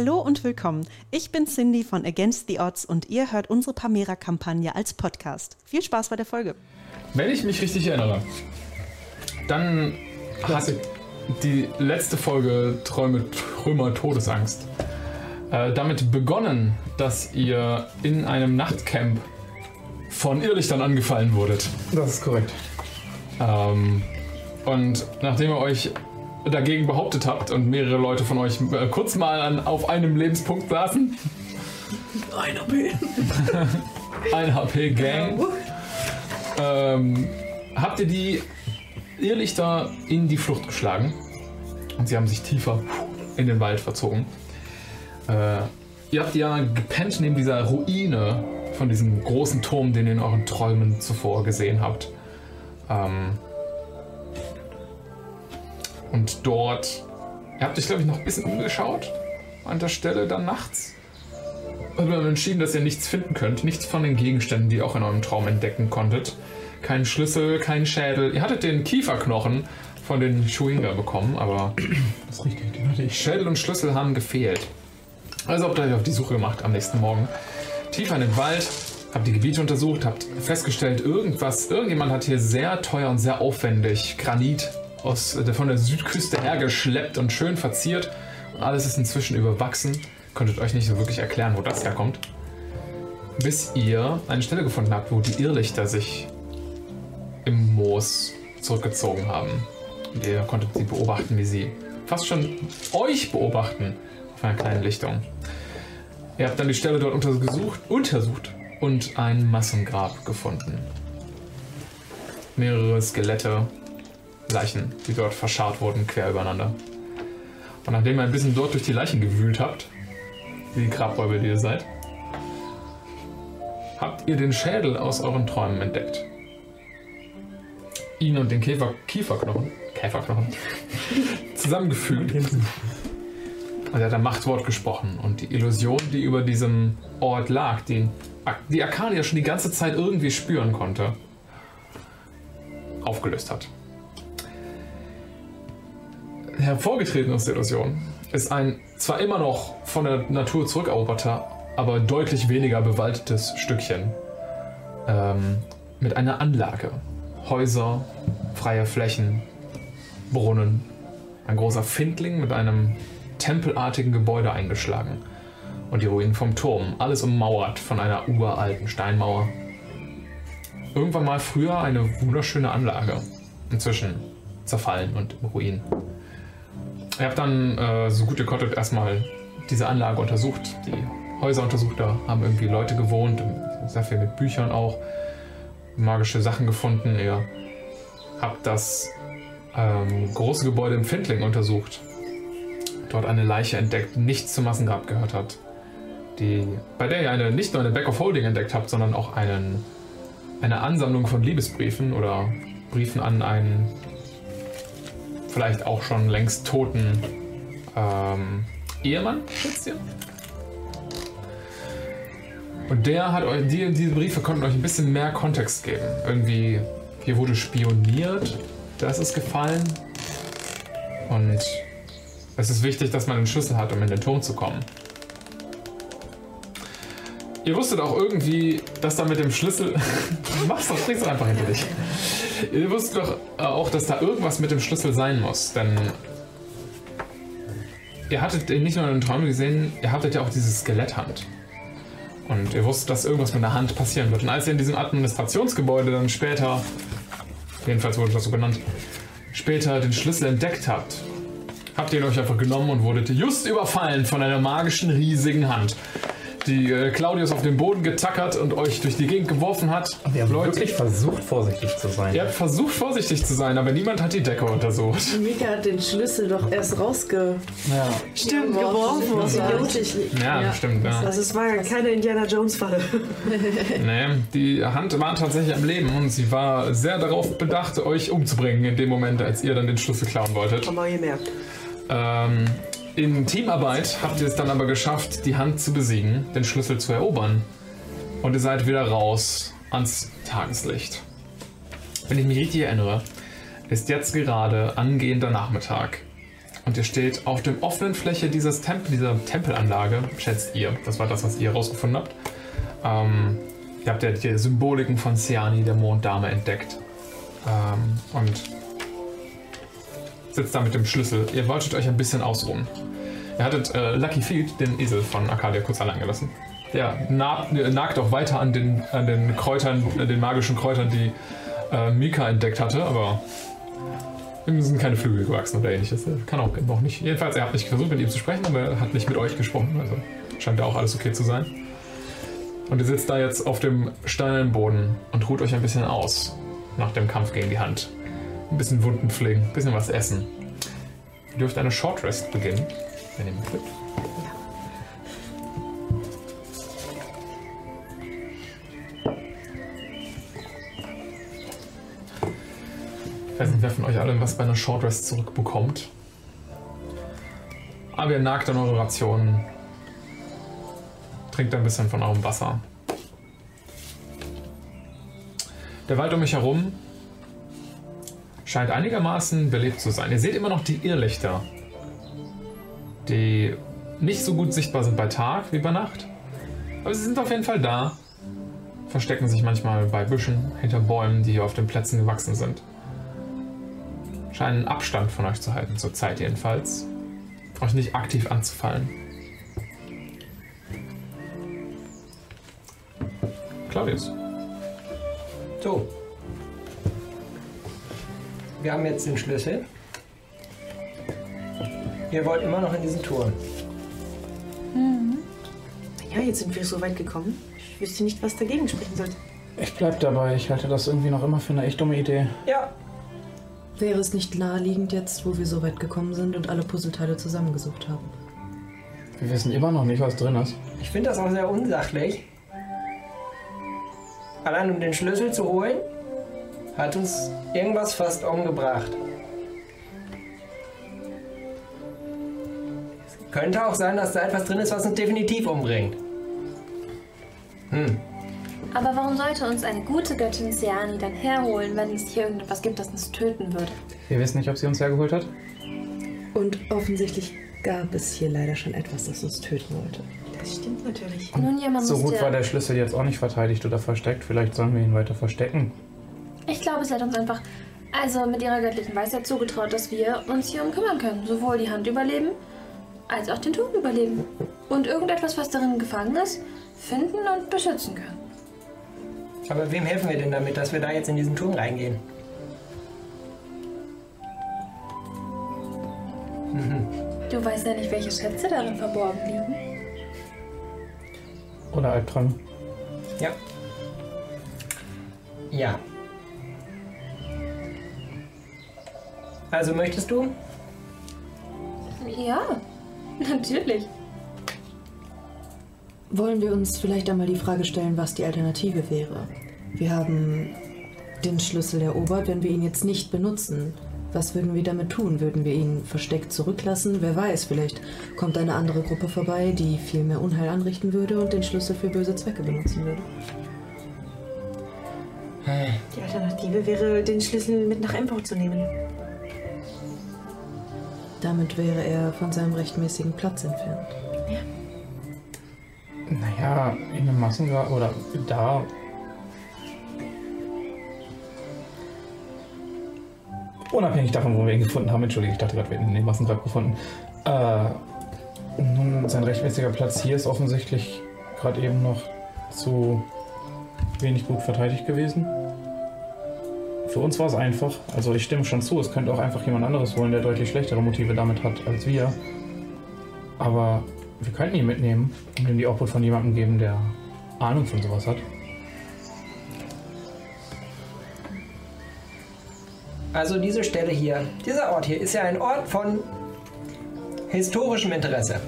Hallo und willkommen. Ich bin Cindy von Against the Odds und ihr hört unsere Pamera-Kampagne als Podcast. Viel Spaß bei der Folge. Wenn ich mich richtig erinnere, dann hat die letzte Folge Träume, Trümmer, Todesangst äh, damit begonnen, dass ihr in einem Nachtcamp von Irrlichtern angefallen wurdet. Das ist korrekt. Ähm, und nachdem ihr euch dagegen behauptet habt und mehrere Leute von euch äh, kurz mal an, auf einem Lebenspunkt saßen, Ein HP. ein HP Gang, ähm, habt ihr die Irrlichter in die Flucht geschlagen und sie haben sich tiefer in den Wald verzogen. Äh, ihr habt ja gepennt neben dieser Ruine von diesem großen Turm, den ihr in euren Träumen zuvor gesehen habt. Ähm, und dort, ihr habt euch glaube ich noch ein bisschen umgeschaut an der Stelle dann nachts. Und dann entschieden, dass ihr nichts finden könnt, nichts von den Gegenständen, die ihr auch in eurem Traum entdecken konntet. Kein Schlüssel, kein Schädel. Ihr hattet den Kieferknochen von den Schuinga bekommen, aber Das ist richtig, den hatte ich. Schädel und Schlüssel haben gefehlt. Also habt ihr euch auf die Suche gemacht am nächsten Morgen. Tiefer in den Wald, habt die Gebiete untersucht, habt festgestellt, irgendwas, irgendjemand hat hier sehr teuer und sehr aufwendig Granit aus, von der Südküste hergeschleppt und schön verziert. Und alles ist inzwischen überwachsen. Konntet euch nicht so wirklich erklären, wo das herkommt. Bis ihr eine Stelle gefunden habt, wo die Irrlichter sich im Moos zurückgezogen haben. Und ihr konntet sie beobachten, wie sie fast schon euch beobachten auf einer kleinen Lichtung. Ihr habt dann die Stelle dort untersucht, untersucht und ein Massengrab gefunden. Mehrere Skelette, Leichen, die dort verscharrt wurden, quer übereinander. Und nachdem ihr ein bisschen dort durch die Leichen gewühlt habt, wie die Grabräuber, die ihr seid, habt ihr den Schädel aus euren Träumen entdeckt. Ihn und den Käfer, Kieferknochen, Käferknochen, zusammengefügt. Und er hat ein Machtwort gesprochen und die Illusion, die über diesem Ort lag, die, die Arcadia schon die ganze Zeit irgendwie spüren konnte, aufgelöst hat. Hervorgetreten aus der Illusion ist ein zwar immer noch von der Natur zurückeroberter, aber deutlich weniger bewaldetes Stückchen ähm, mit einer Anlage. Häuser, freie Flächen, Brunnen, ein großer Findling mit einem tempelartigen Gebäude eingeschlagen. Und die Ruinen vom Turm, alles ummauert von einer uralten Steinmauer. Irgendwann mal früher eine wunderschöne Anlage. Inzwischen zerfallen und im Ruin. Ihr habt dann, äh, so gut ihr konntet, erstmal diese Anlage untersucht, die Häuser untersucht. Da haben irgendwie Leute gewohnt, sehr viel mit Büchern auch. Magische Sachen gefunden. Ihr habt das ähm, große Gebäude im Findling untersucht dort eine Leiche entdeckt, die nicht zum Massengrab gehört hat. Die, bei der ihr eine, nicht nur eine Back of Holding entdeckt habt, sondern auch einen, eine Ansammlung von Liebesbriefen oder Briefen an einen vielleicht auch schon längst toten ähm, Ehemann, schätzt ihr? Und der hat euch, die, diese Briefe konnten euch ein bisschen mehr Kontext geben. Irgendwie, hier wurde spioniert, das ist gefallen. Und es ist wichtig, dass man einen Schlüssel hat, um in den Turm zu kommen. Ihr wusstet auch irgendwie, dass da mit dem Schlüssel. Mach's doch, bring's doch einfach hinter dich. Ihr wusstet doch äh, auch, dass da irgendwas mit dem Schlüssel sein muss, denn. Ihr hattet ihn nicht nur in den Träumen gesehen, ihr hattet ja auch diese Skeletthand. Und ihr wusstet, dass irgendwas mit der Hand passieren wird. Und als ihr in diesem Administrationsgebäude dann später, jedenfalls wurde das so genannt, später den Schlüssel entdeckt habt, habt ihr ihn euch einfach genommen und wurdet just überfallen von einer magischen, riesigen Hand, die äh, Claudius auf den Boden getackert und euch durch die Gegend geworfen hat. Wir haben wirklich versucht, vorsichtig zu sein. Ihr habt versucht, vorsichtig zu sein, aber niemand hat die Decke untersucht. Mika hat den Schlüssel doch erst rausge... Ja. Stimmt, geworfen. Idiotisch. Ja, stimmt. Ja. Also es war keine Indiana Jones Falle. Nee, die Hand war tatsächlich am Leben und sie war sehr darauf bedacht, euch umzubringen in dem Moment, als ihr dann den Schlüssel klauen wolltet. Haben wir gemerkt. Ähm, in Teamarbeit habt ihr es dann aber geschafft, die Hand zu besiegen, den Schlüssel zu erobern. Und ihr seid wieder raus ans Tageslicht. Wenn ich mich richtig erinnere, ist jetzt gerade angehender Nachmittag. Und ihr steht auf der offenen Fläche dieses Tempel, dieser Tempelanlage, schätzt ihr. Das war das, was ihr herausgefunden habt. Ähm, ihr habt ja die Symboliken von Siani, der Monddame, entdeckt. Ähm, und sitzt da mit dem Schlüssel. Ihr wolltet euch ein bisschen ausruhen. Ihr hattet äh, Lucky Feet, den Esel von Arcadia, kurz allein gelassen. Der naht, nagt auch weiter an den, an den Kräutern, äh, den magischen Kräutern, die äh, Mika entdeckt hatte, aber ihm sind keine Flügel gewachsen oder ähnliches. Er kann auch noch nicht. Jedenfalls, er hat nicht versucht, mit ihm zu sprechen, aber er hat nicht mit euch gesprochen. Also scheint ja auch alles okay zu sein. Und ihr sitzt da jetzt auf dem steinernen Boden und ruht euch ein bisschen aus nach dem Kampf gegen die Hand. Ein bisschen Wunden pflegen, ein bisschen was essen. Ihr dürft eine Short Rest beginnen, wenn ihr möchtet. Ich weiß nicht, wer von euch allen was bei einer Short Rest zurückbekommt. Aber ihr nagt an eure Rationen. Trinkt ein bisschen von eurem Wasser. Der Wald um mich herum scheint einigermaßen belebt zu sein. Ihr seht immer noch die Irrlichter, die nicht so gut sichtbar sind bei Tag wie bei Nacht. Aber sie sind auf jeden Fall da. Verstecken sich manchmal bei Büschen, hinter Bäumen, die hier auf den Plätzen gewachsen sind. Scheinen Abstand von euch zu halten, zur Zeit jedenfalls. Euch nicht aktiv anzufallen. Claudius. So. Wir haben jetzt den Schlüssel. Ihr wollt immer noch in diesen Turm. Ja, jetzt sind wir so weit gekommen. Ich wüsste nicht, was dagegen sprechen sollte. Ich bleib dabei. Ich halte das irgendwie noch immer für eine echt dumme Idee. Ja. Wäre es nicht naheliegend jetzt, wo wir so weit gekommen sind und alle Puzzleteile zusammengesucht haben? Wir wissen immer noch nicht, was drin ist. Ich finde das auch sehr unsachlich. Allein um den Schlüssel zu holen, hat uns irgendwas fast umgebracht. Es könnte auch sein, dass da etwas drin ist, was uns definitiv umbringt. Hm. Aber warum sollte uns eine gute Göttin Siani dann herholen, wenn es hier irgendetwas gibt, das uns töten würde? Wir wissen nicht, ob sie uns hergeholt hat. Und offensichtlich gab es hier leider schon etwas, das uns töten wollte. Das stimmt natürlich. Nun, jemand So muss gut ja- war der Schlüssel jetzt auch nicht verteidigt oder versteckt. Vielleicht sollen wir ihn weiter verstecken. Ich glaube, sie hat uns einfach, also mit ihrer göttlichen Weisheit zugetraut, dass wir uns hierum kümmern können. Sowohl die Hand überleben, als auch den Turm überleben. Und irgendetwas, was darin gefangen ist, finden und beschützen können. Aber wem helfen wir denn damit, dass wir da jetzt in diesen Turm reingehen? Du weißt ja nicht, welche Schätze darin verborgen liegen. Oder Albträume. Ja. Ja. Also möchtest du? Ja, natürlich. Wollen wir uns vielleicht einmal die Frage stellen, was die Alternative wäre? Wir haben den Schlüssel erobert, wenn wir ihn jetzt nicht benutzen. Was würden wir damit tun? Würden wir ihn versteckt zurücklassen? Wer weiß, vielleicht kommt eine andere Gruppe vorbei, die viel mehr Unheil anrichten würde und den Schlüssel für böse Zwecke benutzen würde. Die Alternative wäre, den Schlüssel mit nach Empor zu nehmen. Damit wäre er von seinem rechtmäßigen Platz entfernt. Naja, in einem Massengrab oder da. Unabhängig davon, wo wir ihn gefunden haben, entschuldige, ich dachte gerade, wir hätten ihn in dem Massengrab gefunden. Äh, nun, sein rechtmäßiger Platz hier ist offensichtlich gerade eben noch zu wenig gut verteidigt gewesen. Für uns war es einfach. Also ich stimme schon zu, es könnte auch einfach jemand anderes holen, der deutlich schlechtere Motive damit hat als wir. Aber wir könnten ihn mitnehmen und ihm die Obhut von jemandem geben, der Ahnung von sowas hat. Also diese Stelle hier, dieser Ort hier ist ja ein Ort von historischem Interesse.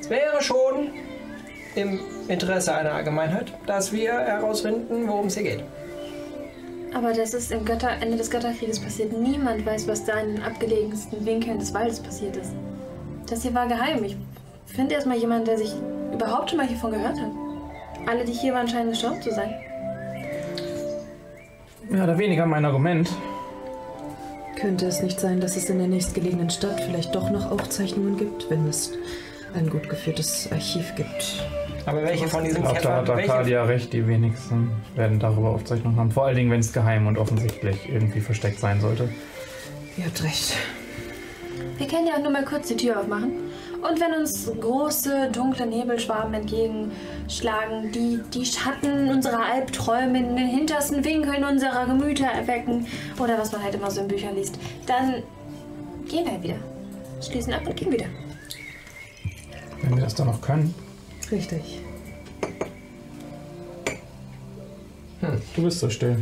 Es wäre schon im Interesse einer Allgemeinheit, dass wir herausfinden, worum es hier geht. Aber das ist im Götter Ende des Götterkrieges passiert. Niemand weiß, was da in den abgelegensten Winkeln des Waldes passiert ist. Das hier war geheim. Ich finde erstmal jemanden, der sich überhaupt schon mal hiervon gehört hat. Alle, die hier waren, scheinen gestorben zu sein. Mehr oder weniger mein Argument. Könnte es nicht sein, dass es in der nächstgelegenen Stadt vielleicht doch noch Aufzeichnungen gibt, wenn es ein gut geführtes Archiv gibt? Aber welche von Ich diesen glaube, da hat Arcadia recht, die wenigsten werden darüber Aufzeichnungen haben. Vor allen Dingen, wenn es geheim und offensichtlich irgendwie versteckt sein sollte. Ihr habt recht. Wir können ja auch nur mal kurz die Tür aufmachen. Und wenn uns große, dunkle Nebelschwaben entgegenschlagen, die die Schatten unserer Albträume in den hintersten Winkeln unserer Gemüter erwecken, oder was man halt immer so in Büchern liest, dann gehen wir halt wieder. Schließen ab und gehen wieder. Wenn wir das dann noch können. Richtig. Du bist so still.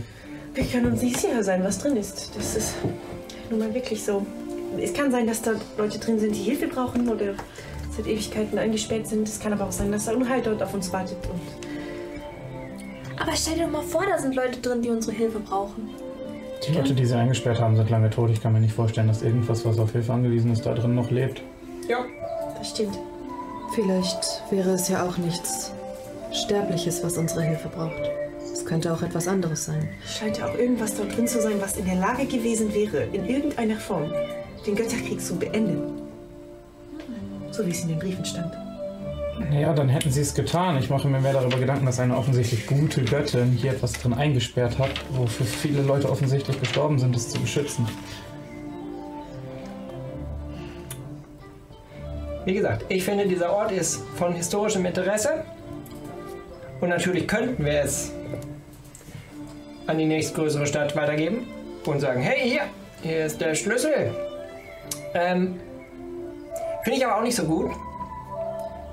Wir können uns nicht sicher sein, was drin ist. Das ist nun mal wirklich so. Es kann sein, dass da Leute drin sind, die Hilfe brauchen oder seit Ewigkeiten eingesperrt sind. Es kann aber auch sein, dass da Unheil dort auf uns wartet. Und Aber stell dir doch mal vor, da sind Leute drin, die unsere Hilfe brauchen. Die Leute, die sie eingesperrt haben, sind lange tot. Ich kann mir nicht vorstellen, dass irgendwas, was auf Hilfe angewiesen ist, da drin noch lebt. Ja. das stimmt. Vielleicht wäre es ja auch nichts Sterbliches, was unsere Hilfe braucht. Es könnte auch etwas anderes sein. Es scheint ja auch irgendwas dort drin zu sein, was in der Lage gewesen wäre, in irgendeiner Form den Götterkrieg zu beenden. So wie es in den Briefen stand. Ja, dann hätten sie es getan. Ich mache mir mehr darüber Gedanken, dass eine offensichtlich gute Göttin hier etwas drin eingesperrt hat, wofür viele Leute offensichtlich gestorben sind, es zu beschützen. Wie gesagt, ich finde, dieser Ort ist von historischem Interesse. Und natürlich könnten wir es an die nächstgrößere Stadt weitergeben und sagen, hey, hier, hier ist der Schlüssel. Ähm, finde ich aber auch nicht so gut.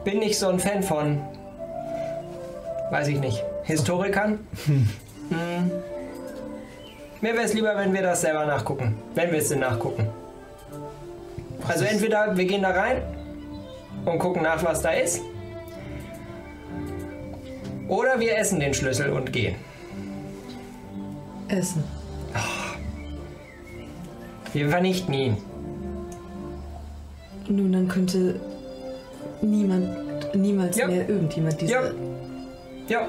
Bin nicht so ein Fan von, weiß ich nicht, Historikern. Hm. Mir wäre es lieber, wenn wir das selber nachgucken. Wenn wir es denn nachgucken. Also entweder wir gehen da rein und gucken nach, was da ist. Oder wir essen den Schlüssel und gehen. Essen. Wir vernichten ihn. Nun, dann könnte niemand, niemals Ja. mehr irgendjemand diese. Ja. Ja.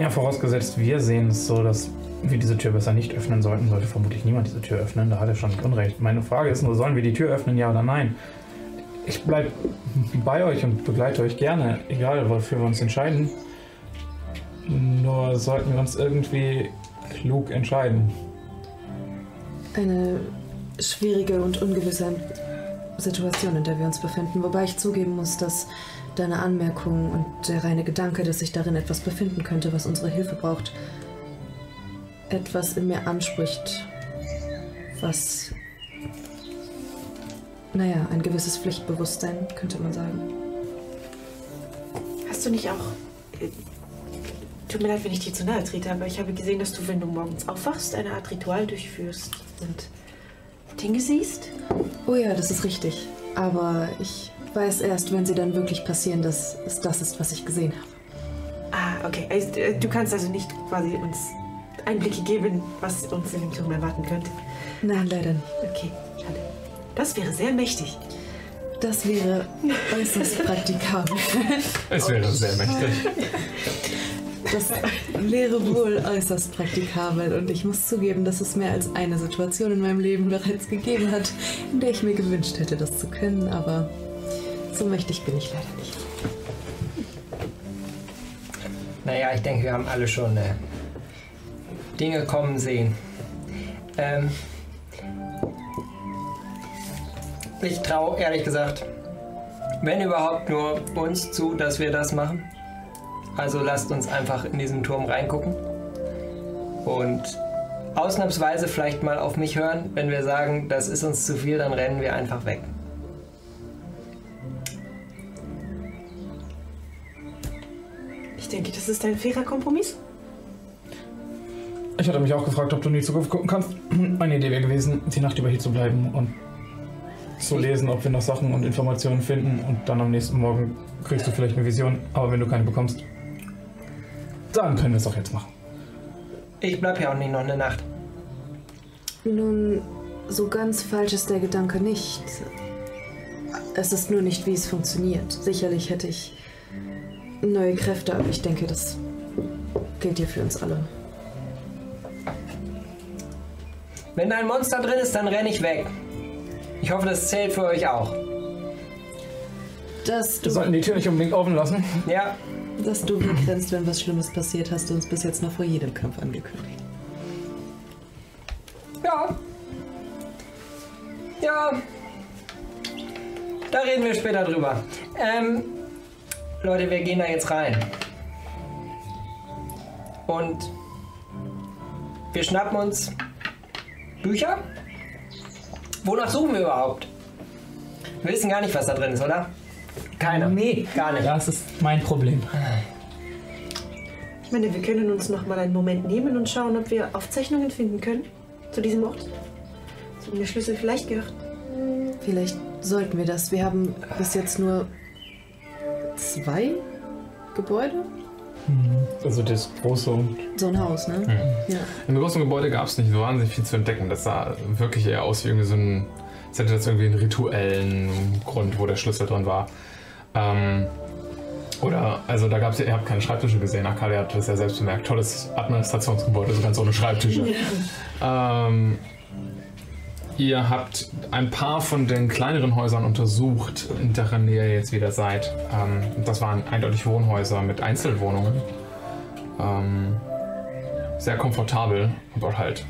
Ja, vorausgesetzt, wir sehen es so, dass wir diese Tür besser nicht öffnen sollten, sollte vermutlich niemand diese Tür öffnen. Da hat er schon Unrecht. Meine Frage ist nur, sollen wir die Tür öffnen, ja oder nein? Ich bleibe bei euch und begleite euch gerne, egal wofür wir uns entscheiden. Nur sollten wir uns irgendwie klug entscheiden. Eine schwierige und ungewisse Situation, in der wir uns befinden. Wobei ich zugeben muss, dass deine Anmerkung und der reine Gedanke, dass sich darin etwas befinden könnte, was unsere Hilfe braucht, etwas in mir anspricht, was, naja, ein gewisses Pflichtbewusstsein, könnte man sagen. Hast du nicht auch. Äh, tut mir leid, wenn ich dir zu nahe trete, aber ich habe gesehen, dass du, wenn du morgens aufwachst, eine Art Ritual durchführst und Dinge siehst? Oh ja, das ist richtig. Aber ich weiß erst, wenn sie dann wirklich passieren, dass es das ist, was ich gesehen habe. Ah, okay. Also, äh, du kannst also nicht quasi uns Einblicke geben, was uns in dem Turm erwarten könnte. Nein, leider nicht. Okay, schade. Das wäre sehr mächtig. Das wäre äußerst praktikabel. Es wäre sehr mächtig. Das wäre wohl äußerst praktikabel und ich muss zugeben, dass es mehr als eine Situation in meinem Leben bereits gegeben hat, in der ich mir gewünscht hätte, das zu können, aber so mächtig bin ich leider nicht. Naja, ich denke, wir haben alle schon äh, Dinge kommen sehen. Ähm, ich traue ehrlich gesagt, wenn überhaupt nur uns zu, dass wir das machen. Also lasst uns einfach in diesen Turm reingucken und ausnahmsweise vielleicht mal auf mich hören. Wenn wir sagen, das ist uns zu viel, dann rennen wir einfach weg. Ich denke, das ist ein fairer Kompromiss. Ich hatte mich auch gefragt, ob du in die Zukunft gucken kannst. Meine Idee wäre gewesen, die Nacht über hier zu bleiben und zu lesen, ob wir noch Sachen und Informationen finden. Und dann am nächsten Morgen kriegst du vielleicht eine Vision. Aber wenn du keine bekommst, dann können wir es auch jetzt machen. Ich bleib hier auch nicht noch eine Nacht. Nun, so ganz falsch ist der Gedanke nicht. Es ist nur nicht, wie es funktioniert. Sicherlich hätte ich neue Kräfte, aber ich denke, das gilt hier für uns alle. Wenn da ein Monster drin ist, dann renne ich weg. Ich hoffe, das zählt für euch auch. Dass Wir du, sollten die Tür nicht unbedingt offen lassen. Ja, dass du wegrennst, wenn was Schlimmes passiert, hast du uns bis jetzt noch vor jedem Kampf angekündigt. ja. Ja. Da reden wir später drüber. Ähm, Leute, wir gehen da jetzt rein. Und wir schnappen uns Bücher. Wonach suchen wir überhaupt? Wir wissen gar nicht, was da drin ist, oder? Keiner. Nee. Gar nicht. Das ist mein Problem. Ich meine, wir können uns noch mal einen Moment nehmen und schauen, ob wir Aufzeichnungen finden können zu diesem Ort. Zu dem der Schlüssel vielleicht gehört. Vielleicht sollten wir das. Wir haben bis jetzt nur zwei Gebäude? Also das große So ein Haus, ne? Ja. Im großen Gebäude gab es nicht so wahnsinnig viel zu entdecken. Das sah wirklich eher aus wie irgendwie so ein. Es hätte jetzt irgendwie einen rituellen Grund, wo der Schlüssel drin war. Ähm, oder, also da gab es ja, ihr habt keine Schreibtische gesehen. Akali hat das ja selbst bemerkt. Tolles Administrationsgebäude, so ganz ohne Schreibtische. Ähm, ihr habt ein paar von den kleineren Häusern untersucht, in deren Nähe ihr jetzt wieder seid. Ähm, das waren eindeutig Wohnhäuser mit Einzelwohnungen. Ähm, sehr komfortabel, aber halt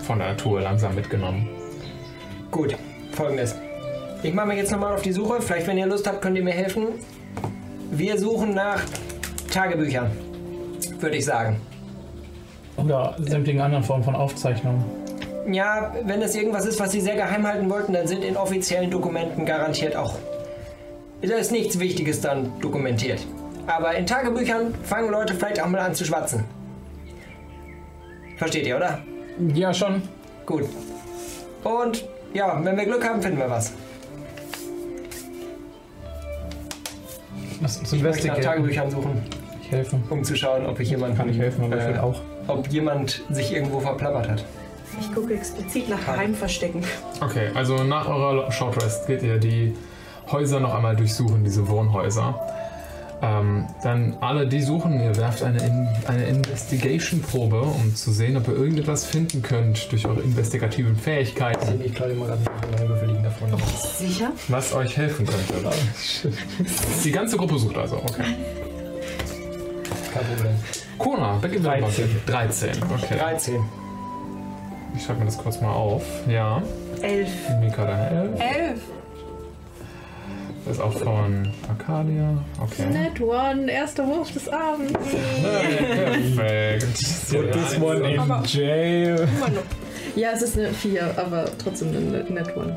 von der Natur langsam mitgenommen. Gut, folgendes. Ich mache mich jetzt nochmal auf die Suche. Vielleicht, wenn ihr Lust habt, könnt ihr mir helfen. Wir suchen nach Tagebüchern, würde ich sagen. oder sämtlichen anderen Formen von Aufzeichnungen. Ja, wenn es irgendwas ist, was Sie sehr geheim halten wollten, dann sind in offiziellen Dokumenten garantiert auch. Da ist nichts Wichtiges dann dokumentiert. Aber in Tagebüchern fangen Leute vielleicht auch mal an zu schwatzen. Versteht ihr, oder? Ja, schon. Gut. Und ja, wenn wir Glück haben, finden wir was. Lass uns Ich möchte nach. Tagebüchern suchen, Ich helfen. um zu schauen, ob ich jemanden, Kann ich helfen, aber ich will äh, auch. ob jemand sich irgendwo verplappert hat. Ich gucke explizit nach Geheimverstecken. Okay, also nach eurer Short Rest geht ihr die Häuser noch einmal durchsuchen, diese Wohnhäuser. Ähm, dann alle die suchen, ihr werft eine, In eine Investigation-Probe, um zu sehen, ob ihr irgendetwas finden könnt durch eure investigativen Fähigkeiten, Ich glaube immer gerade meine Würfel liegen davon. Sicher? was euch helfen könnte. Die ganze Gruppe sucht also, okay. Kein Problem. Kona, beginnt 13. 13, okay. 13. Ich schreibe mir das kurz mal auf. Ja, Elf. Mika, deine 11. Elf. Das ist auch von Arcadia. Okay. Net one, erster Wurf des Abends. Perfekt. Put this one in Aber- jail. Ja, es ist eine 4, aber trotzdem eine Net One.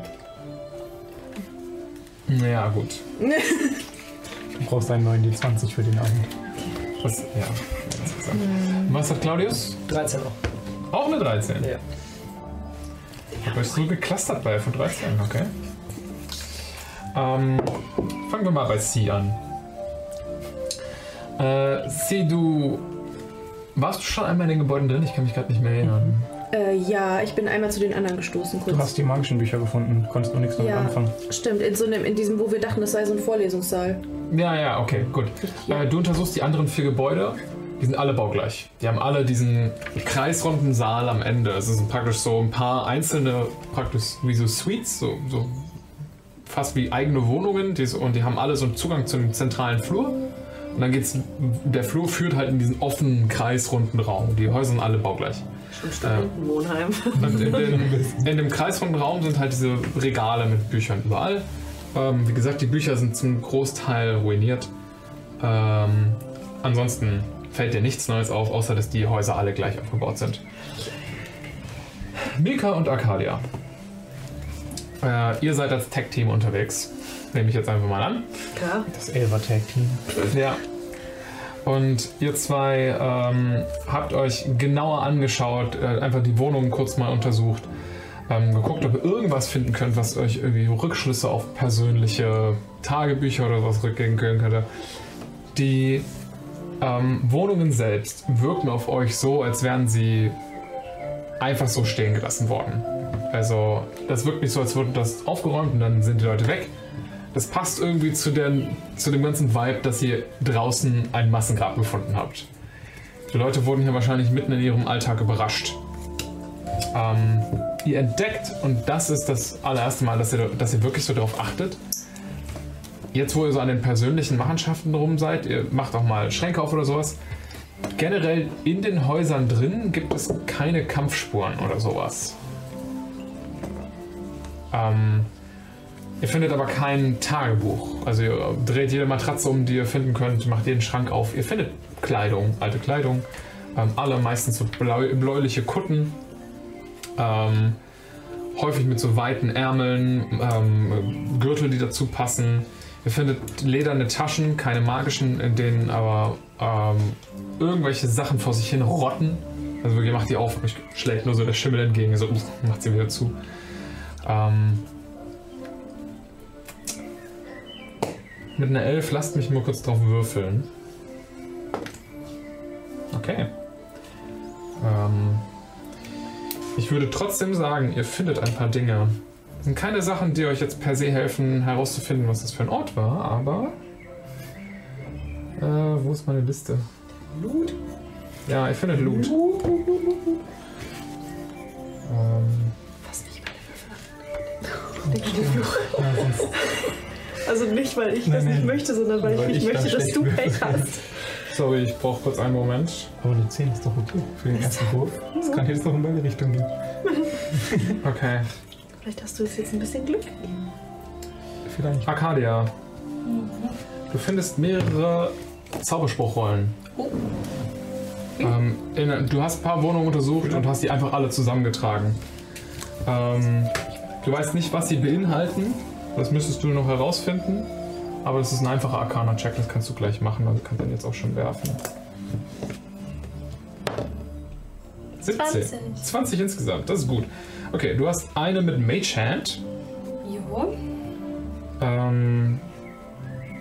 Ja, gut. Du brauchst einen neuen D20 für den Abend. Was, ja. Was hat Claudius? 13 noch. Auch eine 13. Ja. Ich habe euch so geklustert bei von 13, okay. Ähm, fangen wir mal bei C an. Äh, C, du. Warst du schon einmal in den Gebäuden drin? Ich kann mich gerade nicht mehr erinnern. Äh, ja, ich bin einmal zu den anderen gestoßen, kurz. Du hast die magischen Bücher gefunden, konntest du nichts damit Ja. anfangen. Stimmt, in, so einem, in diesem, wo wir dachten, das sei so ein Vorlesungssaal. Ja, ja, okay, gut. Ja. Äh, du untersuchst die anderen vier Gebäude. Die sind alle baugleich. Die haben alle diesen kreisrunden Saal am Ende. Es sind praktisch so ein paar einzelne, praktisch wie so Suites, so, so fast wie eigene Wohnungen. Die so, und die haben alle so einen Zugang zu dem zentralen Flur. Und dann geht's, der Flur führt halt in diesen offenen, kreisrunden Raum. Die Häuser sind alle baugleich. Schon Studentenwohnheim. Und in, den, in dem kreisrunden Raum sind halt diese Regale mit Büchern überall. Ähm, wie gesagt, die Bücher sind zum Großteil ruiniert. Ähm, ansonsten fällt dir nichts Neues auf, außer dass die Häuser alle gleich aufgebaut sind. Mika und Arcadia. Äh, ihr seid als Tech-Team unterwegs. Nehme ich jetzt einfach mal an. Klar. Das Elver Tag Team. Ja. Und ihr zwei ähm, habt euch genauer angeschaut, äh, einfach die Wohnungen kurz mal untersucht, ähm, geguckt, ob ihr irgendwas finden könnt, was euch irgendwie Rückschlüsse auf persönliche Tagebücher oder was rückgeben können könnte. Die ähm, Wohnungen selbst wirken auf euch so, als wären sie einfach so stehen gelassen worden. Also, das wirkt nicht so, als würde das aufgeräumt und dann sind die Leute weg. Das passt irgendwie zu, der, zu dem ganzen Vibe, dass ihr draußen ein Massengrab gefunden habt. Die Leute wurden hier wahrscheinlich mitten in ihrem Alltag überrascht. Ähm, ihr entdeckt, und das ist das allererste Mal, dass ihr, dass ihr wirklich so darauf achtet, jetzt wo ihr so an den persönlichen Machenschaften rum seid, ihr macht auch mal Schränke auf oder sowas, generell in den Häusern drin gibt es keine Kampfspuren oder sowas. Ähm, ihr findet aber kein Tagebuch. Also ihr dreht jede Matratze um, die ihr finden könnt, macht jeden Schrank auf. Ihr findet Kleidung, alte Kleidung. Ähm, alle meistens so bläu bläuliche Kutten. Ähm, häufig mit so weiten Ärmeln, ähm, Gürtel, die dazu passen. Ihr findet lederne Taschen, keine magischen, in denen aber ähm, irgendwelche Sachen vor sich hin rotten. Also ihr macht die auf, euch schlägt nur so der Schimmel entgegen, so macht sie wieder zu. Ähm, mit einer Elf, lasst mich mal kurz drauf würfeln. Okay. Ähm, ich würde trotzdem sagen, ihr findet ein paar Dinge. Das sind keine Sachen, die euch jetzt per se helfen, herauszufinden, was das für ein Ort war, aber. Äh, wo ist meine Liste? Loot? Ja, ihr findet Loot. Ähm, Fass nicht meine Würfel an. Fluch. Also nicht, weil ich Nein, das nicht nein. möchte, sondern weil, Weil ich ich nicht möchte, dass du Pech hast. sorry, ich brauche kurz einen Moment. Aber eine 10 ist doch okay für den ersten Wurf. Das kann jetzt noch in beide Richtungen gehen. Okay. Vielleicht hast du jetzt jetzt ein bisschen Glück. Vielleicht. Arcadia. Du findest mehrere Zauberspruchrollen. Ähm, in, du hast ein paar Wohnungen untersucht und hast die einfach alle zusammengetragen. Ähm, du weißt nicht, was sie beinhalten. Das müsstest du noch herausfinden. Aber das ist ein einfacher Arcana-Check, das kannst du gleich machen. Also kannst du den jetzt auch schon werfen. 17. 20. 20 insgesamt, das ist gut. Okay, du hast eine mit Mage Hand. Jo. Ähm,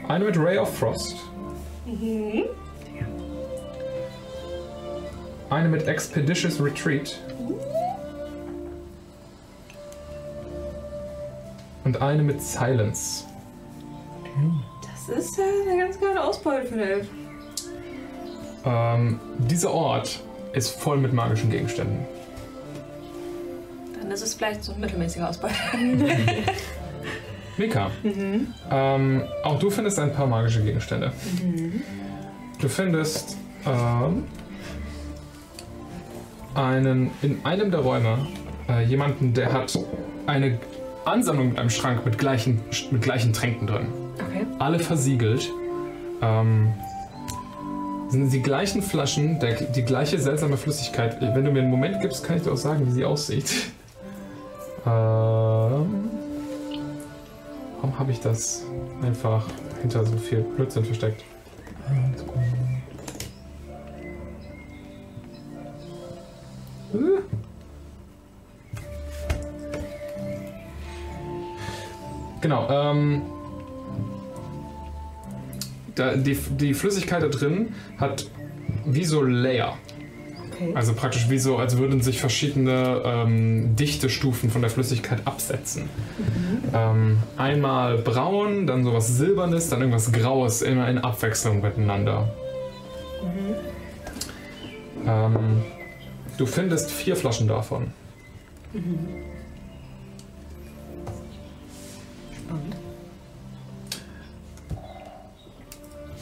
eine mit Ray of Frost. Eine mit Expeditious Retreat. Und eine mit Silence. Das ist eine ganz geile Ausbeute für eine Elf. Ähm, dieser Ort ist voll mit magischen Gegenständen. Dann ist es vielleicht so ein mittelmäßiger Ausbeute. Mika, ähm, auch du findest ein paar magische Gegenstände. Du findest ähm, einen in einem der Räume äh, jemanden, der hat eine Ansammlung mit einem Schrank mit gleichen, mit gleichen Tränken drin. Okay. Alle versiegelt. Ähm, sind die gleichen Flaschen, der, die gleiche seltsame Flüssigkeit. Wenn du mir einen Moment gibst, kann ich dir auch sagen, wie sie aussieht. Ähm, warum habe ich das einfach hinter so viel Blödsinn versteckt? Äh. Genau, ähm, da, die, die Flüssigkeit da drin hat wie so Layer. Okay. Also praktisch wie so, als würden sich verschiedene ähm, Dichtestufen von der Flüssigkeit absetzen. Ähm, einmal braun, dann sowas Silbernes, dann irgendwas Graues, immer in Abwechslung miteinander. Ähm, du findest vier Flaschen davon. Spannend.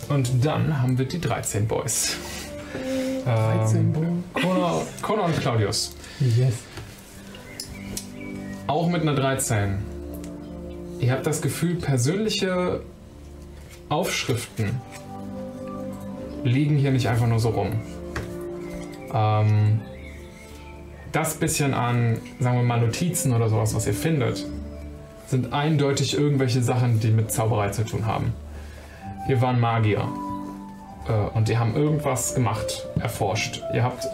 Und dann haben wir die 13 Boys. 13 Ähm, Kona, Kona und Claudius. Yes. Auch mit einer 13. Ihr habt das Gefühl, persönliche Aufschriften liegen hier nicht einfach nur so rum. Ähm, das bisschen an, sagen wir mal, Notizen oder sowas, was ihr findet, sind eindeutig irgendwelche Sachen, die mit Zauberei zu tun haben. Hier waren Magier. Äh, und die haben irgendwas gemacht, erforscht. Ihr habt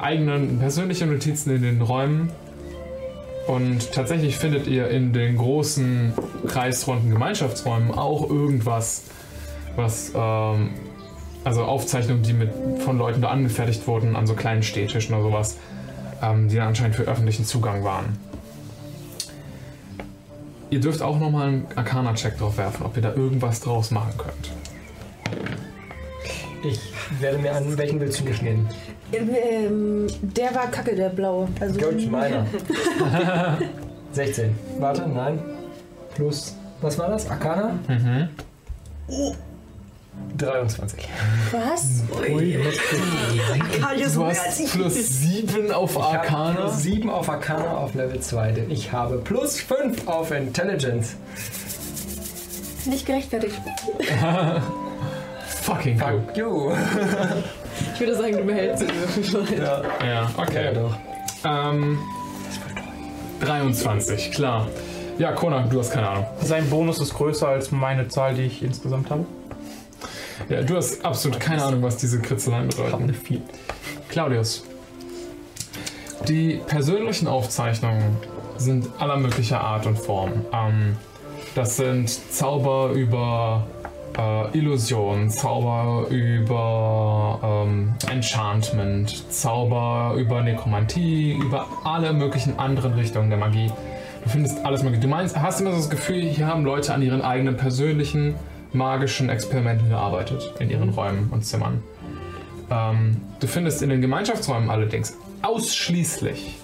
eigene persönliche Notizen in den Räumen. Und tatsächlich findet ihr in den großen kreisrunden Gemeinschaftsräumen auch irgendwas, was, ähm, also Aufzeichnungen, die mit, von Leuten da angefertigt wurden, an so kleinen Stehtischen oder sowas, ähm, die dann anscheinend für öffentlichen Zugang waren. Ihr dürft auch nochmal einen Arcana-Check drauf werfen, ob ihr da irgendwas draus machen könnt. Ich werde mir an, welchen willst du nicht nehmen? Ähm, der war kacke, der blaue. Also Gut, meiner. 16. Warte, nein. Plus, was war das? Arcana? Mhm. 23. Was? Du hast plus 7 auf Arcana. plus 7 auf Arcana auf Level 2, denn ich habe plus 5 auf Intelligence. Nicht gerechtfertigt. Fucking. Fuck you. Ich würde sagen, du behältst ihn wirklich. Ja, Ja, ja okay. doch. Ähm, 23, klar. Ja, Kona, du hast keine Ahnung. Sein Bonus ist größer als meine Zahl, die ich insgesamt habe. Ja, du hast absolut keine Ahnung, was diese Kritzeleien Ich habe bedeuten. eine 4. Claudius. Die persönlichen Aufzeichnungen sind aller möglicher Art und Form. Ähm, das sind Zauber über äh, Illusion, Zauber über ähm, Enchantment, Zauber über Nekromantie, über alle möglichen anderen Richtungen der Magie. Du findest alles mögliche. Du meinst, hast immer so das Gefühl, hier haben Leute an ihren eigenen persönlichen magischen Experimenten gearbeitet, in ihren Räumen und Zimmern. Ähm, du findest in den Gemeinschaftsräumen allerdings ausschließlich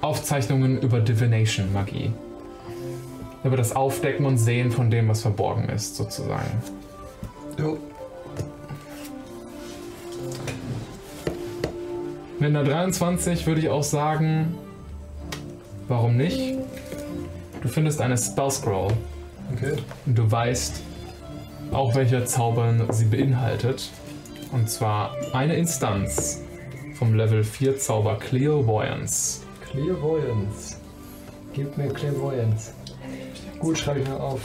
Aufzeichnungen über Divination-Magie. Über das Aufdecken und Sehen von dem, was verborgen ist, sozusagen. Jo. Mit einer 23 würde ich auch sagen, warum nicht? Du findest eine Spell Scroll Okay. und du weißt auch, welcher Zauber sie beinhaltet. Und zwar eine Instanz vom Level 4 Zauber Clairvoyance. Clairvoyance. Gib mir Clairvoyance. Gut, schreibe ich mir auf.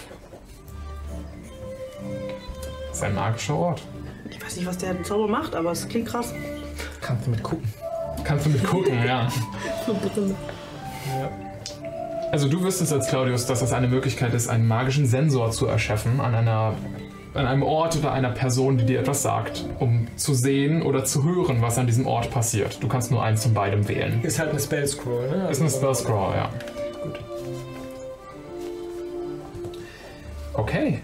Das ist ein magischer Ort. Ich weiß nicht, was der Zauber macht, aber es klingt krass. Kannst du mit gucken. Kannst du mit gucken, ja. Also du wüsstest als Claudius, dass das eine Möglichkeit ist, einen magischen Sensor zu erschaffen an einer an einem Ort oder einer Person, die dir etwas sagt, um zu sehen oder zu hören, was an diesem Ort passiert. Du kannst nur eins von beidem wählen. Ist halt eine Spell Scroll, ne? Ist eine Spell Scroll, ja. Gut. Okay.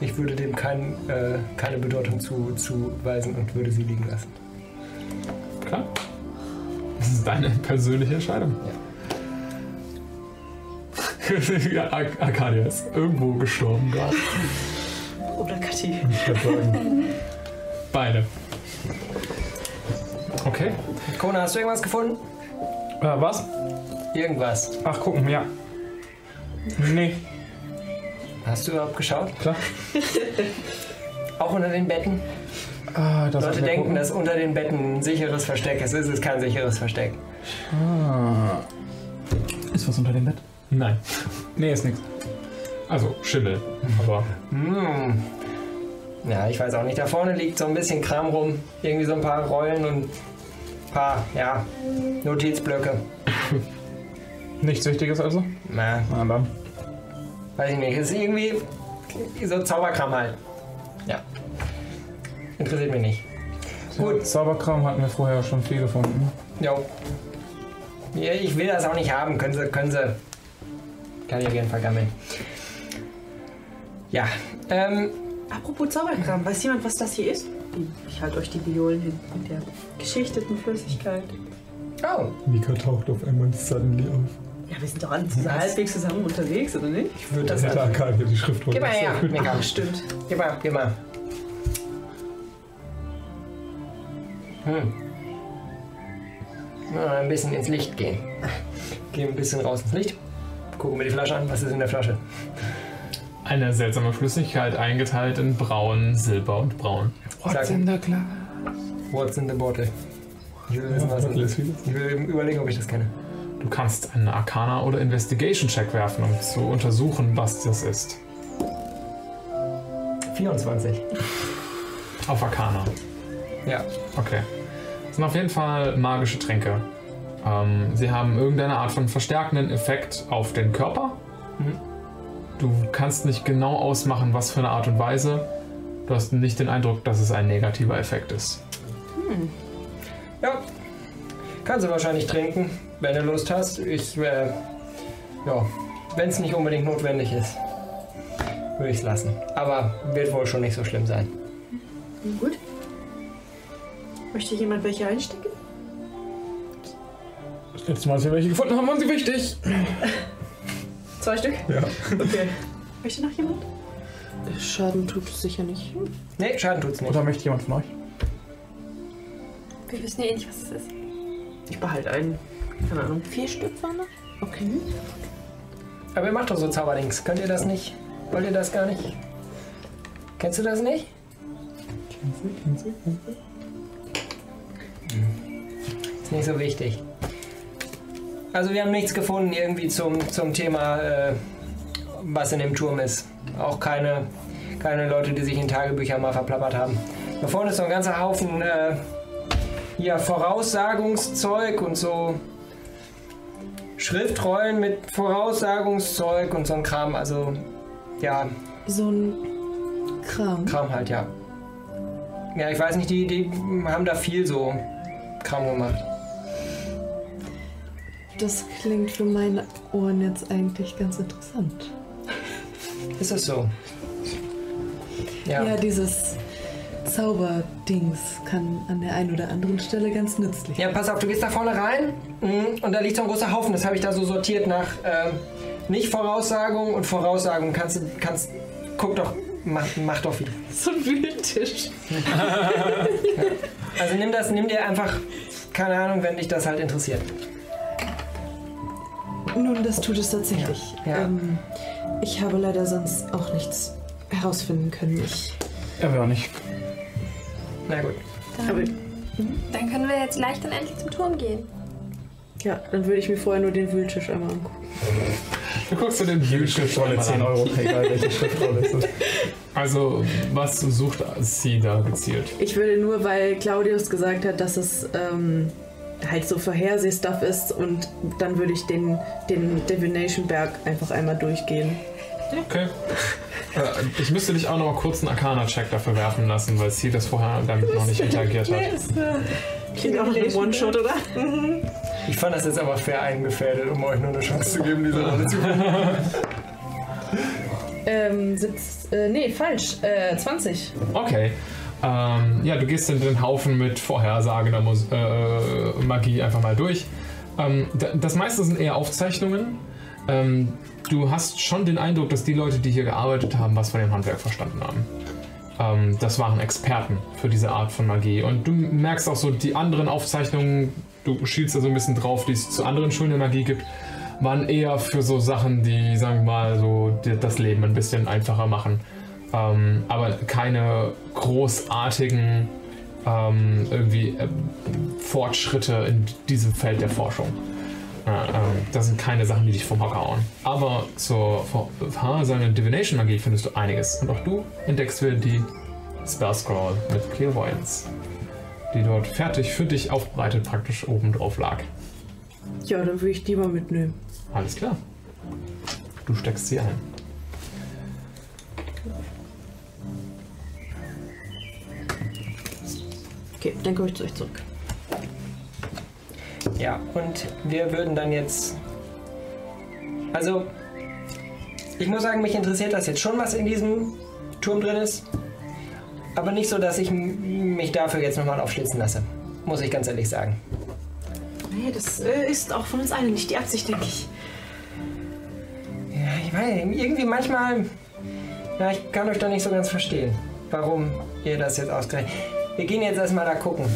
Ich würde dem kein, äh, keine Bedeutung zu, zuweisen und würde sie liegen lassen. Klar. Das ist deine persönliche Entscheidung. Ja. Ar- Arcadia ist irgendwo gestorben gerade. Oder Kathi. Beide. Okay. Kona, hast du irgendwas gefunden? Äh, was? Irgendwas. Ach, gucken, ja. Nee, Hast du überhaupt geschaut? klar. Auch unter den Betten? Ah, das Leute denken, dass unter den Betten ein sicheres Versteck ist. Es ist kein sicheres Versteck. Ah. Ist was unter dem Bett? Nein. Nee, ist nichts. Also Schimmel. Aber Hm. Ja, ich weiß auch nicht. Da vorne liegt so ein bisschen Kram rum. Irgendwie so ein paar Rollen und ein paar, ja, Notizblöcke. Nichts Wichtiges also? Na, Na dann. Weiß ich nicht. Ist irgendwie so Zauberkram halt. Ja. Interessiert mich nicht. Gut. Zauberkram hatten wir vorher schon viel gefunden. Jo. Ja, ich will das auch nicht haben. Können Sie, können Sie. Kann ich auf jeden Fall gammeln. Ja. Ähm, Apropos Zauberkram, weiß jemand, was das hier ist? Ich halte euch die Violen hin mit der geschichteten Flüssigkeit. oh. Mika taucht auf einmal suddenly auf. Ja, wir sind doch alle zusammen, halbwegs zusammen unterwegs, oder nicht? Ich würde das Das hätte einfach. Arcadia die Schrift Gib mal her, Mika. Stimmt. Gib mal, gib mal. Hm. Mal ein bisschen ins Licht gehen. Geh ein bisschen raus ins Licht. Gucken wir die Flasche an. Was ist in der Flasche? Eine seltsame Flüssigkeit eingeteilt in Braun, Silber und Braun. Sag, the glass? what's in the bottle? Ich will wissen, was das ist. Ich will überlegen, ob ich das kenne. Du kannst einen Arcana- oder Investigation-Check werfen, um zu untersuchen, was das ist. 24. Auf Arcana. Ja. Okay. Das sind auf jeden Fall magische Tränke. Ähm, sie haben irgendeine Art von verstärkenden Effekt auf den Körper. Mhm. Du kannst nicht genau ausmachen, was für eine Art und Weise. Du hast nicht den Eindruck, dass es ein negativer Effekt ist. Ja. Kannst du wahrscheinlich trinken, wenn du Lust hast. Ich, äh, ja, wenn es nicht unbedingt notwendig ist, würde ich es lassen. Aber wird wohl schon nicht so schlimm sein. Gut. Möchte jemand welche einstecken? Das letzte Mal, als wir welche gefunden haben, waren sie wichtig. Zwei Stück? Ja. Okay. Möchte noch jemand? Schaden tut es sicher nicht. Nee, Schaden tut's nicht. Oder möchte jemand von euch? Wir wissen ja eh nicht, was es ist. Ich behalte einen. Keine Ahnung. Vier Stück waren noch? Okay. Aber ihr macht doch so Zauberdings. Könnt ihr das nicht? Wollt ihr das gar nicht? Kennst du das nicht? Ist nicht so wichtig. Also wir haben nichts gefunden irgendwie zum, zum Thema, äh, was in dem Turm ist. Auch keine, keine Leute, die sich in Tagebüchern mal verplappert haben. Da vorne ist noch ein ganzer Haufen äh, hier Voraussagungszeug und so Schriftrollen mit Voraussagungszeug und so ein Kram. Also ja, So ein Kram. Kram halt, ja. Ja, ich weiß nicht, die, die haben da viel so Kram gemacht. Das klingt für meine Ohren jetzt eigentlich ganz interessant. Ist es so? Ja. Ja, dieses Zauberdings kann an der einen oder anderen Stelle ganz nützlich Ja, pass auf, du gehst da vorne rein mhm, und da liegt so ein großer Haufen. Das habe ich da so sortiert nach ähm, nicht Voraussagung und Voraussagung. Kannst du, kannst, guck doch, mach, mach doch wieder. So ein Wühltisch. Also nimm das, nimm dir einfach, keine Ahnung, wenn dich das halt interessiert. Nun, das tut es tatsächlich. Ja. Ähm, ich habe leider sonst auch nichts herausfinden können. Ich Ja, wir auch nicht. Na gut. Aber Dann können wir jetzt leicht und endlich zum Turm gehen. ja, dann würde ich mir vorher nur den Wühltisch einmal angucken. Du guckst dir den Bildschirm Rolle 10 Euro, egal welche Schriftrolle es ist. Also, was sucht sie da gezielt? Ich will nur, weil Claudius gesagt hat, dass es ähm, halt so Vorhersehstuff ist und dann würde ich den, den Divination Berg einfach einmal durchgehen. Okay. Äh, ich müsste dich auch noch mal kurz einen Arcana-Check dafür werfen lassen, weil sie das vorher damit noch nicht interagiert hat. klingt auch nach einem One-Shot, oder? Ich fand das jetzt aber fair eingefädelt, um euch nur eine Chance zu geben, diese Rolle zu. Ähm, sitzt, äh, nee, falsch, äh, 20. Okay. Ähm, ja, du gehst in den Haufen mit vorhersagender Mus äh, Magie einfach mal durch. Ähm, da- das meiste sind eher Aufzeichnungen. Ähm, du hast schon den Eindruck, dass die Leute, die hier gearbeitet haben, was von dem Handwerk verstanden haben. Ähm, das waren Experten für diese Art von Magie. Und du merkst auch so, die anderen Aufzeichnungen, du schielst da so ein bisschen drauf, die es zu anderen Schulen der Magie gibt, waren eher für so Sachen, die, sagen wir mal, so das Leben ein bisschen einfacher machen. Ähm, aber keine großartigen ähm, irgendwie äh, Fortschritte in diesem Feld der Forschung. Äh, ähm, das sind keine Sachen, die dich vom Hocker hauen. Aber zur seine Divination-Magie findest du einiges. Und auch du entdeckst wieder die Spell Scroll mit Clairvoyance, die dort fertig für dich aufbereitet praktisch oben drauf lag. Ja, dann würde ich die mal mitnehmen. Alles klar. Du steckst sie ein. Okay, dann komme ich zu euch zurück. Ja, und wir würden dann jetzt. Also, ich muss sagen, mich interessiert das jetzt schon, was in diesem Turm drin ist. Aber nicht so, dass ich mich dafür jetzt nochmal aufschlitzen lasse. Muss ich ganz ehrlich sagen. Nee, das äh, ist auch von uns allen nicht die Absicht, denke ich. Ja, ich weiß, irgendwie manchmal. Ja, ich kann euch da nicht so ganz verstehen, warum ihr das jetzt ausgerechnet. Wir gehen jetzt erstmal da gucken.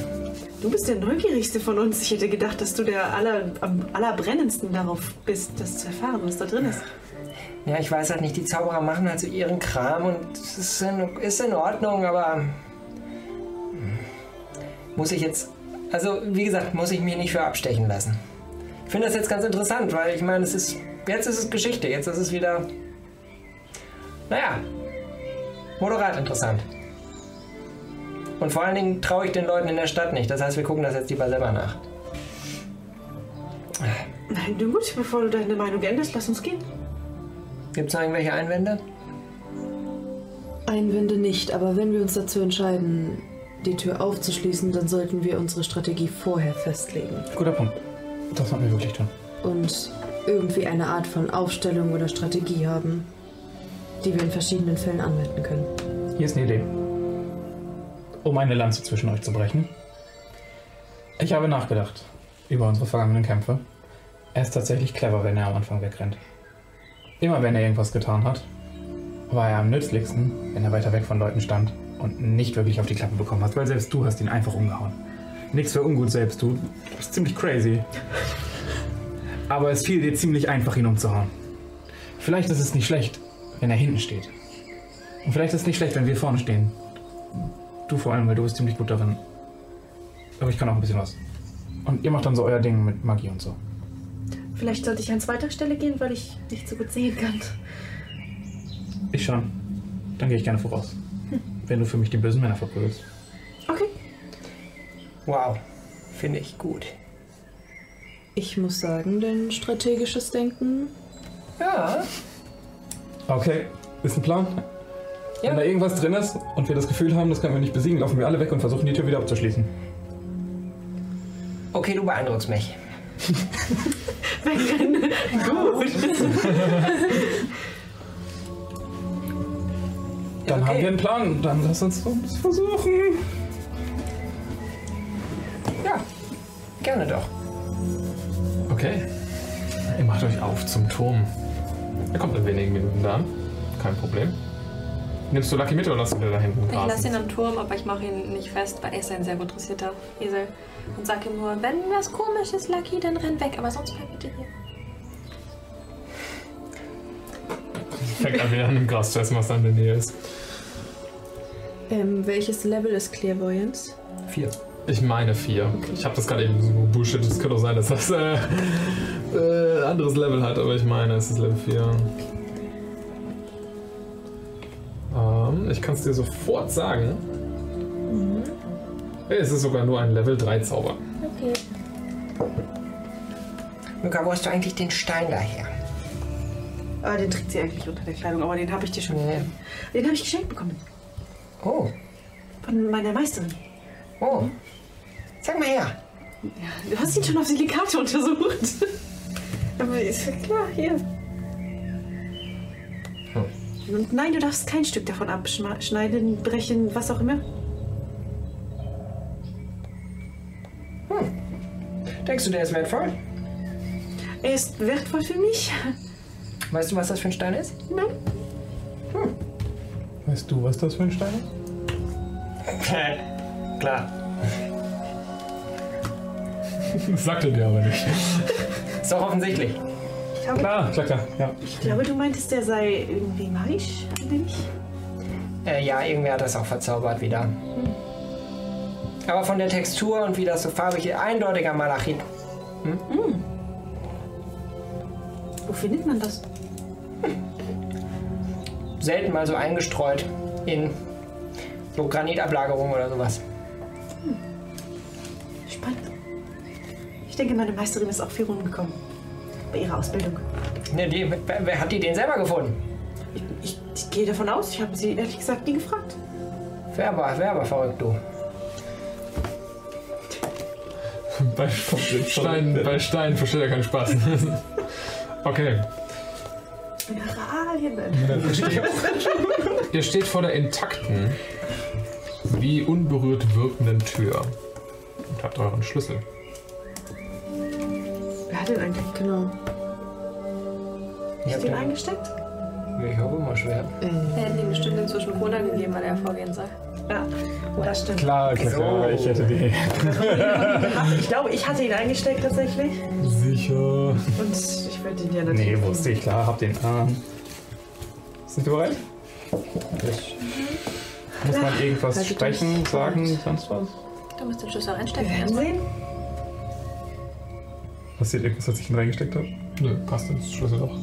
Du bist der Neugierigste von uns. Ich hätte gedacht, dass du der aller, am allerbrennendsten darauf bist, das zu erfahren, was da drin ist. Ja, ich weiß halt nicht, die Zauberer machen halt so ihren Kram und es ist in, Ordnung, aber. hm, Muss ich jetzt. Also, wie gesagt, muss ich mich nicht für abstechen lassen. Ich finde das jetzt ganz interessant, weil ich meine, es ist. Jetzt ist es Geschichte, jetzt ist es wieder. Naja. Moderat interessant. Und vor allen Dingen traue ich den Leuten in der Stadt nicht. Das heißt, wir gucken das jetzt lieber selber nach. Nein, du gut, bevor du deine Meinung änderst, lass uns gehen. Gibt es noch irgendwelche Einwände? Einwände nicht, aber wenn wir uns dazu entscheiden, die Tür aufzuschließen, dann sollten wir unsere Strategie vorher festlegen Guter Punkt. Das sollten wir wirklich tun. und irgendwie eine Art von Aufstellung oder Strategie haben, die wir in verschiedenen Fällen anwenden können. Hier ist eine Idee. Um eine Lanze zwischen euch zu brechen. Ich habe nachgedacht über unsere vergangenen Kämpfe. Er ist tatsächlich clever, wenn er am Anfang wegrennt. Immer wenn er irgendwas getan hat, war er am nützlichsten, wenn er weiter weg von Leuten stand und nicht wirklich auf die Klappe bekommen hat, weil selbst du hast ihn einfach umgehauen. Nichts für ungut selbst, du bist ziemlich crazy. Aber es fiel dir ziemlich einfach, ihn umzuhauen. Vielleicht ist es nicht schlecht, wenn er hinten steht. Und vielleicht ist es nicht schlecht, wenn wir vorne stehen. Du vor allem, weil du bist ziemlich gut darin. Aber ich kann auch ein bisschen was. Und ihr macht dann so euer Ding mit Magie und so. Vielleicht sollte ich an zweiter Stelle gehen, weil ich nicht so gut sehen kann. Ich schon. Dann gehe ich gerne voraus. Wenn du für mich die bösen Männer verprügelst. Okay. Wow, finde ich gut. Ich muss sagen, dein strategisches Denken. Ja, Okay, ist ein Plan? Ja. Wenn da irgendwas drin ist und wir das Gefühl haben, das können wir nicht besiegen, laufen wir alle weg und versuchen die Tür wieder abzuschließen. okay, du beeindruckst mich. Dann Okay. haben wir einen Plan. Dann lass uns das versuchen. Ja, gerne doch. Okay. Ihr macht euch auf zum Turm. Er kommt in wenigen Minuten da an. Kein Problem. Nimmst du Lucky mit oder lass ihn da hinten Ich lasse ihn am Turm, aber ich mache ihn nicht fest, weil er ist ein sehr gut interessierter Esel. Und sage ihm nur, wenn was komisch ist, Lucky, dann renn weg. Aber sonst bleib bitte hier. Fängt an wieder an dem Gras zu essen, was da in der Nähe ist. Ähm, welches Level ist Clairvoyance? Vier. Ich meine vier. Ich habe das gerade eben so Bullshit. Es könnte auch sein, dass das äh, äh, anderes Level hat, aber ich meine, es ist Level 4. Ähm, ich kann es dir sofort sagen. Hey, Es ist sogar nur ein Level 3 Zauber. Okay. Luca, wo hast du eigentlich den Stein daher? Ah, den trägt sie eigentlich unter der Kleidung, aber den habe ich dir schon Nee. gegeben. Den habe ich geschenkt bekommen. Oh, Von meiner Meisterin. oh. Sag mal her. Du hast ihn schon auf Silikate untersucht. Aber ist ja klar, hier. Und nein, du darfst kein Stück davon abschneiden, brechen, was auch immer. Denkst du, der ist wertvoll? Er ist wertvoll für mich. Weißt du, was das für ein Stein ist? Nein. Weißt du, was das für ein Stein ist? Klar. Sagte dir aber nicht. Ist doch offensichtlich. Ich glaube, Klar, klar, klar. Ja. ich glaube, du meintest, der sei irgendwie magisch, wenig. Äh, ja, irgendwer hat das auch verzaubert wieder. Aber von der Textur und wie das so farbig ist, eindeutiger Malachit. Wo findet man das? Selten mal so eingestreut in so Granitablagerungen oder sowas. Spannend. Ich denke, meine Meisterin ist auch viel rumgekommen. Bei ihrer Ausbildung. Ne, die, wer, wer hat die den selber gefunden? Ich, ich, ich gehe davon aus, ich habe sie ehrlich gesagt nie gefragt. Wer war, wer war verrückt, du? Bei Steinen, bei Steinen versteht er keinen Spaß. okay. Mineralien. Ihr steht vor der intakten, wie unberührt wirkenden Tür und habt euren Schlüssel. Wer hat den eigentlich? Genau. Ich, hab Ist den den, eingesteckt? ich hoffe mal schwer. Er hätte ihm bestimmt inzwischen Cola gegeben, weil er vorgehen soll. Ja, das stimmt. Klar, klar, klar. Ich hätte die. Ich glaube, ich hatte ihn eingesteckt tatsächlich. Sicher. Und ich würde ihn ja natürlich. Nee, wusste ich, klar. Hab den. Ähm. Sind wir bereit? Muss man irgendwas sprechen, sagen, sonst was? Du musst den Schlüssel Wir reinstecken. werden erstmal. sehen. Passiert irgendwas, was ich ihn reingesteckt habe? Nö, passt ins Schlüsselloch.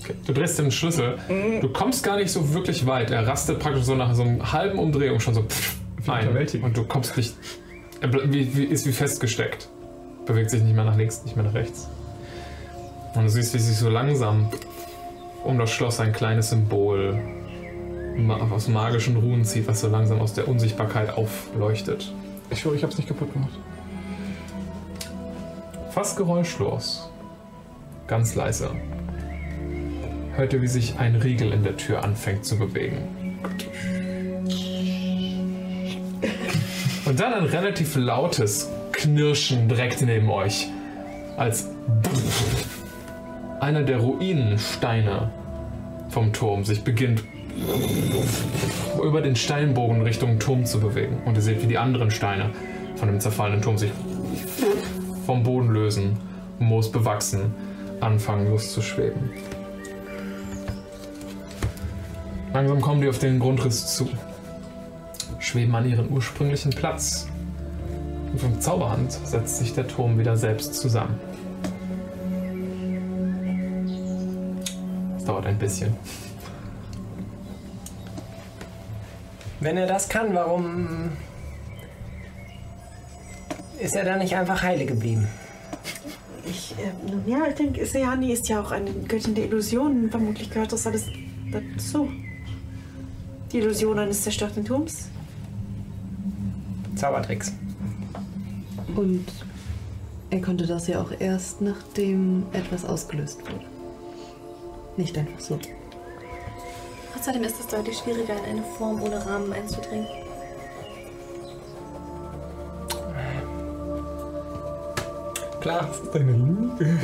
Okay. Du drehst den Schlüssel. Du kommst gar nicht so wirklich weit. Er rastet praktisch so nach so einer halben Umdrehung schon so pff, ein. Und du kommst nicht. Er wie, wie, ist wie festgesteckt. Bewegt sich nicht mehr nach links, nicht mehr nach rechts. Und du siehst, wie sich so langsam um das Schloss ein kleines Symbol aus magischen Runen zieht, was so langsam aus der Unsichtbarkeit aufleuchtet. Ich schwöre, ich hab's nicht kaputt gemacht. Fast geräuschlos. Ganz leise. Hört ihr, wie sich ein Riegel in der Tür anfängt zu bewegen. Und dann ein relativ lautes Knirschen direkt neben euch, als einer der Ruinensteine vom Turm sich beginnt über den Steinbogen Richtung Turm zu bewegen. Und ihr seht, wie die anderen Steine von dem zerfallenen Turm sich vom Boden lösen, Moos bewachsen, anfangen loszuschweben. Langsam kommen die auf den Grundriss zu, schweben an ihren ursprünglichen Platz. Und vom Zauberhand setzt sich der Turm wieder selbst zusammen. Es dauert ein bisschen. Wenn er das kann, warum ist er dann nicht einfach heile geblieben? Ich, äh, nun ja, ich denke, Seani ist ja auch eine Göttin der Illusionen. Vermutlich gehört das alles dazu. Die Illusion eines zerstörten Turms. Zaubertricks. Und er konnte das ja auch erst, nachdem etwas ausgelöst wurde. Nicht einfach so. Außerdem ist es deutlich schwieriger, in eine Form ohne Rahmen einzudringen. Klar. Deine Lüge.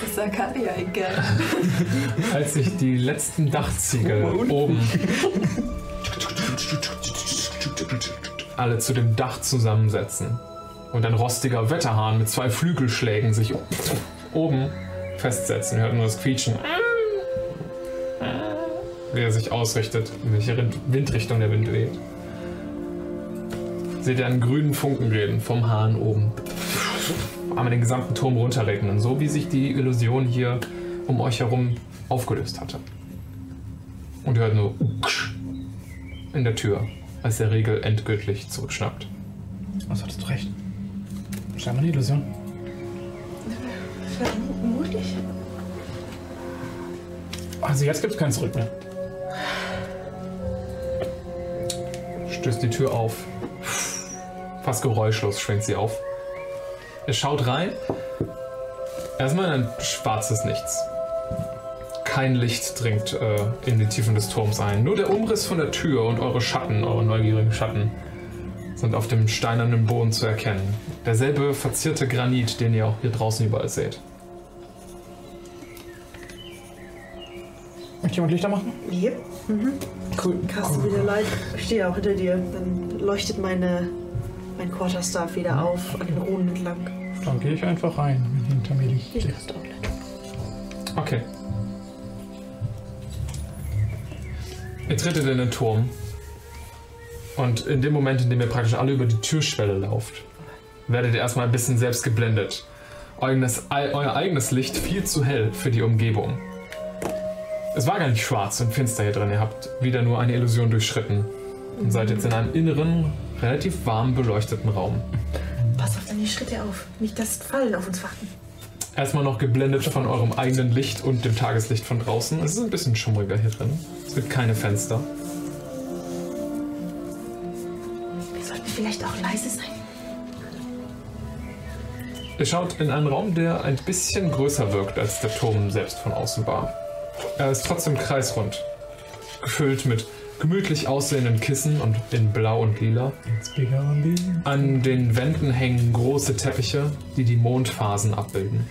Das ist Arcadia egal. Als sich die letzten Dachziegel oben alle zu dem Dach zusammensetzen und ein rostiger Wetterhahn mit zwei Flügelschlägen sich oben festsetzen. Hört nur das Quietschen, wie er sich ausrichtet, in welche Windrichtung der Wind weht. Seht ihr einen grünen Funken reden vom Hahn oben. Einmal den gesamten Turm runterregnen, so wie sich die Illusion hier um euch herum aufgelöst hatte. Und ihr hört nur in der Tür, als der Riegel endgültig zurückschnappt. Was hattest du recht? Scheinbar eine Illusion. Vermutlich. Also jetzt gibt es kein Zurück mehr. Stößt die Tür auf. Fast geräuschlos schwenkt sie auf. Ihr schaut rein. Erstmal in ein schwarzes Nichts. Kein Licht dringt äh, in die Tiefen des Turms ein. Nur der Umriss von der Tür und eure Schatten, eure neugierigen Schatten, sind auf dem steinernen Boden zu erkennen. Derselbe verzierte Granit, den ihr auch hier draußen überall seht. Möchte jemand Lichter machen? Hier. Cool. Kaste wieder Light. Ich stehe auch hinter dir. Dann leuchtet meine, mein Quarterstaff wieder auf an den Runen entlang. Dann gehe ich einfach rein, wenn hinter mir Licht Ich ist. kaste auch Licht. Okay. Ihr tretet in den Turm. Und in dem Moment, in dem ihr praktisch alle über die Türschwelle lauft, werdet ihr erstmal ein bisschen selbst geblendet. Eigenes, ei- euer eigenes Licht viel zu hell für die Umgebung. Es war gar nicht schwarz und finster hier drin. Ihr habt wieder nur eine Illusion durchschritten. Und seid jetzt in einem inneren, relativ warm beleuchteten Raum. Pass auf deine Schritte auf. Nicht, dass Fallen auf uns warten. Erstmal noch geblendet von eurem eigenen Licht und dem Tageslicht von draußen. Es ist ein bisschen schummriger hier drin. Es gibt keine Fenster. Wir sollten vielleicht auch leise sein. Ihr schaut in einen Raum, der ein bisschen größer wirkt, als der Turm selbst von außen war. Er ist trotzdem kreisrund. Gefüllt mit gemütlich aussehenden Kissen und in Blau und Lila. An den Wänden hängen große Teppiche, die die Mondphasen abbilden.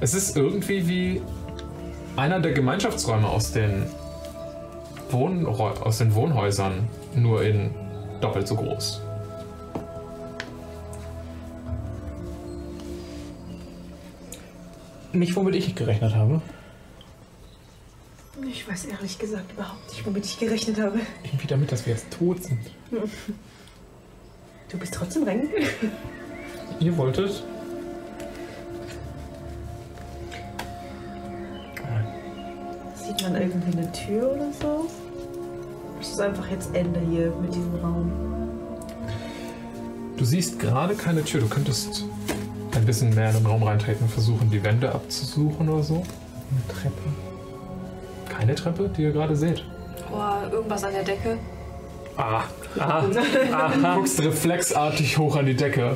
Es ist irgendwie wie einer der Gemeinschaftsräume aus den, Wohnrä aus den Wohnhäusern, nur in doppelt so groß. Nicht, womit ich gerechnet habe. Ich weiß ehrlich gesagt überhaupt nicht, womit ich gerechnet habe. Irgendwie damit, dass wir jetzt tot sind. Du bist trotzdem reingegangen. Ihr wolltet? Sieht man irgendwie eine Tür oder so? Es ist einfach jetzt Ende hier mit diesem Raum. Du siehst gerade keine Tür. Du könntest ein bisschen mehr in den Raum reintreten und versuchen, die Wände abzusuchen oder so. Eine Treppe. Keine Treppe, die ihr gerade seht. Oh, irgendwas an der Decke. Ah, ah, ah. guckst reflexartig hoch an die Decke.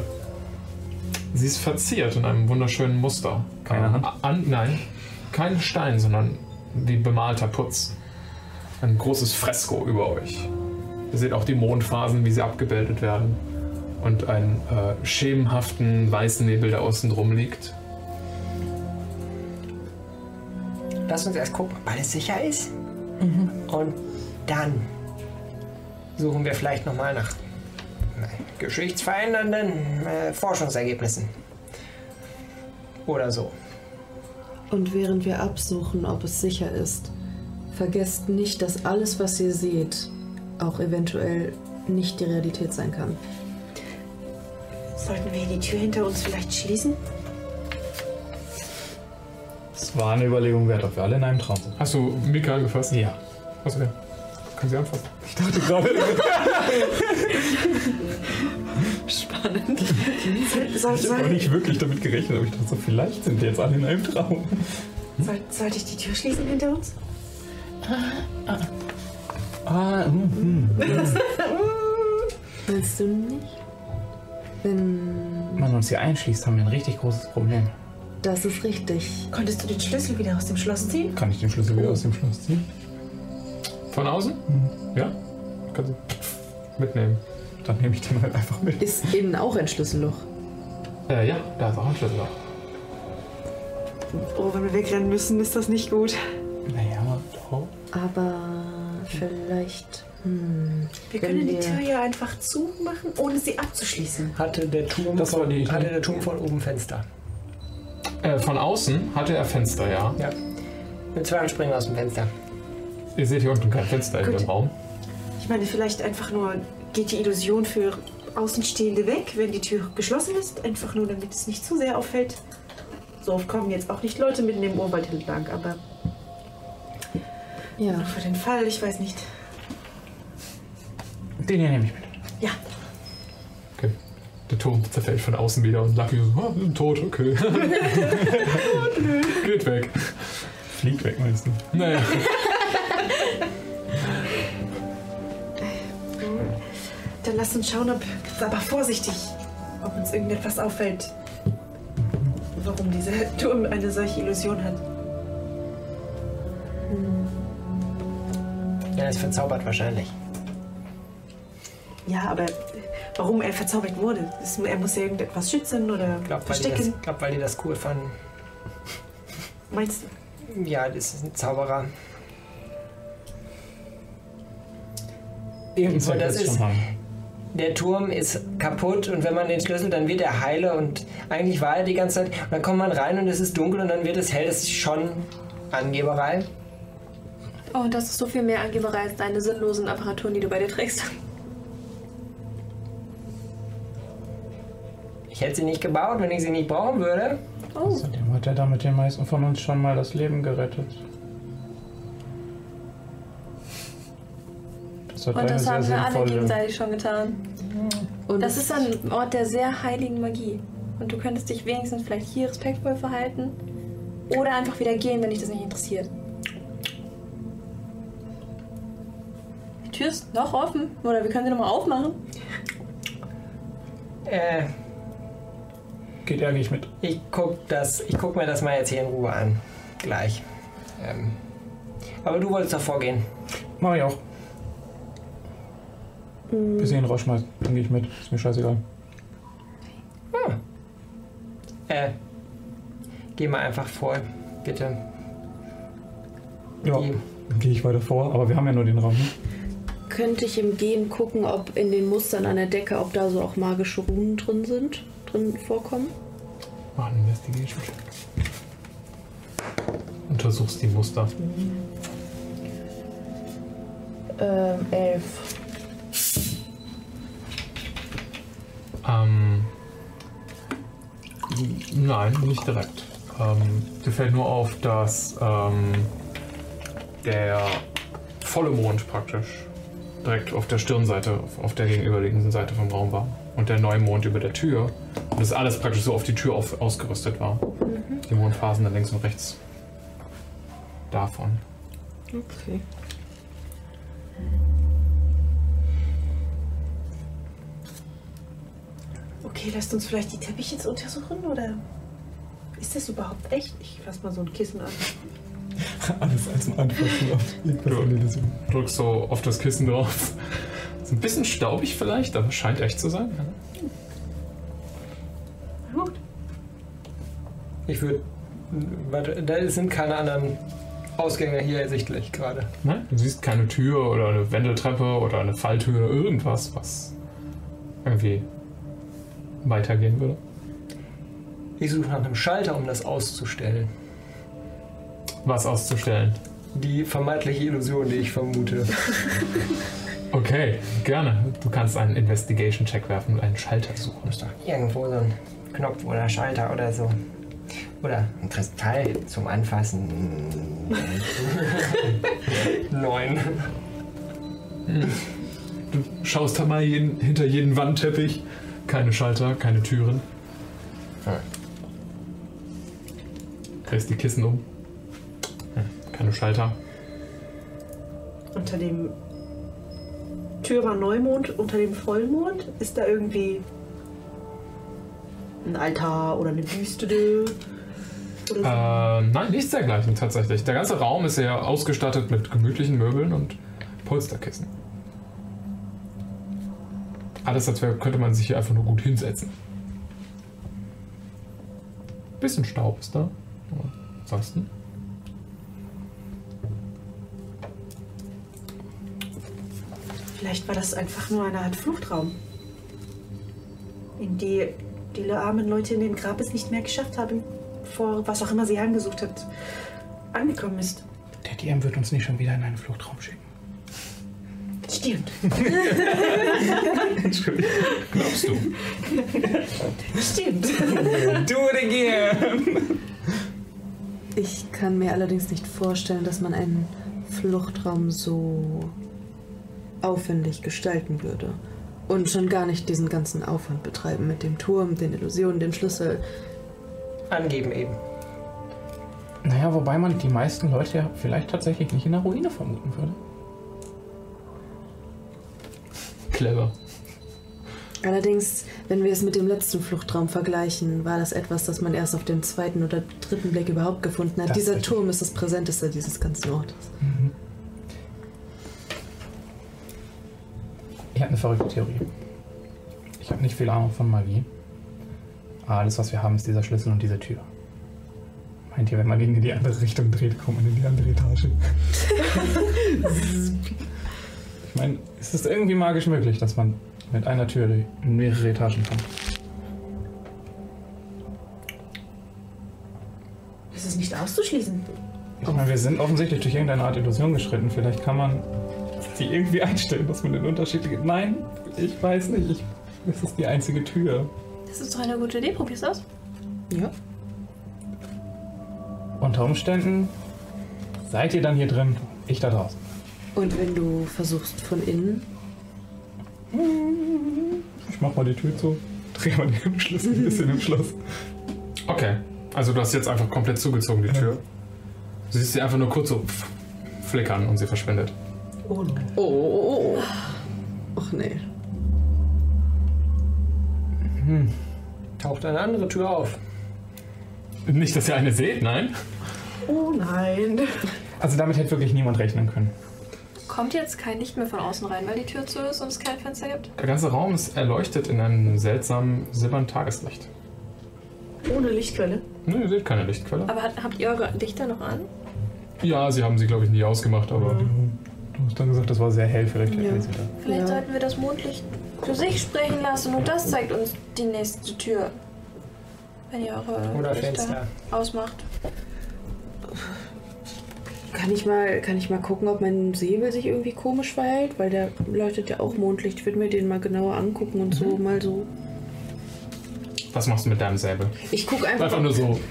Sie ist verziert in einem wunderschönen Muster. Keine Hand? An, nein, kein Stein, sondern wie bemalter Putz. ein großes Fresko über euch. Ihr seht auch die Mondphasen, wie sie abgebildet werden. Und einen äh, schemenhaften weißen Nebel, der außen drum liegt. Lass uns erst gucken, ob alles sicher ist. Und dann suchen wir vielleicht nochmal nach geschichtsverändernden äh, Forschungsergebnissen. Oder so. Und während wir absuchen, ob es sicher ist, vergesst nicht, dass alles, was ihr seht, auch eventuell nicht die Realität sein kann. Sollten wir die Tür hinter uns vielleicht schließen? Es war eine Überlegung wert, ob wir alle in einem Traum sind. Hast du Mika angefasst? Ja. Achso, ja. Kann sie anfassen. Ich dachte gerade. Spannend. Soll, Ich habe soll, nicht wirklich damit gerechnet, aber ich dachte so, vielleicht sind wir jetzt alle in einem Traum. soll, sollte ich die Tür schließen hinter uns? Ah, hm, hm. Willst du nicht? Wenn. Wenn man uns hier einschließt, haben wir ein richtig großes Problem. Das ist richtig. Konntest du den Schlüssel wieder aus dem Schloss ziehen? Kann ich den Schlüssel wieder aus dem Schloss ziehen? Von außen? Ja. Kannst du mitnehmen. Dann nehme ich den halt einfach mit. Ist innen auch ein Schlüsselloch. Äh, ja, da ist auch ein Schlüssel. Oh, wenn wir wegrennen müssen, ist das nicht gut. Naja, doch. Aber vielleicht. Hm, Wir können die Tür ja einfach zumachen, ohne sie abzuschließen. Hatte der Turm, Das war die Idee. hatte der Turm von oben Fenster. Äh, von außen hatte er Fenster, ja. Ja. Mit zwei springen aus dem Fenster. Ihr seht hier unten kein Fenster in Gut. dem Raum. Ich meine, vielleicht einfach nur geht die Illusion für Außenstehende weg, wenn die Tür geschlossen ist. Einfach nur, damit es nicht zu sehr auffällt. So oft kommen jetzt auch nicht Leute mitten im Urwald entlang, aber ja. für den Fall, ich weiß nicht. Den hier nehme ich mit. Ja. Der Turm zerfällt von außen wieder und Lucky so, ah, wir sind tot, okay. Geht weg. Fliegt weg, meinst du? Naja. dann lasst uns schauen, ob, aber vorsichtig, ob uns irgendetwas auffällt. Warum dieser Turm eine solche Illusion hat. Er ist verzaubert wahrscheinlich. Ja, aber warum er verzaubert wurde? Das, er muss ja irgendetwas schützen oder Ich glaube, weil, die das- verstecken. glaub, weil die das cool fanden. Meinst du? Ja, das ist ein Zauberer. Zweck das ist-. Der Turm ist kaputt und wenn man den Schlüssel, dann wird er heile und eigentlich war er die ganze Zeit. Und dann kommt man rein und es ist dunkel und dann wird es hell. Das ist schon Angeberei. Oh, und das ist so viel mehr Angeberei als deine sinnlosen Apparaturen, die du bei dir trägst. Ich hätte sie nicht gebaut, wenn ich sie nicht brauchen würde. Oh, Außerdem hat er damit den meisten von uns schon mal das Leben gerettet. Das hat und das haben wir alle gegenseitig schon getan. Und Das ist ein Ort der sehr heiligen Magie. Und du könntest dich wenigstens vielleicht hier respektvoll verhalten. Oder einfach wieder gehen, wenn dich das nicht interessiert. Die Tür ist noch offen. Oder wir können sie nochmal aufmachen. Äh, Geht ehrlich mit. ich guck, das, ich guck mir das mal jetzt hier in Ruhe an. Gleich. Ähm, aber du wolltest doch vorgehen. Mach ich auch. Bis ihr ihn rausschmeißt, dann gehe ich mit. Ist mir scheißegal. Äh, geh mal einfach vor, bitte. Ja, Die- dann gehe ich weiter vor, aber wir haben ja nur den Raum. Ne? könnte ich im Gehen gucken, ob in den Mustern an der Decke, ob da so auch magische Runen drin sind, drin vorkommen. Mach einen Investigation. Untersuchst die Muster. Ähm, elf. Ähm, nein, nicht direkt. Ähm, dir fällt nur auf, dass ähm, der volle Mond praktisch direkt auf der Stirnseite, auf, auf der gegenüberliegenden Seite vom Raum war. Und der Neumond über der Tür. Und das alles praktisch so auf die Tür auf, ausgerüstet war. Die Mondphasen dann links und rechts davon. Okay. Okay, lasst uns vielleicht die Teppiche jetzt untersuchen oder ist das überhaupt echt? Ich fasse mal so ein Kissen an. Alles als ein irgendwas Du-. Drückst so auf das Kissen drauf. Ist ein bisschen staubig vielleicht, aber scheint echt zu sein. Gut. Ich würde. Da sind keine anderen Ausgänge hier ersichtlich gerade. Nein, du siehst keine Tür oder eine Wendeltreppe oder eine Falltür oder irgendwas, was irgendwie weitergehen würde. Ich suche nach einem Schalter, um das auszustellen. Was auszustellen. Die vermeintliche Illusion, die ich vermute. Okay, gerne. Du kannst einen Investigation-Check werfen und einen Schalter suchen. Muss doch irgendwo so ein Knopf oder Schalter oder so. Oder ein Kristall zum Anfassen. Neun. Du schaust da mal jeden, hinter jeden Wandteppich. Keine Schalter, keine Türen. Hm. Drehst die Kissen um. Hm, Keine Schalter. Unter dem Tür war Neumond, unter dem Vollmond ist da irgendwie ein Altar oder eine Büste oder so. Äh, nein, nichts dergleichen tatsächlich. Der ganze Raum ist sehr ausgestattet mit gemütlichen Möbeln und Polsterkissen. Alles, als könnte man sich hier einfach nur gut hinsetzen. Bisschen Staub ist da. Aber ansonsten. Vielleicht war das einfach nur eine Art Fluchtraum, in die die armen Leute in dem Grab es nicht mehr geschafft haben, vor was auch immer sie heimgesucht hat, angekommen ist. Der DM wird uns nicht schon wieder in einen Fluchtraum schicken. Stimmt. Entschuldigung. Glaubst du? Stimmt. Do it again! Ich kann mir allerdings nicht vorstellen, dass man einen Fluchtraum so aufwendig gestalten würde. Und schon gar nicht diesen ganzen Aufwand betreiben mit dem Turm, den Illusionen, dem Schlüssel. Angeben eben. Naja, wobei man die meisten Leute ja vielleicht tatsächlich nicht in der Ruine vermuten würde. Clever. Allerdings, wenn wir es mit dem letzten Fluchtraum vergleichen, war das etwas, das man erst auf den zweiten oder dritten Blick überhaupt gefunden hat. Das Dieser. Turm ist das Präsenteste dieses ganzen Ortes. Ich habe eine verrückte Theorie. Ich habe nicht viel Ahnung von Magie. Aber alles, was wir haben, ist dieser Schlüssel und diese Tür. Meint ihr, wenn man ihn in die andere Richtung dreht, kommt man in die andere Etage? ich meine, ist es irgendwie magisch möglich, dass man mit einer Tür in mehrere Etagen kommt? Es ist nicht auszuschließen. Ich meine, wir sind offensichtlich durch irgendeine Art Illusion geschritten. Vielleicht kann man die irgendwie einstellen, dass man den Unterschied gibt. Nein, ich weiß nicht. Ich, das ist die einzige Tür. Das ist doch eine gute Idee. Probier's aus. Ja. Unter Umständen seid ihr dann hier drin, ich da draußen. Und wenn du versuchst von innen, Ich mach mal die Tür zu, dreh mal den Schlüssel ein bisschen im Schloss. Okay. Also du hast jetzt einfach komplett zugezogen, die Tür. Du siehst sie einfach nur kurz so flickern und sie verschwindet. Oh nein. Oh, oh, oh. Ach nee. Taucht eine andere Tür auf. Nicht, dass ihr eine seht, nein? Oh nein. Also damit hätte wirklich niemand rechnen können. Kommt jetzt kein Licht mehr von außen rein, weil die Tür zu ist und es kein Fenster gibt? Der ganze Raum ist erleuchtet in einem seltsamen silbernen Tageslicht. Ohne Lichtquelle. Nö, ihr seht keine Lichtquelle. Aber hat, habt ihr eure Lichter noch an? Ja, sie haben sie, glaube ich, nie ausgemacht, aber Du hast dann gesagt, das war sehr hell, vielleicht Ja. sie da. Vielleicht Ja. sollten wir das Mondlicht für sich sprechen lassen und das zeigt uns die nächste Tür. Wenn ihr eure Oder Lichter Fenster. ausmacht. Kann ich mal, kann ich mal gucken, ob mein Säbel sich irgendwie komisch verhält? Weil der leuchtet ja auch Mondlicht. Ich würde mir den mal genauer angucken und so mal so. Was machst du mit deinem Säbel? Ich gucke einfach. Einfach nur so.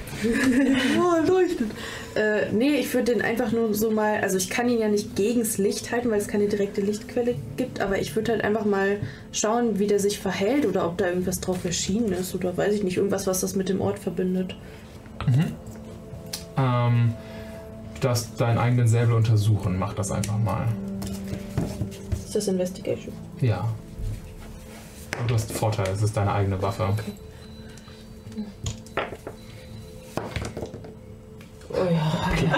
Oh, leuchtet. Äh, nee, ich würde den einfach nur so mal. Also, ich kann ihn ja nicht gegens Licht halten, weil es keine direkte Lichtquelle gibt. Aber ich würde halt einfach mal schauen, wie der sich verhält oder ob da irgendwas drauf erschienen ist. Oder weiß ich nicht, irgendwas, was das mit dem Ort verbindet. Ähm, du darfst deinen eigenen Säbel untersuchen. Mach das einfach mal. Ist das Investigation? Ja. Aber du hast Vorteil, es ist deine eigene Waffe. Oh ja.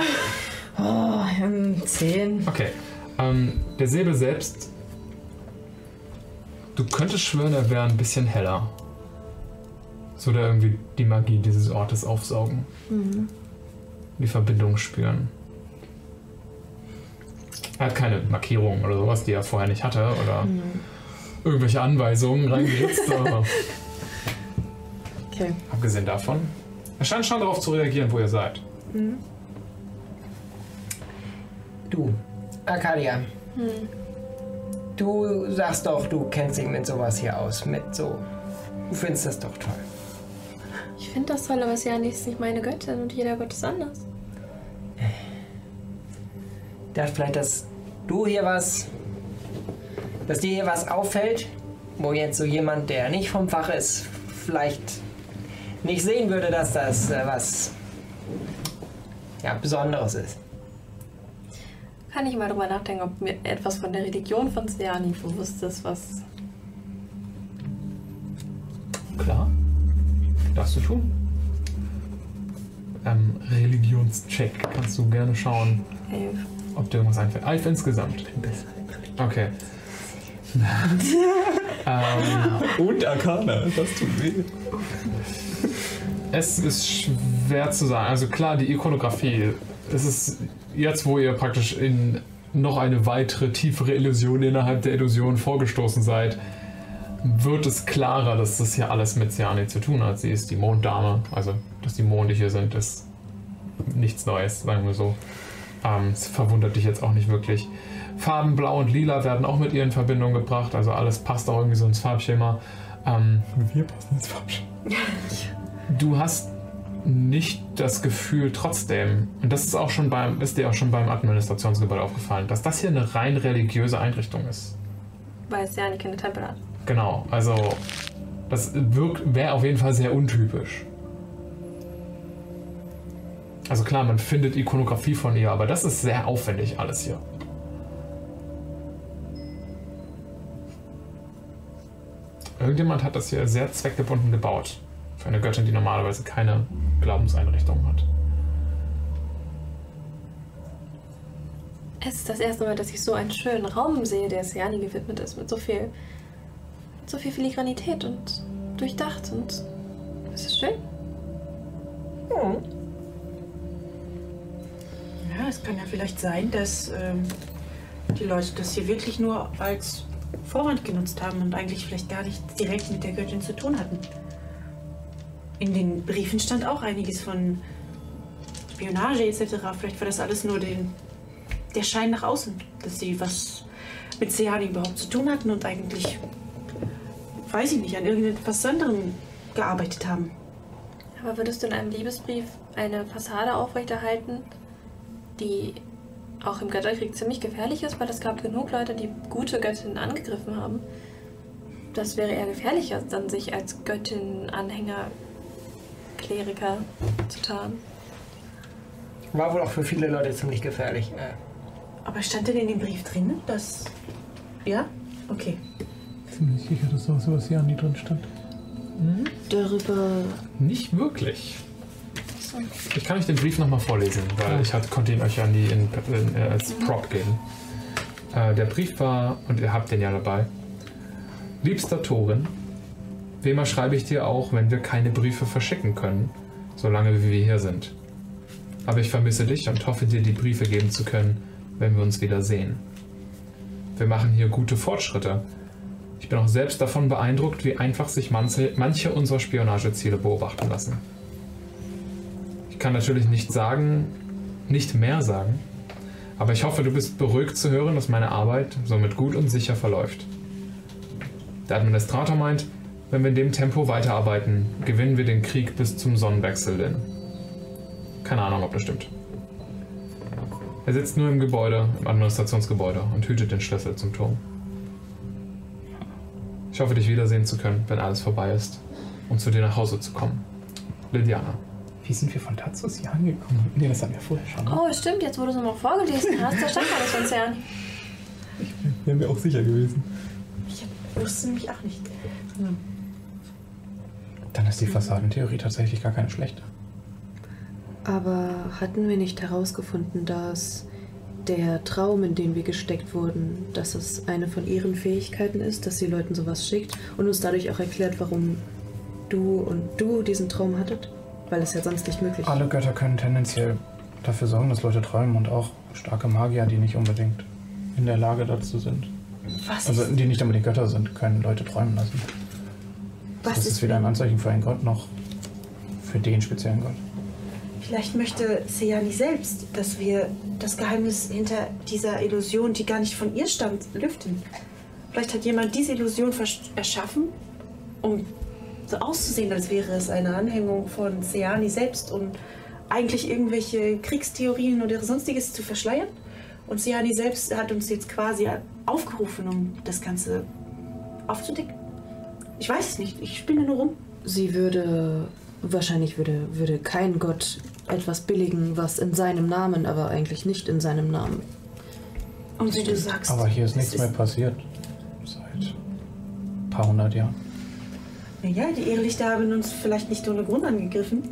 Ähm, zehn. Okay. Ähm, der Säbel selbst. Du könntest schwören, er wäre ein bisschen heller. So da irgendwie die Magie dieses Ortes aufsaugen. Die Verbindung spüren. Er hat keine Markierungen oder sowas, die er vorher nicht hatte. Oder irgendwelche Anweisungen reingeritzt. Okay. abgesehen davon. Er scheint schon darauf zu reagieren, wo ihr seid. Du, Arcadia. Du sagst doch, du kennst dich mit sowas hier aus. Mit so. Du findest das doch toll. Ich finde das toll, aber es ist ja nicht, nicht meine Göttin und jeder Gott ist anders. Ich dachte vielleicht, dass du hier was. dass dir hier was auffällt, wo jetzt so jemand, der nicht vom Fach ist, vielleicht nicht sehen würde, dass das äh, was. ja, Besonderes ist. Kann ich mal drüber nachdenken, ob mir etwas von der Religion von Seani bewusst ist, was. Klar. Darfst du tun. Ähm, Religionscheck. Kannst du gerne schauen, Elf. ob dir irgendwas einfällt. Elf insgesamt. Okay. ähm, Und Arcana, das tut weh. Es ist schwer zu sagen. Also klar, die Ikonografie. Es ist jetzt, wo ihr praktisch in noch eine weitere, tiefere Illusion innerhalb der Illusion vorgestoßen seid, wird es klarer, dass das hier alles mit Siani zu tun hat. Sie ist die Monddame, also dass die Monde hier sind, ist nichts Neues, sagen wir so. Ähm, es verwundert dich jetzt auch nicht wirklich. Farben Blau und Lila werden auch mit ihr in Verbindung gebracht, also alles passt auch irgendwie so ins Farbschema. Ähm, Wir passen ins Farbschema. du hast nicht das Gefühl trotzdem, und das ist auch schon beim, ist dir auch schon beim Administrationsgebäude aufgefallen, dass das hier eine rein religiöse Einrichtung ist. Weil Seani keine Tempel hat. Genau, also das wirkt, wäre auf jeden Fall sehr untypisch. Also klar, man findet Ikonografie von ihr, aber das ist sehr aufwendig alles hier. Irgendjemand hat das hier sehr zweckgebunden gebaut. Für eine Göttin, die normalerweise keine Glaubenseinrichtung hat. Es ist das erste Mal, dass ich so einen schönen Raum sehe, der Seani gewidmet ist, mit so viel, mit so viel Filigranität und durchdacht und es ist schön. Hm. Ja, es kann ja vielleicht sein, dass ähm, die Leute das hier wirklich nur als Vorwand genutzt haben und eigentlich vielleicht gar nichts direkt mit der Göttin zu tun hatten. In den Briefen stand auch einiges von Spionage etc. Vielleicht war das alles nur den, der Schein nach außen, dass sie was mit Seani überhaupt zu tun hatten und eigentlich, weiß ich nicht, an irgendetwas anderem gearbeitet haben. Aber würdest du in einem Liebesbrief eine Fassade aufrechterhalten, die auch im Götterkrieg ziemlich gefährlich ist, weil es gab genug Leute, die gute Göttinnen angegriffen haben. Das wäre eher gefährlicher, dann sich als Göttin-Anhänger, Kleriker zu tarnen. War wohl auch für viele Leute ziemlich gefährlich. Äh, Aber stand denn in dem Brief drin, dass. Ja? Okay. Ziemlich sicher, dass da sowas hier an die drin stand. Darüber. Nicht wirklich. Ich kann euch den Brief nochmal vorlesen, weil ich hat, konnte ihn euch ja nie in, in, äh, als Prop geben. Äh, der Brief war, und ihr habt den ja dabei. Liebster Torin, immer schreibe ich dir auch, wenn wir keine Briefe verschicken können, solange wir hier sind. Aber ich vermisse dich und hoffe dir die Briefe geben zu können, wenn wir uns wieder sehen. Wir machen hier gute Fortschritte. Ich bin auch selbst davon beeindruckt, wie einfach sich manche, manche unserer Spionageziele beobachten lassen. Ich kann natürlich nicht sagen, nicht mehr sagen, aber ich hoffe, du bist beruhigt zu hören, dass meine Arbeit somit gut und sicher verläuft. Der Administrator meint, wenn wir in dem Tempo weiterarbeiten, gewinnen wir den Krieg bis zum Sonnenwechsel hin. Keine Ahnung, ob das stimmt. Er sitzt nur im Gebäude, im Administrationsgebäude und hütet den Schlüssel zum Turm. Ich hoffe, dich wiedersehen zu können, wenn alles vorbei ist und zu dir nach Hause zu kommen. Lydiana. Wie sind wir von Tatsus hier angekommen? Nee, das hatten wir vorher schon. Ne? Oh, stimmt, jetzt wo du es nochmal vorgelesen hast, da stand alles von Seani. Wären wir auch sicher gewesen. Ich wusste nämlich auch nicht. Dann ist die Fassadentheorie tatsächlich gar keine schlechte. Aber hatten wir nicht herausgefunden, dass der Traum, in den wir gesteckt wurden, dass es eine von ihren Fähigkeiten ist, dass sie Leuten sowas schickt und uns dadurch auch erklärt, warum du und du diesen Traum hattet? Weil es ja sonst nicht möglich ist. Alle Götter können tendenziell dafür sorgen, dass Leute träumen und auch starke Magier, die nicht unbedingt in der Lage dazu sind. Was Also die nicht unbedingt Götter sind, können Leute träumen lassen. Was Das ist ist weder ein Anzeichen für einen Gott noch für den speziellen Gott. Vielleicht möchte Seyani selbst, dass wir das Geheimnis hinter dieser Illusion, die gar nicht von ihr stammt, lüften. Vielleicht hat jemand diese Illusion erschaffen, um so auszusehen, als wäre es eine Anhängung von Seyani selbst und eigentlich irgendwelche Kriegstheorien oder sonstiges zu verschleiern. Und Seyani selbst hat uns jetzt quasi aufgerufen, um das Ganze aufzudecken. Ich weiß es nicht, ich spinne nur rum. Sie würde, wahrscheinlich würde, würde kein Gott etwas billigen, was in seinem Namen, aber eigentlich nicht in seinem Namen. Und wie du sagst. Aber hier ist nichts mehr passiert. Seit ein paar hundert Jahren. Naja, die Irrlichter haben uns vielleicht nicht ohne Grund angegriffen.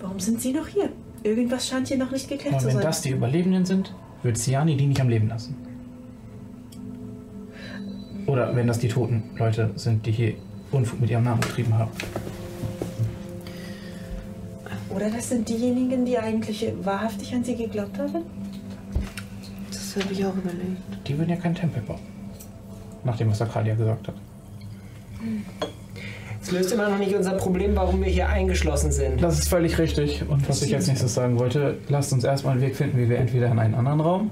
Warum sind sie noch hier? Irgendwas scheint hier noch nicht geklärt Und zu wenn sein. das die Überlebenden sind, wird Siani die nicht am Leben lassen. Oder wenn das die toten Leute sind, die hier Unfug mit ihrem Namen betrieben haben. Oder das sind diejenigen, die eigentlich wahrhaftig an sie geglaubt haben? Das habe ich auch überlegt. Die würden ja keinen Tempel bauen. Nach dem, was Arcadia gesagt hat. Es löst immer noch nicht unser Problem, warum wir hier eingeschlossen sind. Das ist völlig richtig. Und was ich als nächstes sagen wollte, lasst uns erstmal einen Weg finden, wie wir entweder in einen anderen Raum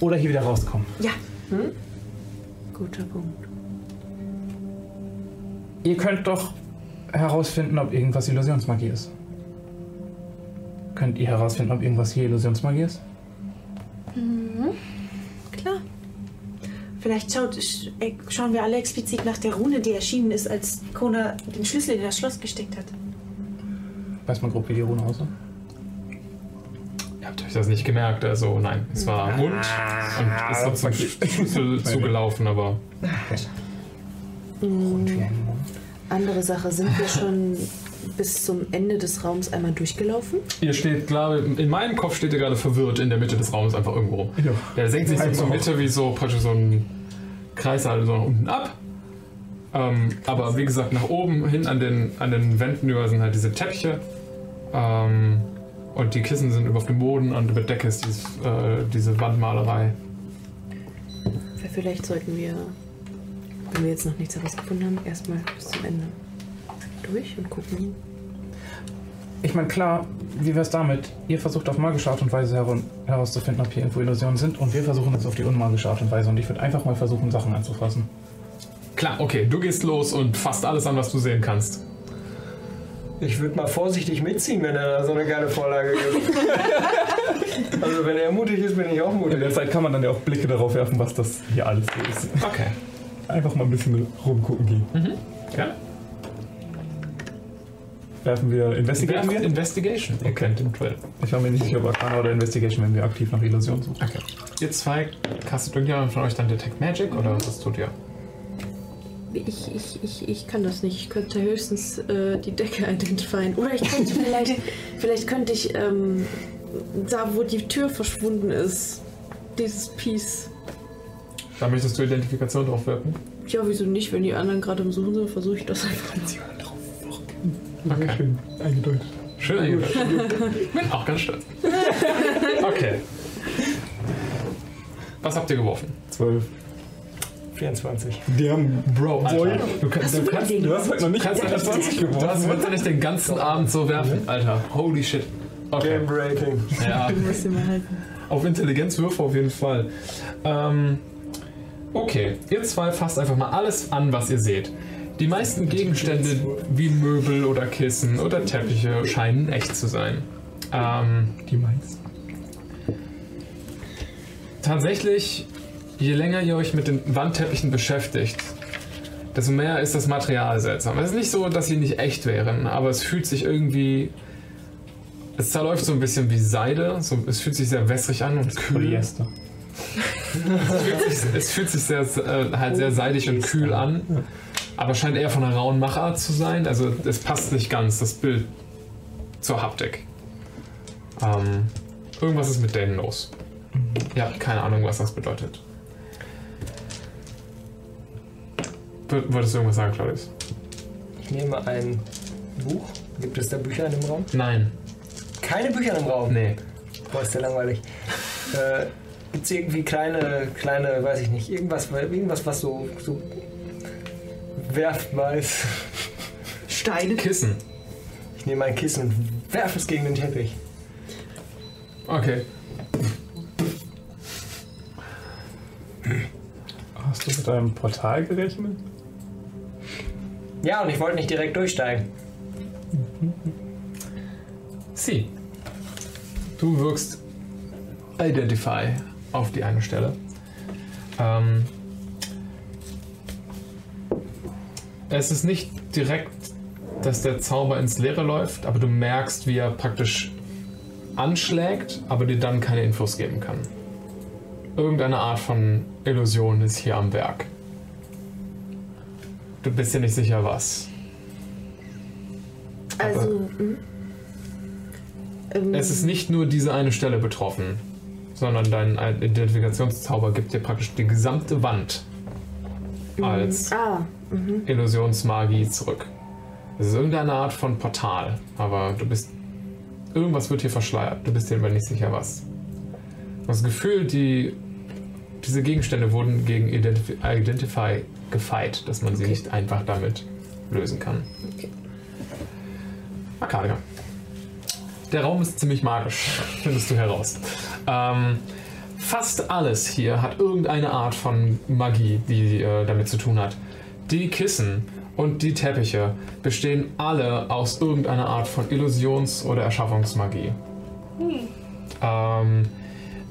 oder hier wieder rauskommen. Ja, Guter Punkt. Ihr könnt doch herausfinden, ob irgendwas Illusionsmagie ist. Könnt ihr herausfinden, ob irgendwas hier Illusionsmagie ist? Klar. vielleicht schaut, sch- äh, schauen wir alle explizit nach der Rune, die erschienen ist, als Kona den Schlüssel in das Schloss gesteckt hat. Weiß man grob, wie die Rune aussah? Habt euch das nicht gemerkt, also nein. Es war Mund und ist noch zum Schlüssel zugelaufen, aber Und wie ein Mond. Andere Sache, sind wir schon bis zum Ende des Raums einmal durchgelaufen? ihr steht, glaube in meinem Kopf steht ihr gerade verwirrt in der Mitte des Raums einfach irgendwo rum. Ja. Der senkt sich so zur. Mitte wie so praktisch so ein Kreis halt so nach unten ab. Ähm, aber wie gesagt, nach oben hin an den, an den Wänden über sind halt diese Teppiche. Ähm, und die Kissen sind über auf dem Boden und über der Decke ist dieses, äh, diese Wandmalerei. Vielleicht sollten wir, wenn wir jetzt noch nichts herausgefunden haben, erstmal bis zum Ende durch und gucken. Ich meine, klar, wie wär's damit? Ihr versucht auf magische Art und Weise herauszufinden, ob hier irgendwo Illusionen sind und wir versuchen es auf die unmagische Art und Weise und ich würde einfach mal versuchen, Sachen anzufassen. Klar, okay, du gehst los und fasst alles an, was du sehen kannst. Ich würde mal vorsichtig mitziehen, wenn er da so eine geile Vorlage gibt. also wenn er mutig ist, bin ich auch In mutig. der Zeit kann man dann ja auch Blicke darauf werfen, was das hier alles so ist. Okay. Einfach mal ein bisschen rumgucken gehen. Ja. Werfen wir Investigation? Werft Investigation. Ihr kennt den Drill. Ich war mir nicht sicher, ob Arcana oder Investigation, wenn wir aktiv nach Illusionen suchen. Okay. Ihr zwei, castet irgendjemand von euch dann Detect Magic oder was tut ihr? Ich, ich, ich, ich kann das nicht. Ich könnte höchstens äh, die Decke identifizieren. Oder ich könnte vielleicht, vielleicht könnte ich ähm, da, wo die Tür verschwunden ist, dieses Piece. Da möchtest du Identifikation drauf wirken? Ja, wieso nicht? Wenn die anderen gerade im Suchen sind, versuche ich das einfach. Okay. Schön eingedeutet. Schön eingedeutet. Bin auch ganz stolz. Okay. Was habt ihr geworfen? Zwölf. 24. Die haben Bro, Alter. Du kannst, du kannst, Du hast heute noch nicht kannst, 21 du geworfen. hast heute nicht den ganzen Abend so werfen, Alter. Holy shit. Okay. Game Breaking. Ja. Du musst ihn mal halten. Auf Intelligenzwürfe auf jeden Fall. Ähm, okay, ihr zwei fasst einfach mal alles an, was ihr seht. Die meisten Gegenstände wie Möbel oder Kissen oder Teppiche scheinen echt zu sein. Ähm, Die meisten. tatsächlich, je länger ihr euch mit den Wandteppichen beschäftigt, desto mehr ist das Material seltsam. Es ist nicht so, dass sie nicht echt wären, aber es fühlt sich irgendwie. Es zerläuft so ein bisschen wie Seide. So, es fühlt sich sehr wässrig an und kühl. Polyester. Es fühlt sich, es fühlt sich sehr, äh, halt sehr seidig und kühl an, aber scheint eher von einer rauen Machart zu sein. Also es passt nicht ganz, das Bild zur Haptik. Ähm, Irgendwas ist mit denen los. Ihr habt keine Ahnung, was das bedeutet. Wolltest du irgendwas sagen, Claudius? Ich nehme ein Buch. Gibt es da Bücher in dem Raum? Nein. Keine Bücher im Raum. Nee. Boah, ist der langweilig. Äh, Gibt es irgendwie kleine, kleine, weiß ich nicht, irgendwas, irgendwas was so, so werfbar ist? Steine. Kissen. Ich nehme ein Kissen, werfe es gegen den Teppich. Okay. Hast du mit einem Portal gerechnet? Ja, und ich wollte nicht direkt durchsteigen. Sie. Du wirkst Identify auf die eine Stelle. Ähm, es ist nicht direkt, dass der Zauber ins Leere läuft, aber du merkst, wie er praktisch anschlägt, aber dir dann keine Infos geben kann. Irgendeine Art von Illusion ist hier am Werk. Du bist dir nicht sicher, was. Also. hm? Ähm, Es ist nicht nur diese eine Stelle betroffen, sondern dein Identifikationszauber gibt dir praktisch die gesamte Wand als Ah, mhm. Illusionsmagie zurück. Es ist irgendeine Art von Portal, aber du bist. Irgendwas wird hier verschleiert. Du bist dir aber nicht sicher, was. Das Gefühl, die, diese Gegenstände wurden gegen Identif Identify gefeit, dass man sie Okay. nicht einfach damit lösen kann. Okay. Arcadia. Der Raum ist ziemlich magisch, findest du heraus. Ähm, fast alles hier hat irgendeine Art von Magie, die äh, damit zu tun hat. Die Kissen und die Teppiche bestehen alle aus irgendeiner Art von Illusions- oder Erschaffungsmagie. Ähm,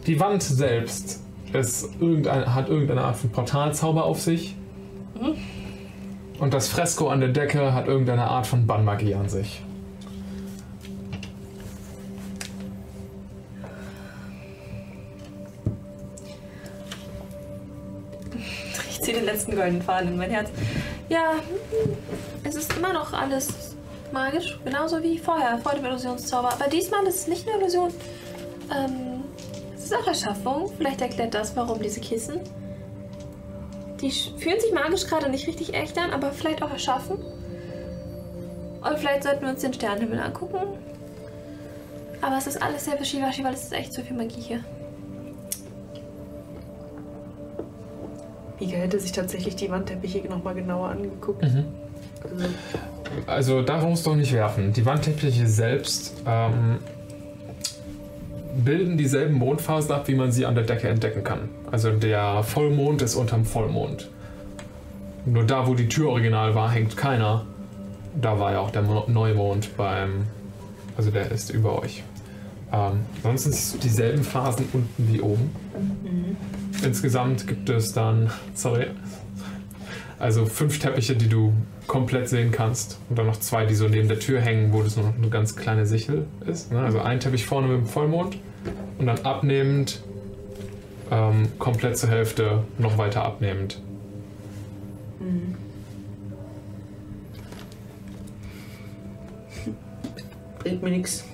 die Wand selbst ist irgendein, hat irgendeine Art von Portalzauber auf sich. Und das Fresko an der Decke hat irgendeine Art von Bannmagie an sich. Ich ziehe den letzten goldenen Faden in mein Herz. Ja, es ist immer noch alles magisch, genauso wie vorher, vor dem Illusionszauber. Aber diesmal ist es nicht eine Illusion. Ähm, es ist auch Erschaffung. Vielleicht erklärt das, warum diese Kissen. Die fühlen sich magisch gerade nicht richtig echt an, aber vielleicht auch erschaffen. Und vielleicht sollten wir uns den Sternenhimmel angucken. Aber es ist alles sehr wischiwaschi, weil es ist echt zu viel Magie hier. Mika hätte sich tatsächlich die Wandteppiche nochmal genauer angeguckt. Mhm. Also, Also darum musst du auch nicht werfen. Die Wandteppiche selbst ähm, bilden dieselben Mondphasen ab, wie man sie an der Decke entdecken kann. Also der Vollmond ist unterm Vollmond. Nur da, wo die Tür original war, hängt keiner. Da war ja auch der Mo- Neumond beim. Also der ist über euch. Ähm, sonst sind es dieselben Phasen unten wie oben. Insgesamt gibt es dann. Sorry. Also fünf Teppiche, die du komplett sehen kannst. Und dann noch zwei, die so neben der Tür hängen, wo das nur noch eine ganz kleine Sichel ist. Ne? Also ein Teppich vorne mit dem Vollmond und dann abnehmend, ähm, komplett zur Hälfte, noch weiter abnehmend. bringt mir nichts.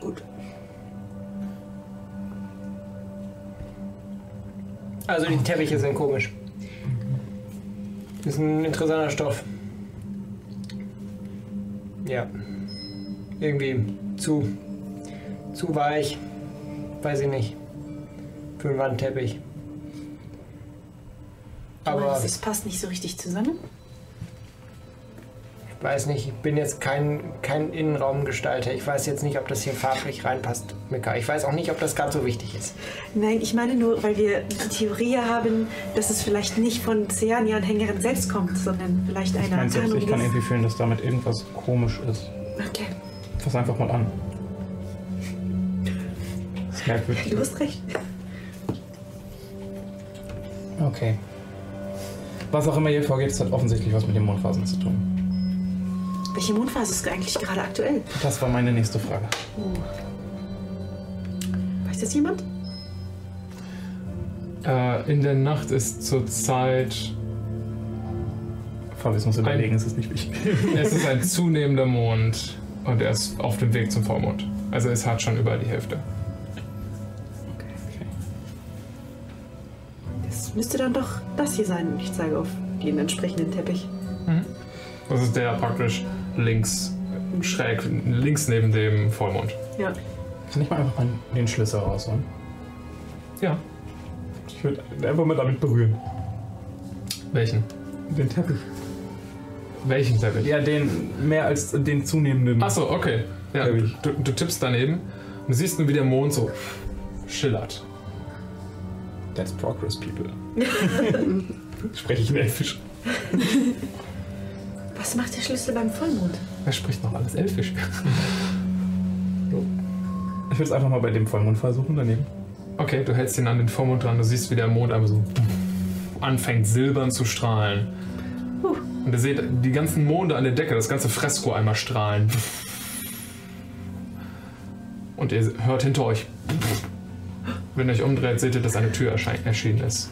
Gut. Also die Teppiche sind komisch. Ist ein interessanter Stoff. Ja. Irgendwie zu, zu weich. Weiß ich nicht. Für einen Wandteppich. Aber Aber es passt nicht so richtig zusammen. ich weiß nicht, ich bin jetzt kein, kein Innenraumgestalter. Ich weiß jetzt nicht, ob das hier farblich reinpasst, Mika. Ich weiß auch nicht, ob das gerade so wichtig ist. Nein, ich meine nur, weil wir die Theorie haben, dass es vielleicht nicht von Seani-Anhängerin selbst kommt, sondern vielleicht Ich eine meine, selbst ich kann irgendwie fühlen, dass damit irgendwas komisch ist. Okay, Fass einfach mal an. Merkwürdig. du hast recht. Okay. Was auch immer hier vorgeht, es hat offensichtlich was mit den Mondphasen zu tun. Welche Mondphase ist eigentlich gerade aktuell? Das war meine nächste Frage. Weiß das jemand? Äh, in der Nacht ist zurzeit. Fabius muss überlegen, es ist nicht wichtig. es ist ein zunehmender Mond und er ist auf dem Weg zum Vollmond. Also es hat schon über die Hälfte. Das müsste dann doch das hier sein. Ich zeige auf den entsprechenden Teppich. Das ist der praktisch links, schräg, links neben dem Vollmond. Ja. Kann ich mal einfach mal den Schlüssel rausholen? Ja. Ich würde einfach mal damit berühren. Welchen? Den Teppich. Welchen Teppich? Ja, den mehr als den zunehmenden. Achso, okay. Ja, du, Teppich. du tippst daneben und du siehst nur, wie der Mond so schillert. That's progress, people. Spreche ich in Elfisch. Was macht der Schlüssel beim Vollmond? Wer spricht noch alles Elfisch? Ich will es einfach mal bei dem Vollmond versuchen daneben. Okay, du hältst ihn an den Vollmond dran, du siehst, wie der Mond einfach so anfängt silbern zu strahlen. Und ihr seht die ganzen Monde an der Decke, das ganze Fresko einmal strahlen. Und ihr hört hinter euch. Wenn ihr euch umdreht, seht ihr, dass eine Tür erschienen ist.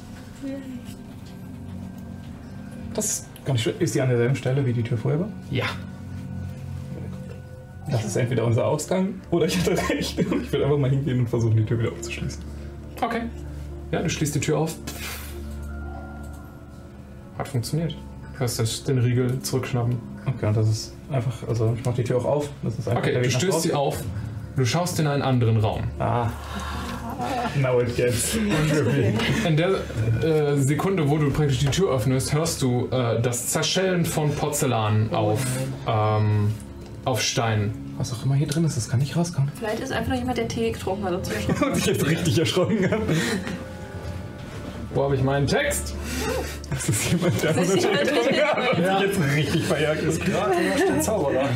Das ist die an derselben Stelle wie die Tür vorher war? Ja. Das ist entweder unser Ausgang oder ich hatte recht. Ich will einfach mal hingehen und versuchen, die Tür wieder aufzuschließen. Okay. Ja, du schließt die Tür auf. Hat funktioniert. Du hörst das- den Riegel zurückschnappen. Okay, und das ist einfach, also ich mach die Tür auch auf. Das ist einfach Okay, du stößt sie auf. Du schaust in einen anderen Raum. Ah. Now it gets. In der äh, Sekunde, wo du praktisch die Tür öffnest, hörst du äh, das Zerschellen von Porzellan auf, ähm, auf Stein. Was auch immer hier drin ist, das kann nicht rauskommen. Vielleicht ist einfach noch jemand, der Tee getrunken hat erschrocken Und ich jetzt richtig erschrocken habe. Wo habe ich meinen Text? Das ist jemand, der Das ist jemand, der- und sich jetzt richtig verjagt ist. Der Zauberer.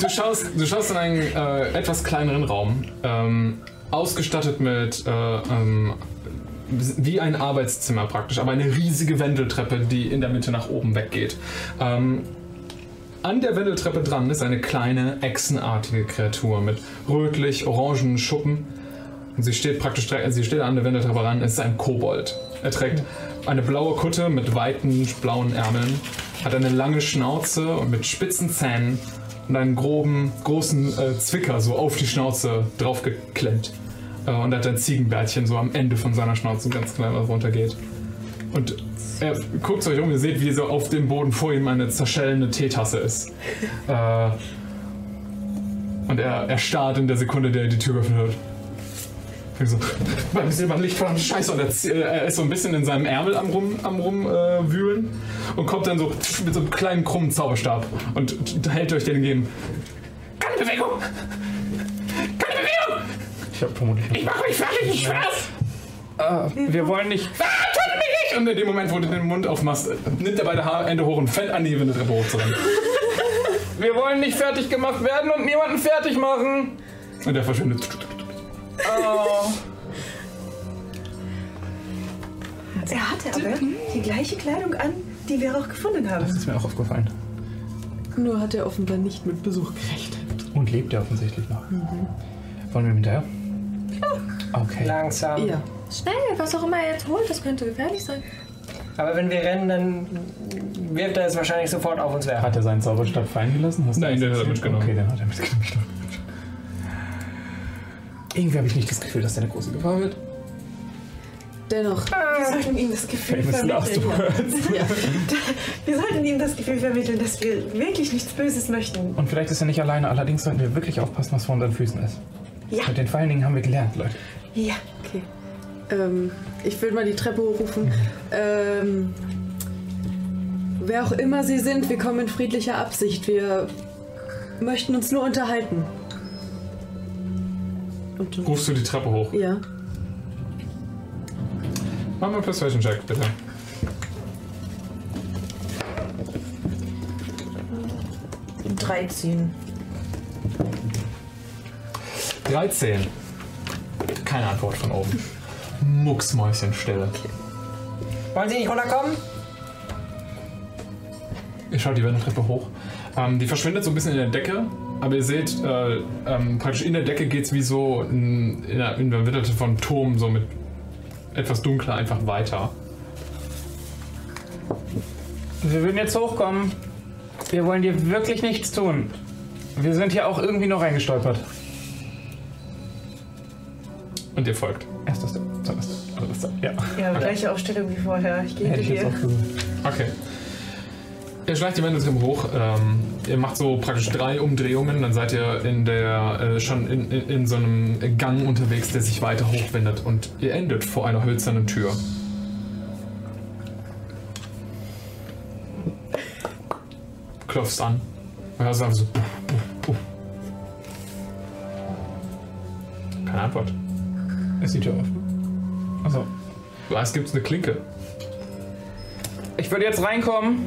Du schaust, du schaust in einen äh, etwas kleineren Raum, ähm, ausgestattet mit äh, ähm, wie ein Arbeitszimmer praktisch, aber eine riesige Wendeltreppe, die in der Mitte nach oben weggeht. Ähm, an der Wendeltreppe dran ist eine kleine echsenartige Kreatur mit rötlich-orangen Schuppen. Und sie steht praktisch sie steht an der Wendeltreppe ran. Es ist ein Kobold. Er trägt eine blaue Kutte mit weiten blauen Ärmeln, hat eine lange Schnauze mit spitzen Zähnen und einen groben, großen äh, Zwicker so auf die Schnauze draufgeklemmt. Äh, und er hat ein Ziegenbärtchen so am Ende von seiner Schnauze ganz klein was runtergeht. Und er guckt euch um, ihr seht, wie so auf dem Boden vor ihm eine zerschellende Teetasse ist. äh, und er, er starrt in der Sekunde, der die Tür geöffnet hat. Fängt so, beim Licht von Scheiße. Und er, zie- er ist so ein bisschen in seinem Ärmel am rum, am rum äh, wühlen und kommt dann so mit so einem kleinen krummen Zauberstab und hält euch den entgegen. Keine Bewegung! Keine Bewegung! Ich habe vermutlich Ich mache mich fertig, ich schwör's! Ah, wir wollen nicht. Ah, tut mich nicht! Und in dem Moment, wo du den Mund aufmachst, nimmt er beide Haarende hoch und fällt an die Wendeltreppe hoch zusammen. Wir wollen nicht fertig gemacht werden und niemanden fertig machen. Und er verschwindet. Oh. Er hatte aber die gleiche Kleidung an, die wir auch gefunden haben. Das ist mir auch aufgefallen. Nur hat er offenbar nicht mit Besuch gerechnet. Und lebt er offensichtlich noch. Wollen wir ihm hinterher? Okay. Langsam. Ja. Schnell, was auch immer er jetzt holt, das könnte gefährlich sein. Aber wenn wir rennen, dann wirft er es wahrscheinlich sofort auf uns werfen. Hat er seinen Zauberstab fallen gelassen? Hast Nein, den hat er mitgenommen. Okay, den hat er mitgenommen. Irgendwie habe ich nicht das Gefühl, dass der eine große Gefahr wird. Dennoch, Wir sollten ihm das Gefühl Famous last vermitteln. words. ja. Wir sollten ihm das Gefühl vermitteln, dass wir wirklich nichts Böses möchten. Und vielleicht ist er nicht alleine, allerdings sollten wir wirklich aufpassen, was vor unseren Füßen ist. Ja. Mit den Pfeilingen haben wir gelernt, Leute. Ja. Okay. Ähm, ich will mal die Treppe hochrufen. Ähm, wer auch immer Sie sind, wir kommen in friedlicher Absicht. Wir möchten uns nur unterhalten. Und, Rufst du die Treppe hoch? ja. Mach mal einen Persuasion Check, bitte. Dreizehn. 13. Keine Antwort von oben. Mucksmäuschenstille. Wollen Sie nicht runterkommen? Ihr schaut die Wendeltreppe hoch. Ähm, die verschwindet so ein bisschen in der Decke, aber ihr seht, äh, ähm, praktisch in der Decke geht es wie so in, in der, in der Mitte von Turm, so mit etwas dunkler einfach weiter. Wir würden jetzt hochkommen. Wir wollen dir wirklich nichts tun. Wir sind hier auch irgendwie noch reingestolpert. Und ihr folgt. Erstes Step, zweites Step, drittes Step. Ja. Ja, gleiche Aufstellung wie vorher. Ich gehe hinter dir. Okay. Ihr schleicht die Wendeltreppe hoch. Ähm, ihr macht so praktisch drei Umdrehungen. Dann seid ihr in der äh, schon in, in, in so einem Gang unterwegs, der sich weiter hochwindet. Und ihr endet vor einer hölzernen Tür. Klopfst an. Und hörst einfach so. Puff, puff, puff. Keine Antwort. Ist die Tür offen? Also, Es gibt eine Klinke. ich würde jetzt reinkommen.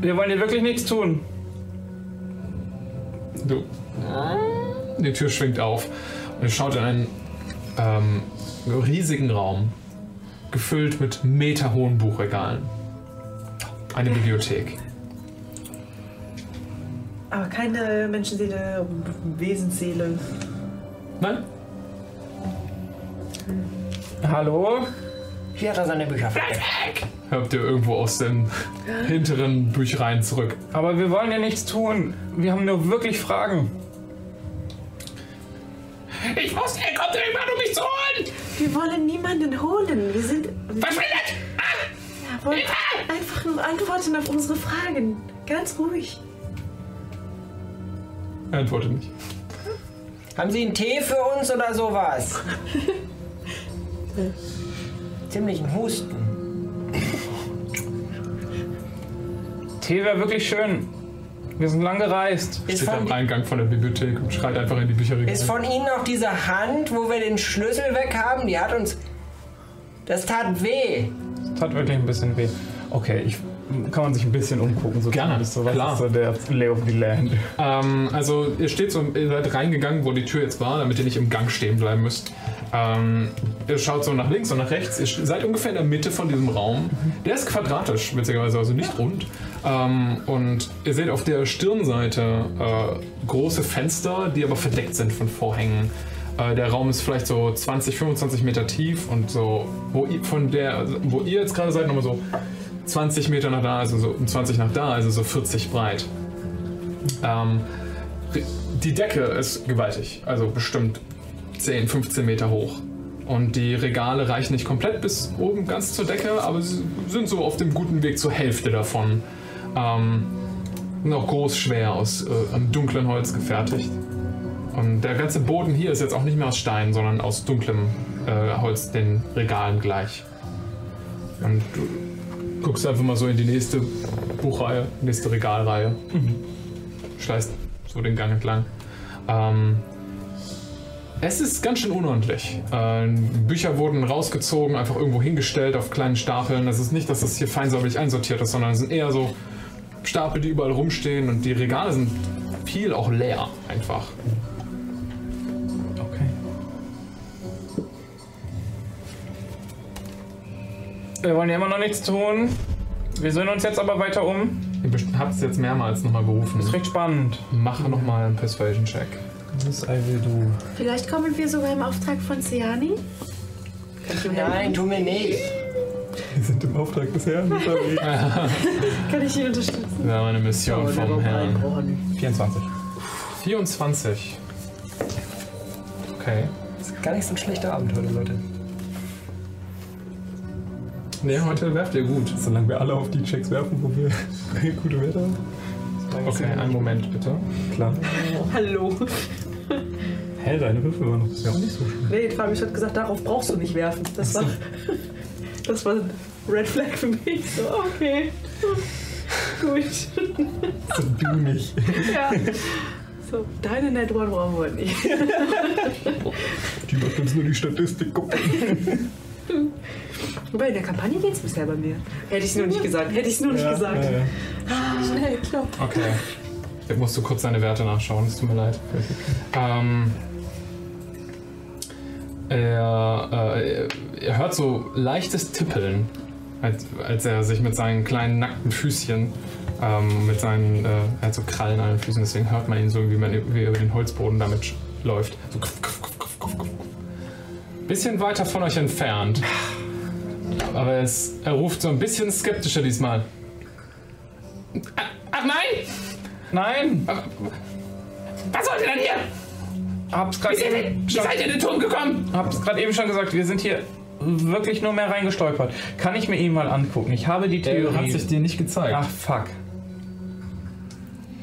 Wir wollen dir wirklich nichts tun. Du. Die Tür schwingt auf und ihr schaut in einen ähm, riesigen Raum, gefüllt mit meterhohen Buchregalen. Eine Bibliothek. Aber keine Menschenseele, Wesensseele. Nein? Hallo? Hier hat er seine Bücher versteckt. Hört ihr irgendwo aus den hinteren Büchereien zurück. Aber wir wollen dir nichts tun. Wir haben nur wirklich Fragen. Ich wusste, er kommt irgendwann, um mich zu holen! Wir wollen niemanden holen. Wir sind. Verschwindet! Ja, wollen einfach nur antworten auf unsere Fragen. Ganz ruhig. Er antwortet nicht. Haben Sie einen Tee für uns oder sowas? Ziemlichen Husten. Tee wäre wirklich schön. Wir sind lang gereist. Ist Steht am von, Eingang von der Bibliothek und schreit einfach in die Bücherregale. ist von Ihnen noch diese Hand, wo wir den Schlüssel weg haben? Die hat uns. Das tat weh. Tat wirklich ein bisschen weh. Okay, ich kann man sich ein bisschen umgucken. So Gerne, so, klar. ist so der Lay of the Land. Ähm, also ihr steht so, ihr seid reingegangen, wo die Tür jetzt war, damit ihr nicht im Gang stehen bleiben müsst. Ähm, ihr schaut so nach links und nach rechts. Ihr seid ungefähr in der Mitte von diesem Raum. Der ist quadratisch, witzigerweise, also nicht rund. Ähm, und ihr seht auf der Stirnseite äh, große Fenster, die aber verdeckt sind von Vorhängen. Äh, der Raum ist vielleicht so 20, 25 Meter tief und so, wo ihr, von der, also wo ihr jetzt gerade seid, nochmal so 20 Meter nach da, also so 20 nach da, also so 40 breit. Ähm, die Decke ist gewaltig, also bestimmt 10, 15 Meter hoch. Und die Regale reichen nicht komplett bis oben ganz zur Decke, aber sie sind so auf dem guten Weg zur Hälfte davon. Ähm, auch groß schwer aus äh, am dunklen Holz gefertigt. Und der ganze Boden hier ist jetzt auch nicht mehr aus Stein, sondern aus dunklem äh, Holz den Regalen gleich. Und du guckst einfach mal so in die nächste Buchreihe, nächste Regalreihe. Schleißt so den Gang entlang. Ähm, es ist ganz schön unordentlich. Äh, Bücher wurden rausgezogen, einfach irgendwo hingestellt auf kleinen Stapeln. Es ist nicht, dass das hier fein säuberlich einsortiert ist, sondern es sind eher so Stapel, die überall rumstehen und die Regale sind viel auch leer einfach. Wir wollen ja immer noch nichts tun. Wir sehen uns jetzt aber weiter um. Ihr habt es jetzt mehrmals nochmal gerufen. Ist recht spannend. Mache nochmal einen Persuasion-Check. Das I will do. Vielleicht kommen wir sogar im Auftrag von Seani? Kann ich ihm Nein, tu mir nicht. Wir sind im Auftrag des Herrn unterwegs. Kann ich ihn unterstützen? Wir haben eine Mission vom Herrn. 24. 24. Okay. Das ist gar nicht so ein schlechter Abend heute, Leute. Ne, heute werft ihr gut. Solange wir alle auf die Checks werfen, wo wir gute Werte haben. Okay, einen Moment bitte. Klar. Hallo. Hä, deine Würfel waren noch. Ja auch nicht so schlimm. Nee, Fabius hat gesagt, darauf brauchst du nicht werfen. Das war, das war ein Red Flag für mich. So, okay. Gut. So, du nicht. Ja. So, deine Net One brauchen wir nicht. Die macht uns nur die Statistik gucken. Wobei, in der Kampagne geht's bisher bei mir. Hätte ich es nur nicht gesagt. Hätte ich es nur nicht gesagt. Ja, ja. Schnell, klopp. Okay. Jetzt musst du kurz deine Werte nachschauen, es tut mir leid. Ähm, er, äh, er hört so leichtes Tippeln, als, als er sich mit seinen kleinen nackten Füßchen, ähm, mit seinen, äh, er hat so Krallen an den Füßen, deswegen hört man ihn so, wie, man, wie er über den Holzboden damit läuft. So kuff, kuff, kuff, kuff, kuff, kuff. Bisschen weiter von euch entfernt. Aber es, er ruft so ein bisschen skeptischer diesmal. Ach nein! Nein! Was sollt ihr denn hier? hab's gerade eben, Wie seid ihr in den Turm gekommen? hab's grad eben schon gesagt, wir sind hier wirklich nur mehr reingestolpert. Kann ich mir ihn mal angucken? Ich habe die Er Theorie. hat sich dir nicht gezeigt. Ach, fuck.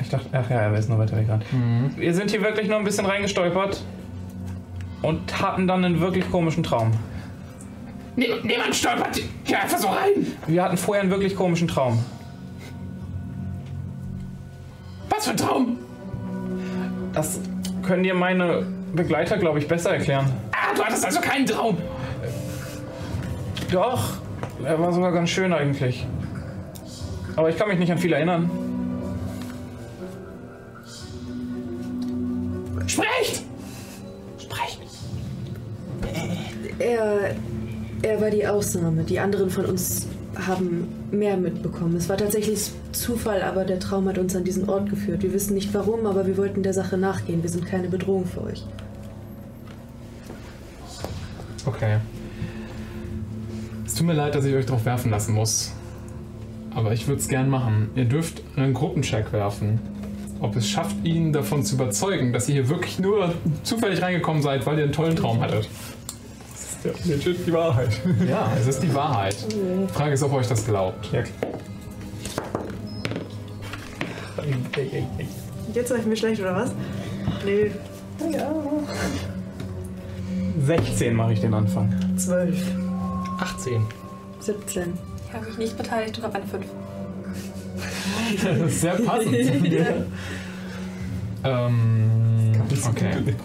Ich dachte, ach ja, er ist noch weiter weg. Mhm. Wir sind hier wirklich nur ein bisschen reingestolpert und hatten dann einen wirklich komischen Traum. Nie- niemand stolpert hier einfach so rein. Wir hatten vorher einen wirklich komischen Traum. Was für ein Traum? Das können dir meine Begleiter, glaube ich, besser erklären. Ah, du hattest also keinen Traum. Doch, er war sogar ganz schön eigentlich. Aber ich kann mich nicht an viel erinnern. Sprecht! Sprecht! Er, er war die Ausnahme. Die anderen von uns haben mehr mitbekommen. Es war tatsächlich Zufall, aber der Traum hat uns an diesen Ort geführt. Wir wissen nicht warum, aber wir wollten der Sache nachgehen. Wir sind keine Bedrohung für euch. Okay. Es tut mir leid, dass ich euch drauf werfen lassen muss. Aber ich würde es gern machen. Ihr dürft einen Gruppencheck werfen. Ob es schafft, ihn davon zu überzeugen, dass ihr hier wirklich nur zufällig reingekommen seid, weil ihr einen tollen Traum hattet. Ja legit die Wahrheit. Ja, es ist die Wahrheit. Die Frage ist, ob ihr euch das glaubt. Ja, Jetzt sag ich mir schlecht, oder was? Nö. 16 mache ich den Anfang. Zwölf. 18. 17. Ich habe mich nicht beteiligt und habe eine 5. Das ist sehr passend. ähm, okay.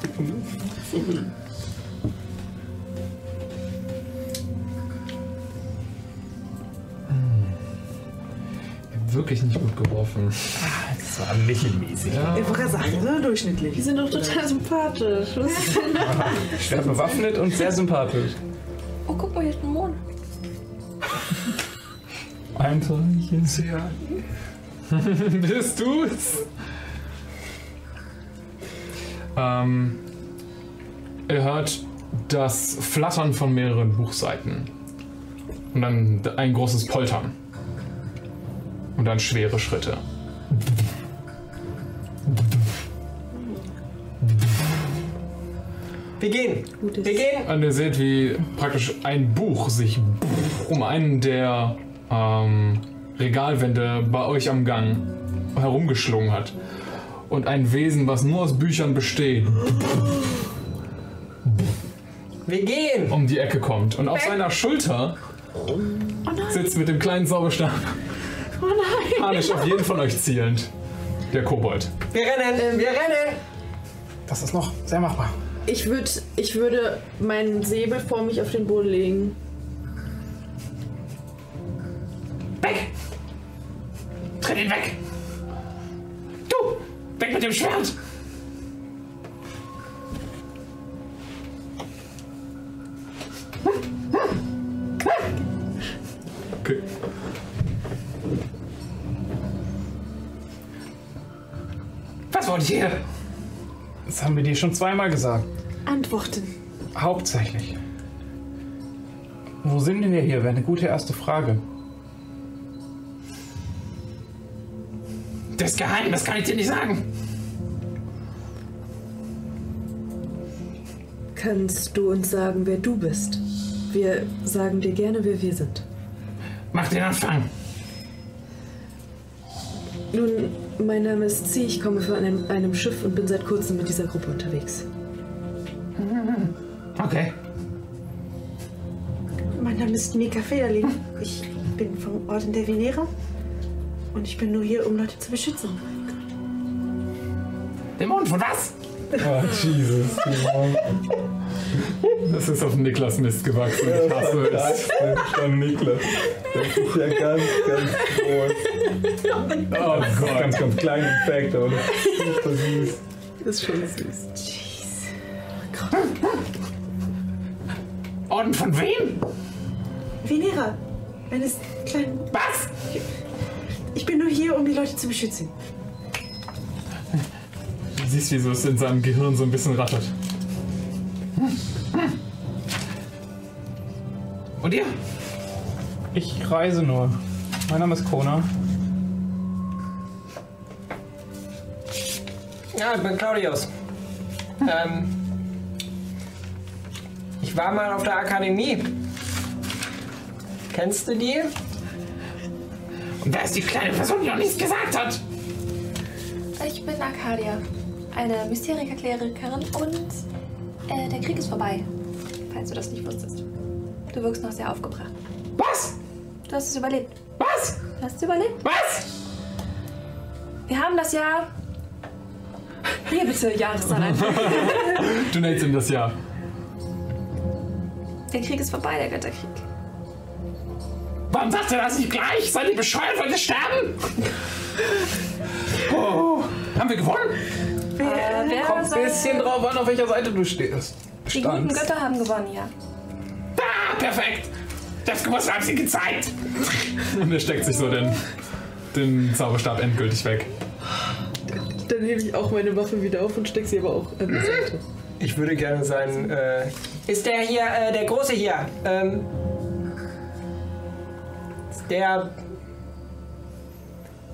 Wirklich nicht gut geworfen. Das war mittelmäßig. Ja. Ich wollte gerade sagen, ne? durchschnittlich. Die sind doch total sympathisch. Schwer bewaffnet und sehr sympathisch. Oh, guck mal, hier ist ein Mond. Ein Träumchen. Sehr. Bist du's? Ähm, ihr hört das Flattern von mehreren Buchseiten. Und dann ein großes Poltern. Und dann schwere Schritte. Wir gehen. Gutes. Wir gehen. Und ihr seht, wie praktisch ein Buch sich um einen der ähm, Regalwände bei euch am Gang herumgeschlungen hat. Und ein Wesen, was nur aus Büchern besteht, Wir gehen. um die Ecke kommt. Und auf seiner Schulter sitzt mit dem kleinen Zauberstab. Panisch auf jeden von euch zielend. Der Kobold. Wir rennen. Wir rennen. Das ist noch sehr machbar. Ich, würd, ich würde meinen Säbel vor mich auf den Boden legen. Weg! Tritt ihn weg! Du! Weg mit dem Schwert! Was wollt ihr? Das haben wir dir schon zweimal gesagt. Antworten. Hauptsächlich. Wo sind denn wir hier? Wäre eine gute erste Frage. Das ist geheim, das kann ich dir nicht sagen. Kannst du uns sagen, wer du bist? Wir sagen dir gerne, wer wir sind. Mach den Anfang. Nun, mein Name ist Z, ich komme von einem, einem Schiff und bin seit kurzem mit dieser Gruppe unterwegs. Okay. Mein Name ist Mika Federling. Ich bin vom Orden der Venera. Und ich bin nur hier, um Leute zu beschützen. Dämon von was? Oh, Jesus. Das ist auf Niklas Mist gewachsen. Ich hasse es. Von Niklas. Das ist ja ganz, ganz groß. Oh Gott. Ganz, ganz klein und aber das ist super süß. Das ist schon süß. Orden von wem? Venera, eines kleinen. Was? Ich bin nur hier, um die Leute zu beschützen. Du siehst, wie so es in seinem Gehirn so ein bisschen rattert. Und ihr? Ich reise nur. Mein Name ist Kona. Ja, ich bin Claudius. Ähm, ich war mal auf der Akademie. Kennst du die? Und da ist die kleine Person, die noch nichts gesagt hat. Ich bin Arcadia, eine Mysterierklärerin und äh, der Krieg ist vorbei, falls du das nicht wusstest. Du wirkst noch sehr aufgebracht. Was? Du hast es überlebt. Was? Du hast es überlebt. Was? Wir haben das Jahr. Hier bitte, Jahreszahl ein. Du nennst ihm das ja. Der Krieg ist vorbei, der Götterkrieg. Warum sagt er das nicht gleich? Seid ihr bescheuert, wollt ihr sterben? Oh, haben wir gewonnen? Äh, wer Kommt ein bisschen drauf an, auf welcher Seite du stehst. Die guten Standst. Götter haben gewonnen, ja. Ah, perfekt. Das gewusst haben sie gezeigt. Und er steckt sich so den, den Zauberstab endgültig weg. Dann hebe ich auch meine Waffe wieder auf und stecke sie aber auch an die Seite. Ich würde gerne sein. Äh, ist der hier, äh, der Große hier? Ähm, ist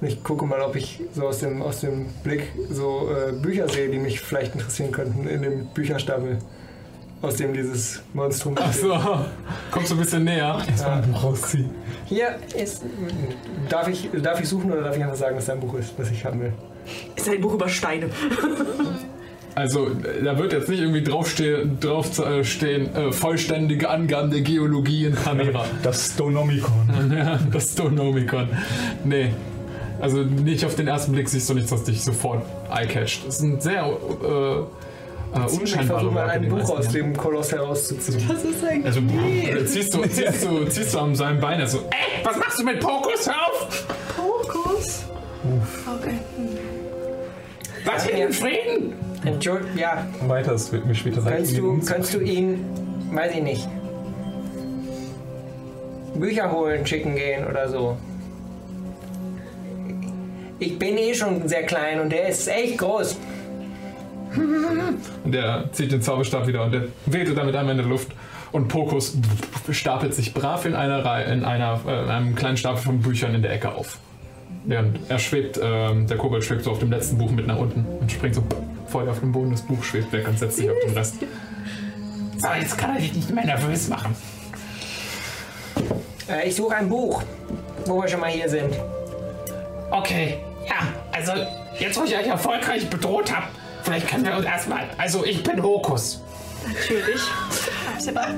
der. Ich gucke mal, ob ich so aus dem, aus dem Blick so äh, Bücher sehe, die mich vielleicht interessieren könnten in dem Bücherstapel, aus dem dieses Monstrum Ach so, kommst du ein bisschen näher. Erstmal rausziehen. Hier ist. Darf ich, darf ich suchen oder darf ich einfach sagen, dass da ein Buch ist, was ich haben will? Ist ein Buch über Steine. Also, da wird jetzt nicht irgendwie draufstehen, drauf äh, stehen, äh, vollständige Angaben der Geologie in Chimera. Das Stonomicon. ja, das Stonomicon. Nee. Also nicht auf den ersten Blick siehst du nichts, was dich sofort eye-catcht. Es sind sehr äh, äh, Ich unscheinbare versuche mal Werke, ein Buch aus dem Koloss herauszuziehen. Das ist ein Also ziehst du, ziehst du, ziehst du an seinem Bein, er so, ey, was machst du mit Pokus? Hör auf! Pokus. Okay. Lass ihn in Frieden! Entschuldigung, ja, Weiter, es wird mir später sagen. Könntest du, könntest du ihn, weiß ich nicht, Bücher holen, schicken gehen oder so? Ich bin eh schon sehr klein und der ist echt groß. Und er zieht den Zauberstab wieder und der wedelt damit einmal in der Luft. Und Pokus stapelt sich brav in einer Reihe, in, einer, äh, in einem kleinen Stapel von Büchern in der Ecke auf. Während er schwebt, ähm, der Kobold schwebt so auf dem letzten Buch mit nach unten und springt so voll auf den Boden, das Buch schwebt weg und setzt sich auf den Rest. So, jetzt kann er dich nicht mehr nervös machen. Äh, ich suche ein Buch, wo wir schon mal hier sind. Okay, ja, also jetzt, wo ich euch erfolgreich bedroht habe, vielleicht können wir uns erstmal. Also, ich bin Hokus. Natürlich. Absehbar.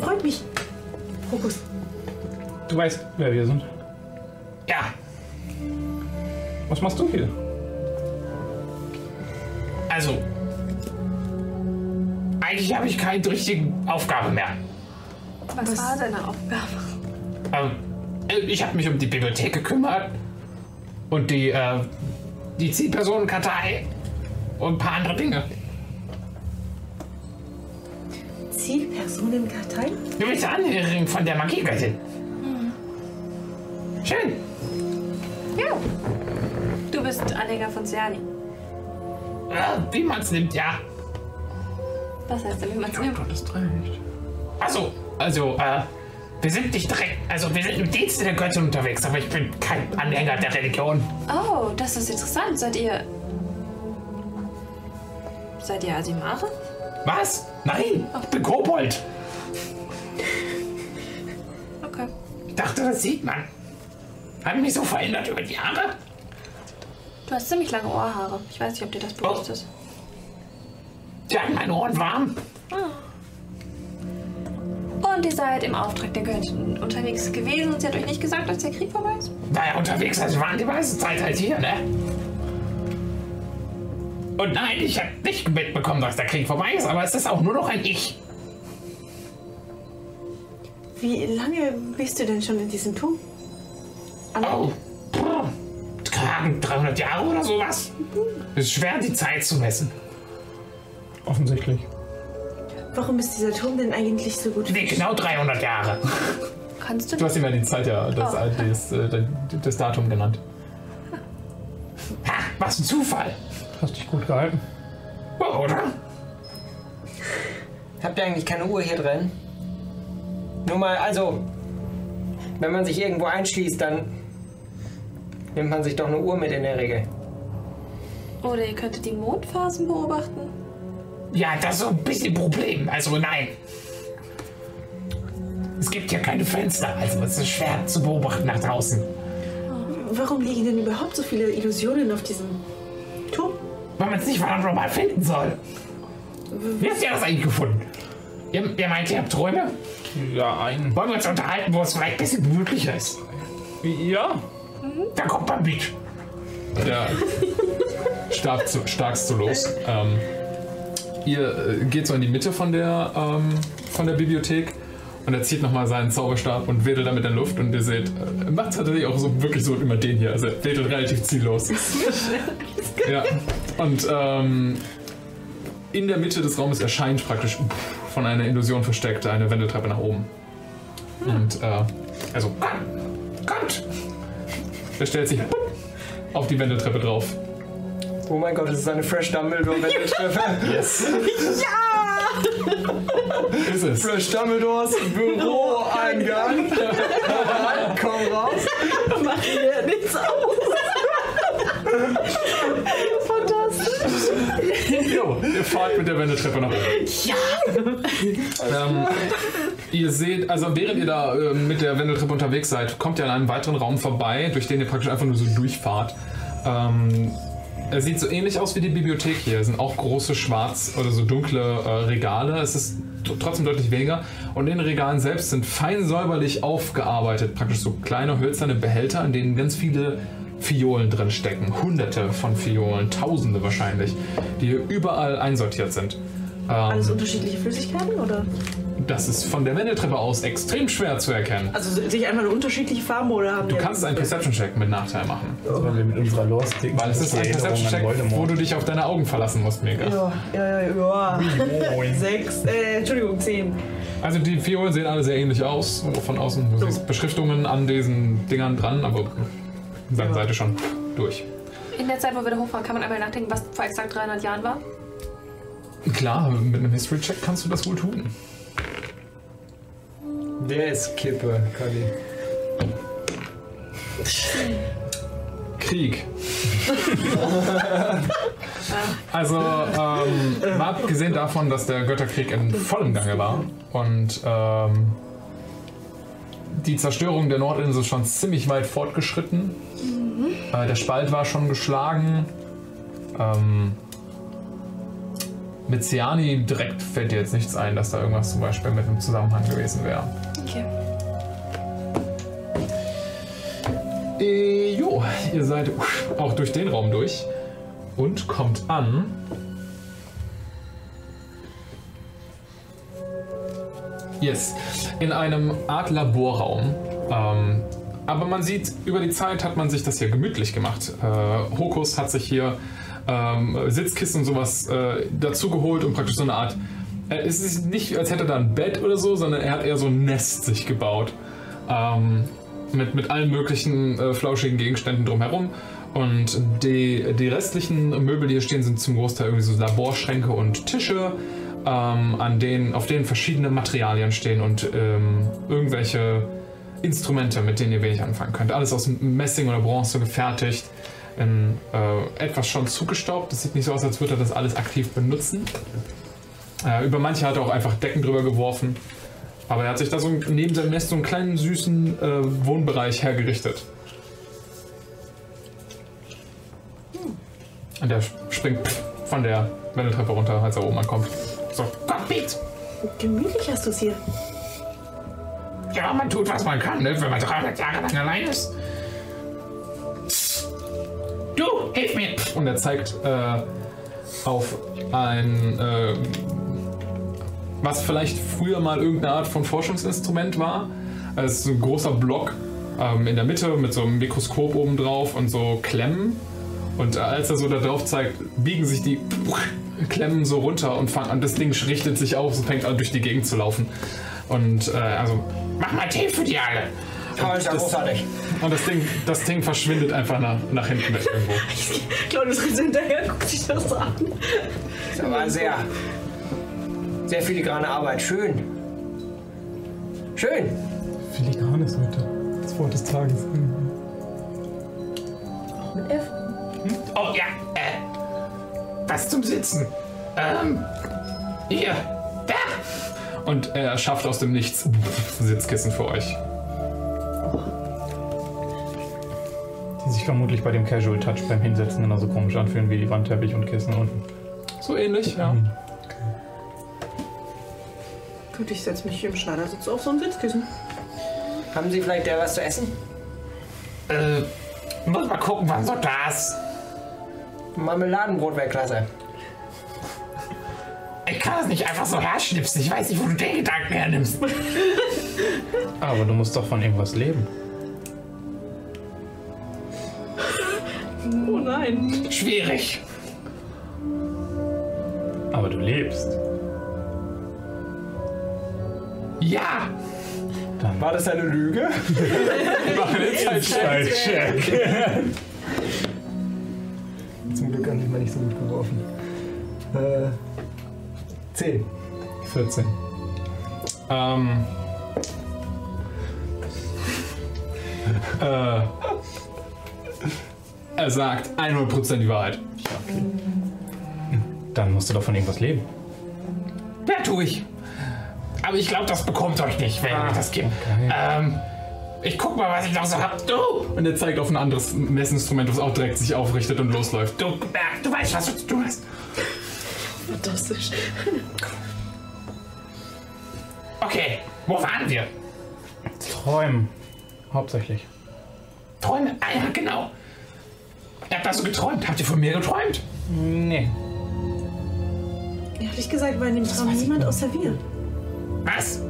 Freut mich. Fokus. Du weißt, wer wir sind. Ja, Was machst du hier? also. Eigentlich habe ich keine richtige Aufgabe mehr. Was, war deine Aufgabe? Ähm, äh, ich habe mich um die Bibliothek gekümmert und die, äh, die Zielpersonenkartei und ein paar andere Dinge. Zielpersonenkartei? Du bist Angehörigen von der Magiegöttin. Schön. Ja. Du bist Anhänger von Ciani. Äh, wie man es nimmt, ja. Was heißt denn, wie man es nimmt? hast recht. Also, also, äh, wir sind nicht direkt, also wir sind im Dienste der Göttin unterwegs, aber ich bin kein Anhänger der Religion. Oh, das ist interessant. Seid ihr. Seid ihr Asimare? Was? Nein, ich bin Kobold. Okay. Ich dachte, das sieht man. Haben mich so verändert über die Jahre? Du hast ziemlich lange Ohrhaare. Ich weiß nicht, ob dir das bewusst ist. Die halten meine Ohren warm. Und ihr seid im Auftrag der Göttin unterwegs gewesen und sie hat euch nicht gesagt, dass der Krieg vorbei ist? Naja, unterwegs, also wir waren die meiste Zeit halt hier, ne? Und nein, ich habe nicht mitbekommen, dass der Krieg vorbei ist, aber es ist auch nur noch ein Ich. Wie lange bist du denn schon in diesem Turm? Oh. Kragen 300 Jahre oder sowas? Ist schwer, die Zeit zu messen. Offensichtlich. Warum ist dieser Turm denn eigentlich so gut? Nee, genau 300 Jahre. Kannst du Du hast ihm ja die Zeit, ja, das, Oh. das, äh, das Datum genannt. Ha, was ein Zufall. Hast dich gut gehalten. Oh, oder? Habt ihr eigentlich keine Uhr hier drin? Nur mal, also, wenn man sich irgendwo einschließt, dann nimmt man sich doch eine Uhr mit in der Regel. Oder ihr könntet die Mondphasen beobachten. Ja, das ist so ein bisschen Problem. Also nein. Es gibt hier keine Fenster, also es ist schwer zu beobachten nach draußen. Warum liegen denn überhaupt so viele Illusionen auf diesem Turm? Weil man es nicht verdammt nochmal finden soll. Wie habt ihr das eigentlich gefunden? Ihr, ihr meint, ihr habt Träume? Ja, ein. Wollen wir uns unterhalten, wo es vielleicht ein bisschen gemütlicher ist? Ja. Dann kommt man mit. Ja. Stark zu, starkst zu los. Ähm, ihr äh, geht so in die Mitte von der, ähm, von der Bibliothek und er zieht nochmal seinen Zauberstab und wedelt damit in der Luft und ihr seht, äh, er macht tatsächlich auch so wirklich so immer den hier. Also er wedelt relativ ziellos. ja. Und ähm, in der Mitte des Raumes erscheint praktisch von einer Illusion versteckt eine Wendeltreppe nach oben. Und äh, also, kommt! Er stellt sich auf die Wendeltreppe drauf. Oh mein Gott, das ist eine Fresh Dumbledore-Wendeltreppe. Yes. Ja! Ist es. Fresh Dumbledores Büroeingang. Komm raus. Mach dir nichts aus. Fantastisch. Jo, ihr fahrt mit der Wendeltreppe nach oben. Ja! Ähm, ihr seht, also während ihr da äh, mit der Wendeltreppe unterwegs seid, kommt ihr an einem weiteren Raum vorbei, durch den ihr praktisch einfach nur so durchfahrt. Ähm, er sieht so ähnlich aus wie die Bibliothek hier. Es sind auch große schwarz oder so dunkle äh, Regale. Es ist trotzdem deutlich weniger. Und in den Regalen selbst sind fein säuberlich aufgearbeitet, praktisch so kleine hölzerne Behälter, in denen ganz viele Fiolen drin stecken. Hunderte von Fiolen, Tausende wahrscheinlich, die hier überall einsortiert sind. Ähm, Alles unterschiedliche Flüssigkeiten oder? Das ist von der Wendeltreppe aus extrem schwer zu erkennen. Also sehe ich einfach eine unterschiedliche Farben oder haben Du kannst einen Perception-Check mit Nachteil machen. Weil wir mit unserer Lore sticken. Weil es ist ein Perception-Check, wo du dich auf deine Augen verlassen musst, Mega. Ja, ja, ja, ja. Sechs, äh, Entschuldigung, zehn. Also die Fiolen sehen alle sehr ähnlich aus, von außen. Du siehst Beschriftungen an diesen Dingern dran, aber seine Seite schon durch. In der Zeit, wo wir da hochfahren, kann man einmal nachdenken, was vor exakt 300 Jahren war. Klar, mit einem History-Check kannst du das wohl tun. Der ist Kippe, Kali. Krieg. Also, ähm, mal abgesehen davon, dass der Götterkrieg in vollem Gange war und ähm, die Zerstörung der Nordinsel schon ziemlich weit fortgeschritten. Äh, der Spalt war schon geschlagen. Ähm, mit Ciani direkt fällt dir jetzt nichts ein, dass da irgendwas zum Beispiel mit einem Zusammenhang gewesen wäre. Okay. Äh, jo, ihr seid auch durch den Raum durch und kommt an. Yes, in einem Art Laborraum. Ähm, aber man sieht, über die Zeit hat man sich das hier gemütlich gemacht. Äh, Hokus hat sich hier ähm, Sitzkissen und sowas äh, dazu geholt und praktisch so eine Art. Äh, es ist nicht, als hätte er da ein Bett oder so, sondern er hat eher so ein Nest sich gebaut. Ähm, mit, mit allen möglichen äh, flauschigen Gegenständen drumherum. Und die, die restlichen Möbel, die hier stehen, sind zum Großteil irgendwie so Laborschränke und Tische, ähm, an denen, auf denen verschiedene Materialien stehen und ähm, irgendwelche Instrumente, mit denen ihr wenig anfangen könnt. Alles aus Messing oder Bronze gefertigt. In, äh, etwas schon zugestaubt. Das sieht nicht so aus, als würde er das alles aktiv benutzen. Äh, über manche hat er auch einfach Decken drüber geworfen. Aber er hat sich da so neben seinem Nest so einen kleinen süßen äh, Wohnbereich hergerichtet. Und der springt von der Wendeltreppe runter, als er oben ankommt. So, mit! Gemütlich hast du es hier. Ja, man tut, was man kann, ne? wenn man 300 Jahre lang allein ist. Hilf mir! Und er zeigt äh, auf ein, äh, was vielleicht früher mal irgendeine Art von Forschungsinstrument war. Es ist ein großer Block ähm, in der Mitte mit so einem Mikroskop oben drauf und so Klemmen. Und als er so da drauf zeigt, biegen sich die Klemmen so runter und, fangen, und das Ding richtet sich auf und fängt an durch die Gegend zu laufen. Und äh, also, Mach mal Tee für die alle. Ist ja großartig. und das Ding, das Ding verschwindet einfach nach, nach hinten weg irgendwo. Claudius rennt hinterher, guckt sich das an. Das war sehr, sehr filigrane Arbeit. Schön. Schön. Filigran ist heute das Wort des Tages. Mit F. Oh ja, äh, was zum Sitzen. Ähm, hier, da. Und er schafft aus dem Nichts Sitzkissen für euch. Die sich vermutlich bei dem Casual Touch beim Hinsetzen genauso komisch anfühlen wie die Wandteppich und Kissen unten. So ähnlich, ja. Gut, ich setze mich hier im Schneidersitz auf so ein Sitzkissen. Haben Sie vielleicht ja was zu essen? Äh, muss mal gucken, was so da ist. Marmeladenbrot wäre klasse. Ich kann das nicht einfach so herschnipsen. Ich weiß nicht, wo du den Gedanken hernimmst. Aber du musst doch von irgendwas leben. Oh nein. Schwierig. Aber du lebst. Ja. War das eine Lüge? Mach einen Inside-Check. Zum Glück habe ich mal nicht so gut geworfen. Äh, 10. 14. Ähm. äh, er sagt 100% die Wahrheit. Dann musst du doch von irgendwas leben. Ja, tu ich. Aber ich glaube, das bekommt euch nicht, wenn ihr das gibt. Ähm, ich guck mal, was ich noch so hab. Du! Und er zeigt auf ein anderes Messinstrument, was auch direkt sich aufrichtet und losläuft. Du, äh, du weißt, was du zu tun hast. Fantastisch. Okay, wo waren wir? Träumen. Hauptsächlich. Träume? Ah ja, genau. Ihr habt also geträumt. Habt ihr von mir geträumt? Nee. Ehrlich gesagt war in dem Traum niemand außer wir. Was?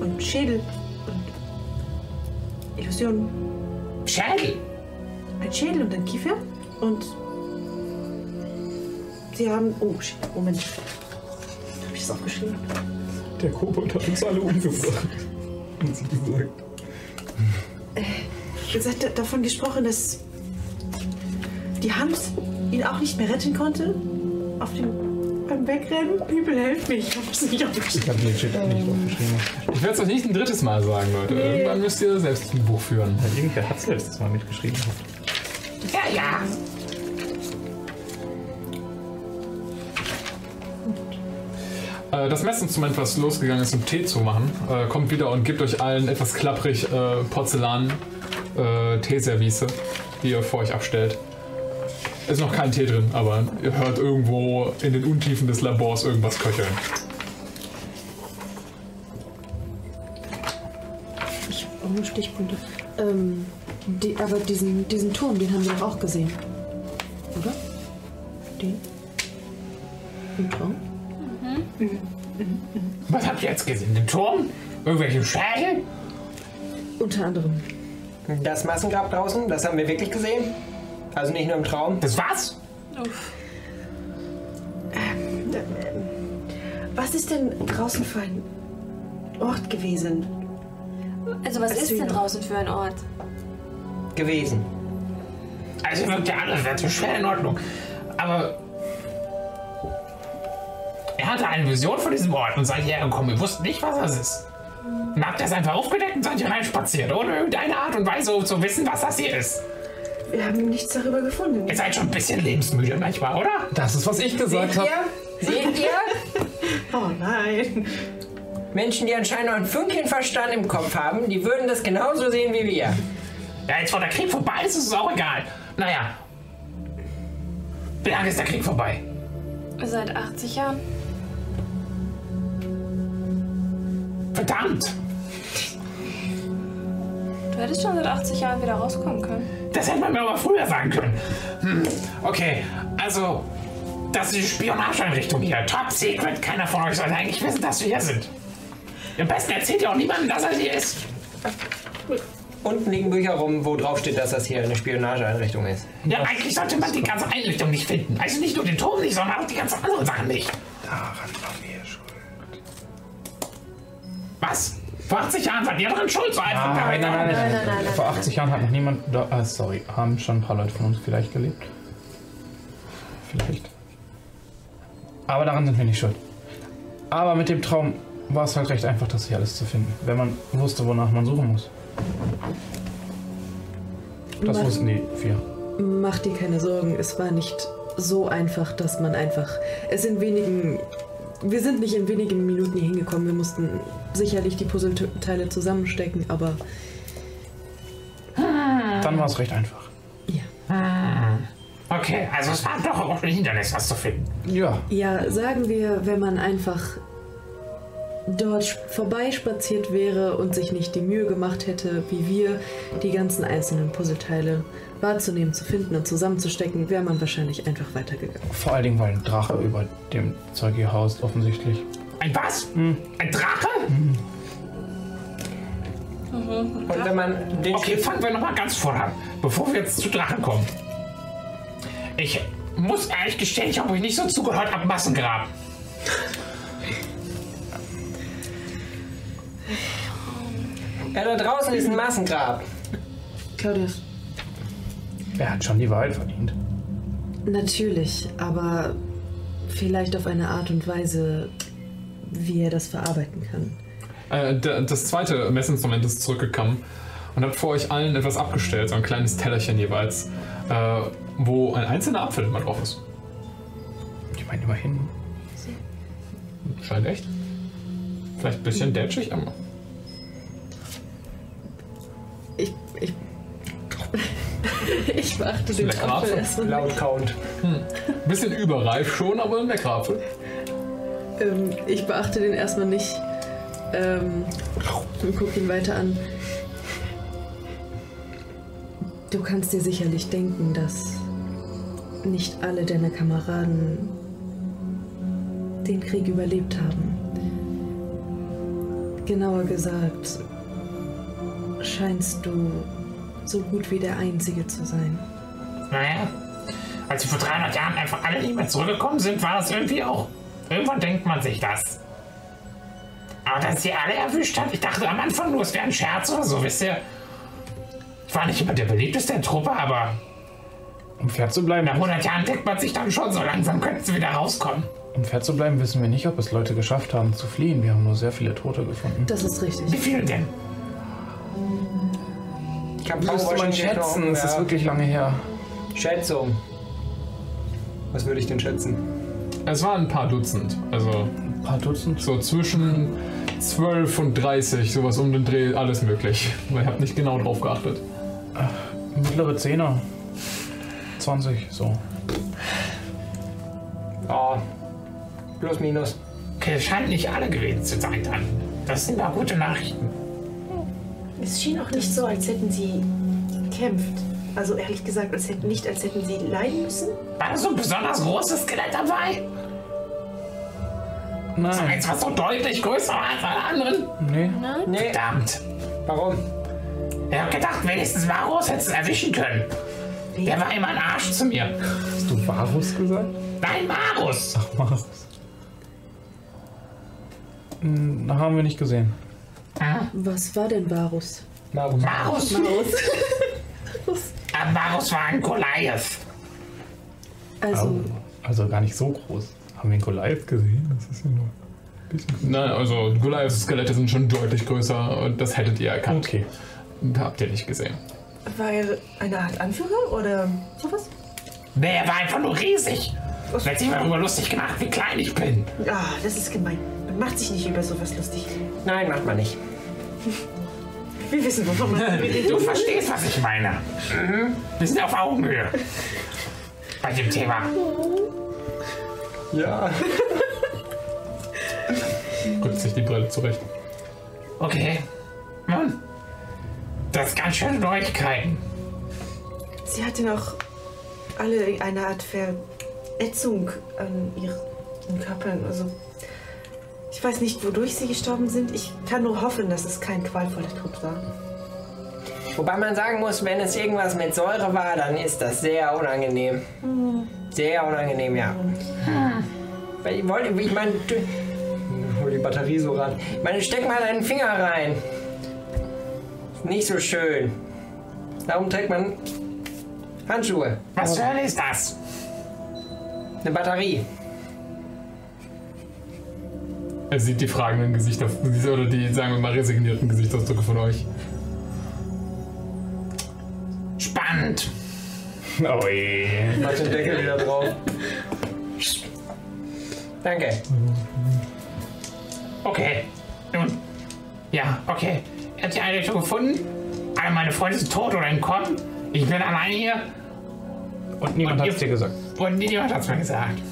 Und Schädel. Und Illusionen. Schädel? Ein Schädel und ein Kiefer. Und sie haben. Oh, Moment. Hab ich das aufgeschrieben? Der Kobold hat uns alle umgebracht. Hat sie gesagt. Hat da- davon gesprochen, dass die Hand ihn auch nicht mehr retten konnte. Auf dem beim Wegrennen. Bibel, helf mir. Ich hab's nicht aufgeschrieben. Ich habe legit nicht aufgeschrieben. Ich werde es euch nicht ein drittes Mal sagen, Leute. Irgendwann müsst ihr selbst ein Buch führen. Ja, irgendwer hat es letztes Mal mitgeschrieben. Ja, ja. Äh, Das Messinstrument, was losgegangen ist, um Tee zu machen, äh, kommt wieder und gibt euch allen etwas klapprig äh, Porzellan-Teeservice, die ihr vor euch abstellt. Ist noch kein Tee drin, aber ihr hört irgendwo in den Untiefen des Labors irgendwas köcheln. Ich brauche nur Stichpunkte. Ähm, die, aber diesen, diesen Turm, den haben wir doch auch gesehen. Oder? Den? Im Traum? Was habt ihr jetzt gesehen? Den Turm? Irgendwelche Schädel? Unter anderem. Das Massengrab draußen, das haben wir wirklich gesehen. Also nicht nur im Traum. Das was? Was ist denn draußen für ein Ort gewesen? Also was ist denn draußen für ein Ort? Gewesen. Also wirkt ja alles, wäre schwer in Ordnung. Aber er hatte eine Vision von diesem Ort und seid hierher gekommen. Ihr wusst nicht, was das ist. Und habt das einfach aufgedeckt und seid hier reinspaziert, ohne irgendeine Art und Weise zu wissen, was das hier ist. Wir haben nichts darüber gefunden. Ihr seid schon ein bisschen lebensmüde manchmal, oder? Das ist, was ich gesagt habe. Seht ihr? Oh nein. Menschen, die anscheinend noch ein Fünkchen Verstand im Kopf haben, die würden das genauso sehen wie wir. Ja, jetzt wo der Krieg vorbei ist, ist es auch egal. Naja. Wie lange ist der Krieg vorbei? Seit 80 Jahren? Verdammt! Du hättest schon seit 80 Jahren wieder rauskommen können. Das hätte man mir aber früher sagen können. Hm, okay, also, das ist die Spionageeinrichtung hier. Top Secret. Keiner von euch sollte eigentlich wissen, dass wir hier sind. Am besten erzählt ihr auch niemandem, dass er hier ist. Unten liegen Bücher rum, wo drauf steht, dass das hier eine Spionageeinrichtung ist. Ja, eigentlich sollte man die ganze Einrichtung nicht finden. Also nicht nur den Turm nicht, sondern auch die ganzen anderen Sachen nicht. Daran war mir schuld. Was? Vor 80 Jahren wart ihr dran schuld, so einfach. Nein, nein, nein, nein, nein, nein, nein, Vor 80 Jahren hat noch niemand. Da, ah, sorry, haben schon ein paar Leute von uns vielleicht gelebt. Vielleicht. Aber daran sind wir nicht schuld. Aber mit dem Traum war es halt recht einfach, das hier alles zu finden, wenn man wusste, wonach man suchen muss. Das Mach- wussten die vier. Mach dir keine Sorgen, es war nicht so einfach, dass man einfach es in wenigen. Wir sind nicht in wenigen Minuten hier hingekommen. Wir mussten sicherlich die Puzzleteile zusammenstecken, aber Dann war es recht einfach. Hm. Okay, also es war doch auch ein Hindernis, das zu finden. Ja. ja, sagen wir, wenn man einfach dort vorbeispaziert wäre und sich nicht die Mühe gemacht hätte, wie wir, die ganzen einzelnen Puzzleteile wahrzunehmen, zu finden und zusammenzustecken, wäre man wahrscheinlich einfach weitergegangen. Vor allen Dingen, weil ein Drache über dem Zeug hier haust, offensichtlich. Ein was? Ein Drache? Und wenn man den Okay, fangen wir nochmal ganz vorne an, bevor wir jetzt zu Drachen kommen. Ich muss ehrlich gestehen, ich habe euch nicht so zugehört ab Massengrab. Ja, da draußen ist ein Massengrab. Claudius. Er hat schon die Wahrheit verdient. Natürlich, aber vielleicht auf eine Art und Weise, wie er das verarbeiten kann. Äh, das zweite Messinstrument ist zurückgekommen und hat vor euch allen etwas abgestellt, so ein kleines Tellerchen jeweils, äh, wo ein einzelner Apfel immer drauf ist. Ich meine, immerhin. Scheint echt. Vielleicht ein bisschen dätschig, aber. Ich, ich, beachte den lecker Apfel erstmal. Laut Count. Hm. Bisschen überreif schon, aber ein Apfel. Ähm, ich beachte den erstmal nicht. Ähm, und gucke ihn weiter an. Du kannst dir sicherlich denken, dass nicht alle deiner Kameraden den Krieg überlebt haben. Genauer gesagt, scheinst du so gut wie der Einzige zu sein. Naja, als sie vor 300 Jahren einfach alle nicht mehr zurückgekommen sind, war das irgendwie auch. Irgendwann denkt man sich das. Aber dass sie alle erwischt hat, ich dachte am Anfang nur, es wäre ein Scherz oder so, wisst ihr? Ich war nicht immer der beliebteste der Truppe, aber Um fair zu bleiben, nach 100 Jahren denkt man sich dann schon, so langsam könnten sie wieder rauskommen. um fair zu bleiben, wissen wir nicht, ob es Leute geschafft haben zu fliehen. Wir haben nur sehr viele Tote gefunden. Das ist richtig. Wie viele denn? Ich kann Müsste man schätzen, es ist wirklich lange her. Schätzung. Was würde ich denn schätzen? Es waren ein paar Dutzend. Also Ein paar Dutzend. so zwischen 12 und 30, sowas um den Dreh, alles möglich. Weil ich habe nicht genau drauf geachtet. Mittlere Zehner. 20, so. Ja. Plus, minus. Okay, es scheint nicht alle gewesen zu sein dann. Das sind doch gute Nachrichten. Es schien auch nicht so, als hätten sie gekämpft. Also ehrlich gesagt, als hätten nicht, als hätten sie leiden müssen. War da so ein besonders großes Skelett dabei? So Nein. eins, was so deutlich größer war als alle anderen? Nee. Nee. Verdammt. Warum? Ich hab gedacht, wenigstens Varus hätte es erwischen können. Der war immer ein Arsch zu mir. Hast du Varus gesagt? Nein, Varus. Ach, Varus. Hm, haben wir nicht gesehen. Was war denn Varus? Marus. Varus. Varus. Ah, Varus war ein Goliath. Also, also gar nicht so groß. Haben wir einen Goliath gesehen? Das ist ja nur ein bisschen. Nein, also Goliaths Skelette sind schon deutlich größer und das hättet ihr erkannt. Okay. Habt ihr nicht gesehen. War er eine Art Anführer oder sowas? Nee, er war einfach nur riesig. Und hat sich darüber lustig gemacht, wie klein ich bin. Ah, das ist gemein. Man macht sich nicht über sowas lustig. Nein, macht man nicht. Wir wissen, wovon man redet. Du verstehst, was ich meine. Mhm. Wir sind auf Augenhöhe. Bei dem Thema. Ja. Rückt sich die Brille zurecht. Okay. Nun, das ist ganz schön Neuigkeiten. Sie hatte noch alle eine Art Verätzung an ihren Körpern. Also, ich weiß nicht, wodurch sie gestorben sind. Ich kann nur hoffen, dass es kein qualvoller Tod war. Wobei man sagen muss, wenn es irgendwas mit Säure war, dann ist das sehr unangenehm. Sehr unangenehm, ja. Weil Ich wollte, ich meine, du, hol die Batterie so ran. Ich meine, steck mal deinen Finger rein. Nicht so schön. Darum trägt man Handschuhe. Was zur Hölle ist das? Eine Batterie. Er sieht die fragenden Gesichter, oder die, sagen wir mal, resignierten Gesichtsausdrücke von euch. Spannend. Oh je. Mach den Deckel wieder drauf. Danke. Okay. Nun. Ja, okay. Er hat die Einrichtung gefunden. Alle meine Freunde sind tot oder entkommen. Ich bin alleine hier. Und niemand hat es dir gesagt. Und niemand hat es mir gesagt.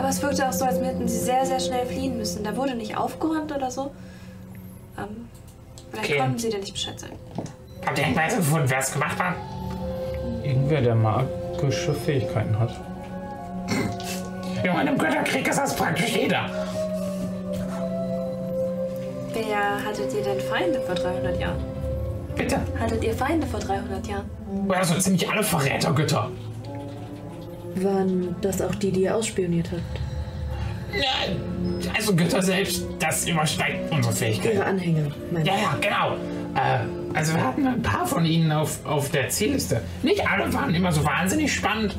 Aber es wirkte auch so, als hätten sie sehr, sehr schnell fliehen müssen. Da wurde nicht aufgeräumt oder so. Ähm, vielleicht Okay. konnten sie dir nicht Bescheid sagen. Habt ihr Hinweise gefunden, wer es gemacht hat? Irgendwer, der magische Fähigkeiten hat. Ja, in einem Götterkrieg ist das praktisch jeder. Wer hattet ihr denn Feinde vor 300 Jahren? Bitte. Hattet ihr Feinde vor 300 Jahren? Oder so ziemlich alle Verrätergötter. Waren das auch die, die ihr ausspioniert habt? Ja, Also Götter selbst, das übersteigt unsere Fähigkeit. Ihre Anhänger, mein Ja, ja, genau. Äh, also wir hatten ein paar von ihnen auf, auf der Zielliste. Nicht alle waren immer so wahnsinnig spannend.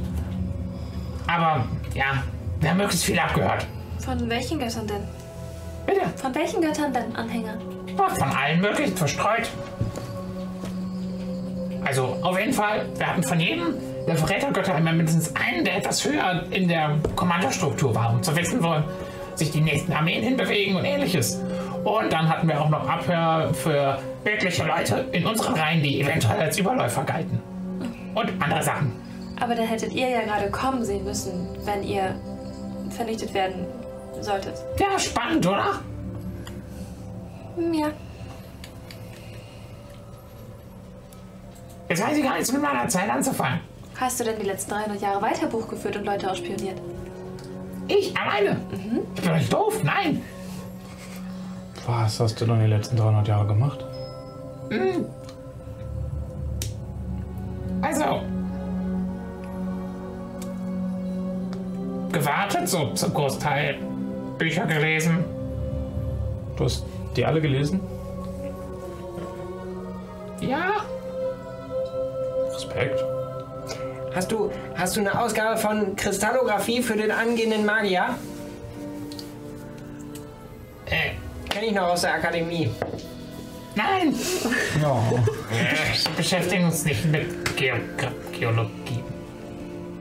Aber ja, wir haben möglichst viel abgehört. Von welchen Göttern denn? Bitte. Von welchen Göttern denn, Anhänger? Ja, Von allen möglichen verstreut. Also auf jeden Fall, wir hatten von jedem der Verrätergötter immer mindestens einen, der etwas höher in der Kommandostruktur war, um zu wissen, wo sich die nächsten Armeen hinbewegen und ähnliches. Und dann hatten wir auch noch Abhör für wirkliche Leute in unseren Reihen, die eventuell als Überläufer galten. Und andere Sachen. Aber dann hättet ihr ja gerade kommen sehen müssen, wenn ihr vernichtet werden solltet. Ja, spannend, oder? Ja. Jetzt weiß ich gar nichts mit meiner Zeit anzufangen. Hast du denn die letzten 300 Jahre weiter Buch geführt und Leute ausspioniert? Ich alleine? Ich bin nicht doof, nein. Was hast du denn die letzten 300 Jahre gemacht? Hm. Also. Gewartet, so zum Großteil. Bücher gelesen. Du hast die alle gelesen? Ja. Respekt. Hast du, hast du eine Ausgabe von Kristallographie für den angehenden Magier? Äh, Kenn ich noch aus der Akademie. nein. Ja. Wir beschäftigen uns nicht mit Ge- Geologie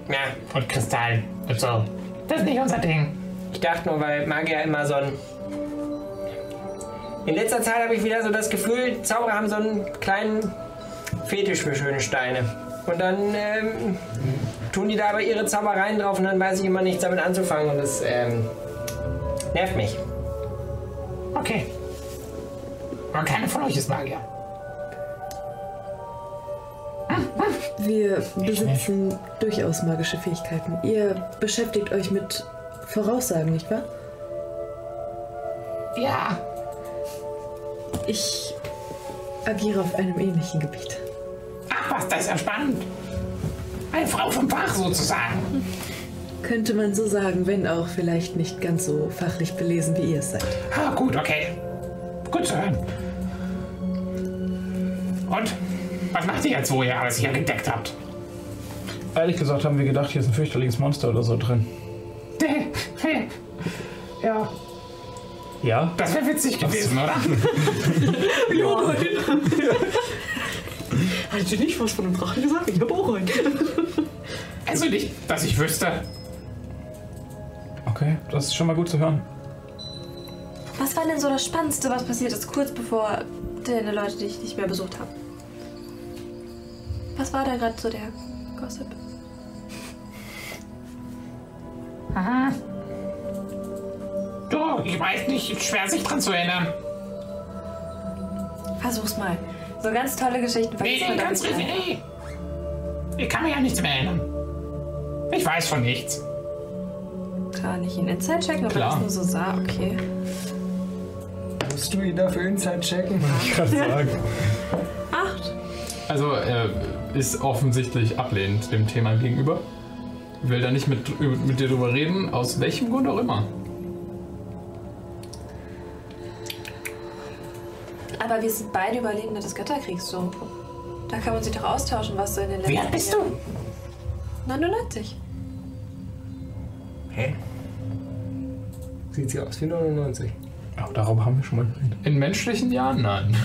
Ja, und Kristallen und so. Das ist nicht unser Ding. ich dachte nur, weil Magier immer so ein. In letzter Zeit habe ich wieder so das Gefühl, Zauberer haben so einen kleinen Fetisch für schöne Steine. Und dann ähm, tun die da aber ihre Zaubereien drauf und dann weiß ich immer nichts damit anzufangen und das ähm, nervt mich. Okay. Aber keiner von euch ist Magier. Wir besitzen durchaus magische Fähigkeiten. Ihr beschäftigt euch mit Voraussagen, nicht wahr? Ja. Ich agiere auf einem ähnlichen Gebiet. Ach was, das ist ja spannend. Eine Frau vom Fach sozusagen. Könnte man so sagen, wenn auch vielleicht nicht ganz so fachlich belesen, wie ihr es seid. Ah, gut, okay. Gut zu hören. Und? Was macht ihr jetzt, wo ihr alles hier gedeckt habt? Ehrlich gesagt haben wir gedacht, hier ist ein fürchterliches Monster oder so drin. ja, Ja? das wäre witzig gewesen, oder? Hat ihr nicht was von dem Drachen gesagt? Ich habe auch einen. Also nicht, dass ich wüsste. Okay, das ist schon mal gut zu hören. Was war denn so das Spannendste, was passiert ist, kurz bevor deine Leute dich nicht mehr besucht haben? Was war da gerade so der Gossip? Aha. Du, ich weiß nicht, schwer sich dran zu erinnern. Versuch's mal. So ganz tolle Geschichten Nee, vergisst man nee, doch ganz nicht mehr. Nee. Ich kann mich an nichts mehr erinnern. Ich weiß von nichts. Kann ich ihn Inside checken, ob er Klar. das nur so sah? Okay. Musst du ihn dafür Inside checken? Ich kann sagen. Acht. Also er ist offensichtlich ablehnend dem Thema gegenüber. Will da nicht mit, mit dir drüber reden, aus welchem Grund auch immer. Aber wir sind beide Überlebende des Götterkriegs, so. Da kann man sich doch austauschen, was so in den letzten Wie alt bist du? Jahren- 99. Hä? Sieht sie aus wie 99. Auch darüber haben wir schon mal geredet. In menschlichen Jahren? Nein.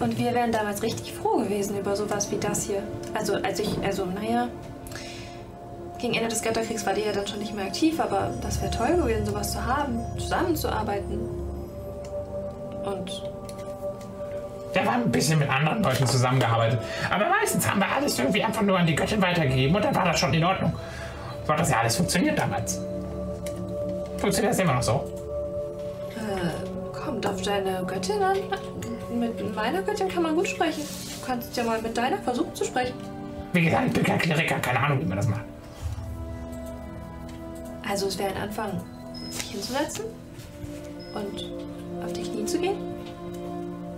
Und wir wären damals richtig froh gewesen über sowas wie das hier. Also, als ich, also, naja. Gegen Ende des Götterkriegs war die ja dann schon nicht mehr aktiv, aber das wäre toll gewesen, sowas zu haben, zusammenzuarbeiten. Und Wir haben ein bisschen mit anderen Leuten zusammengearbeitet. Aber meistens haben wir alles irgendwie einfach nur an die Göttin weitergegeben und dann war das schon in Ordnung. So hat das ja alles funktioniert damals. Funktioniert das immer noch so? äh, kommt auf deine Göttin an. Mit meiner Göttin kann man gut sprechen. Du kannst ja mal mit deiner versuchen zu sprechen. Wie gesagt, ich bin kein Kleriker, keine Ahnung, wie man das macht. Also es wäre ein Anfang, sich hinzusetzen und auf die Knie zu gehen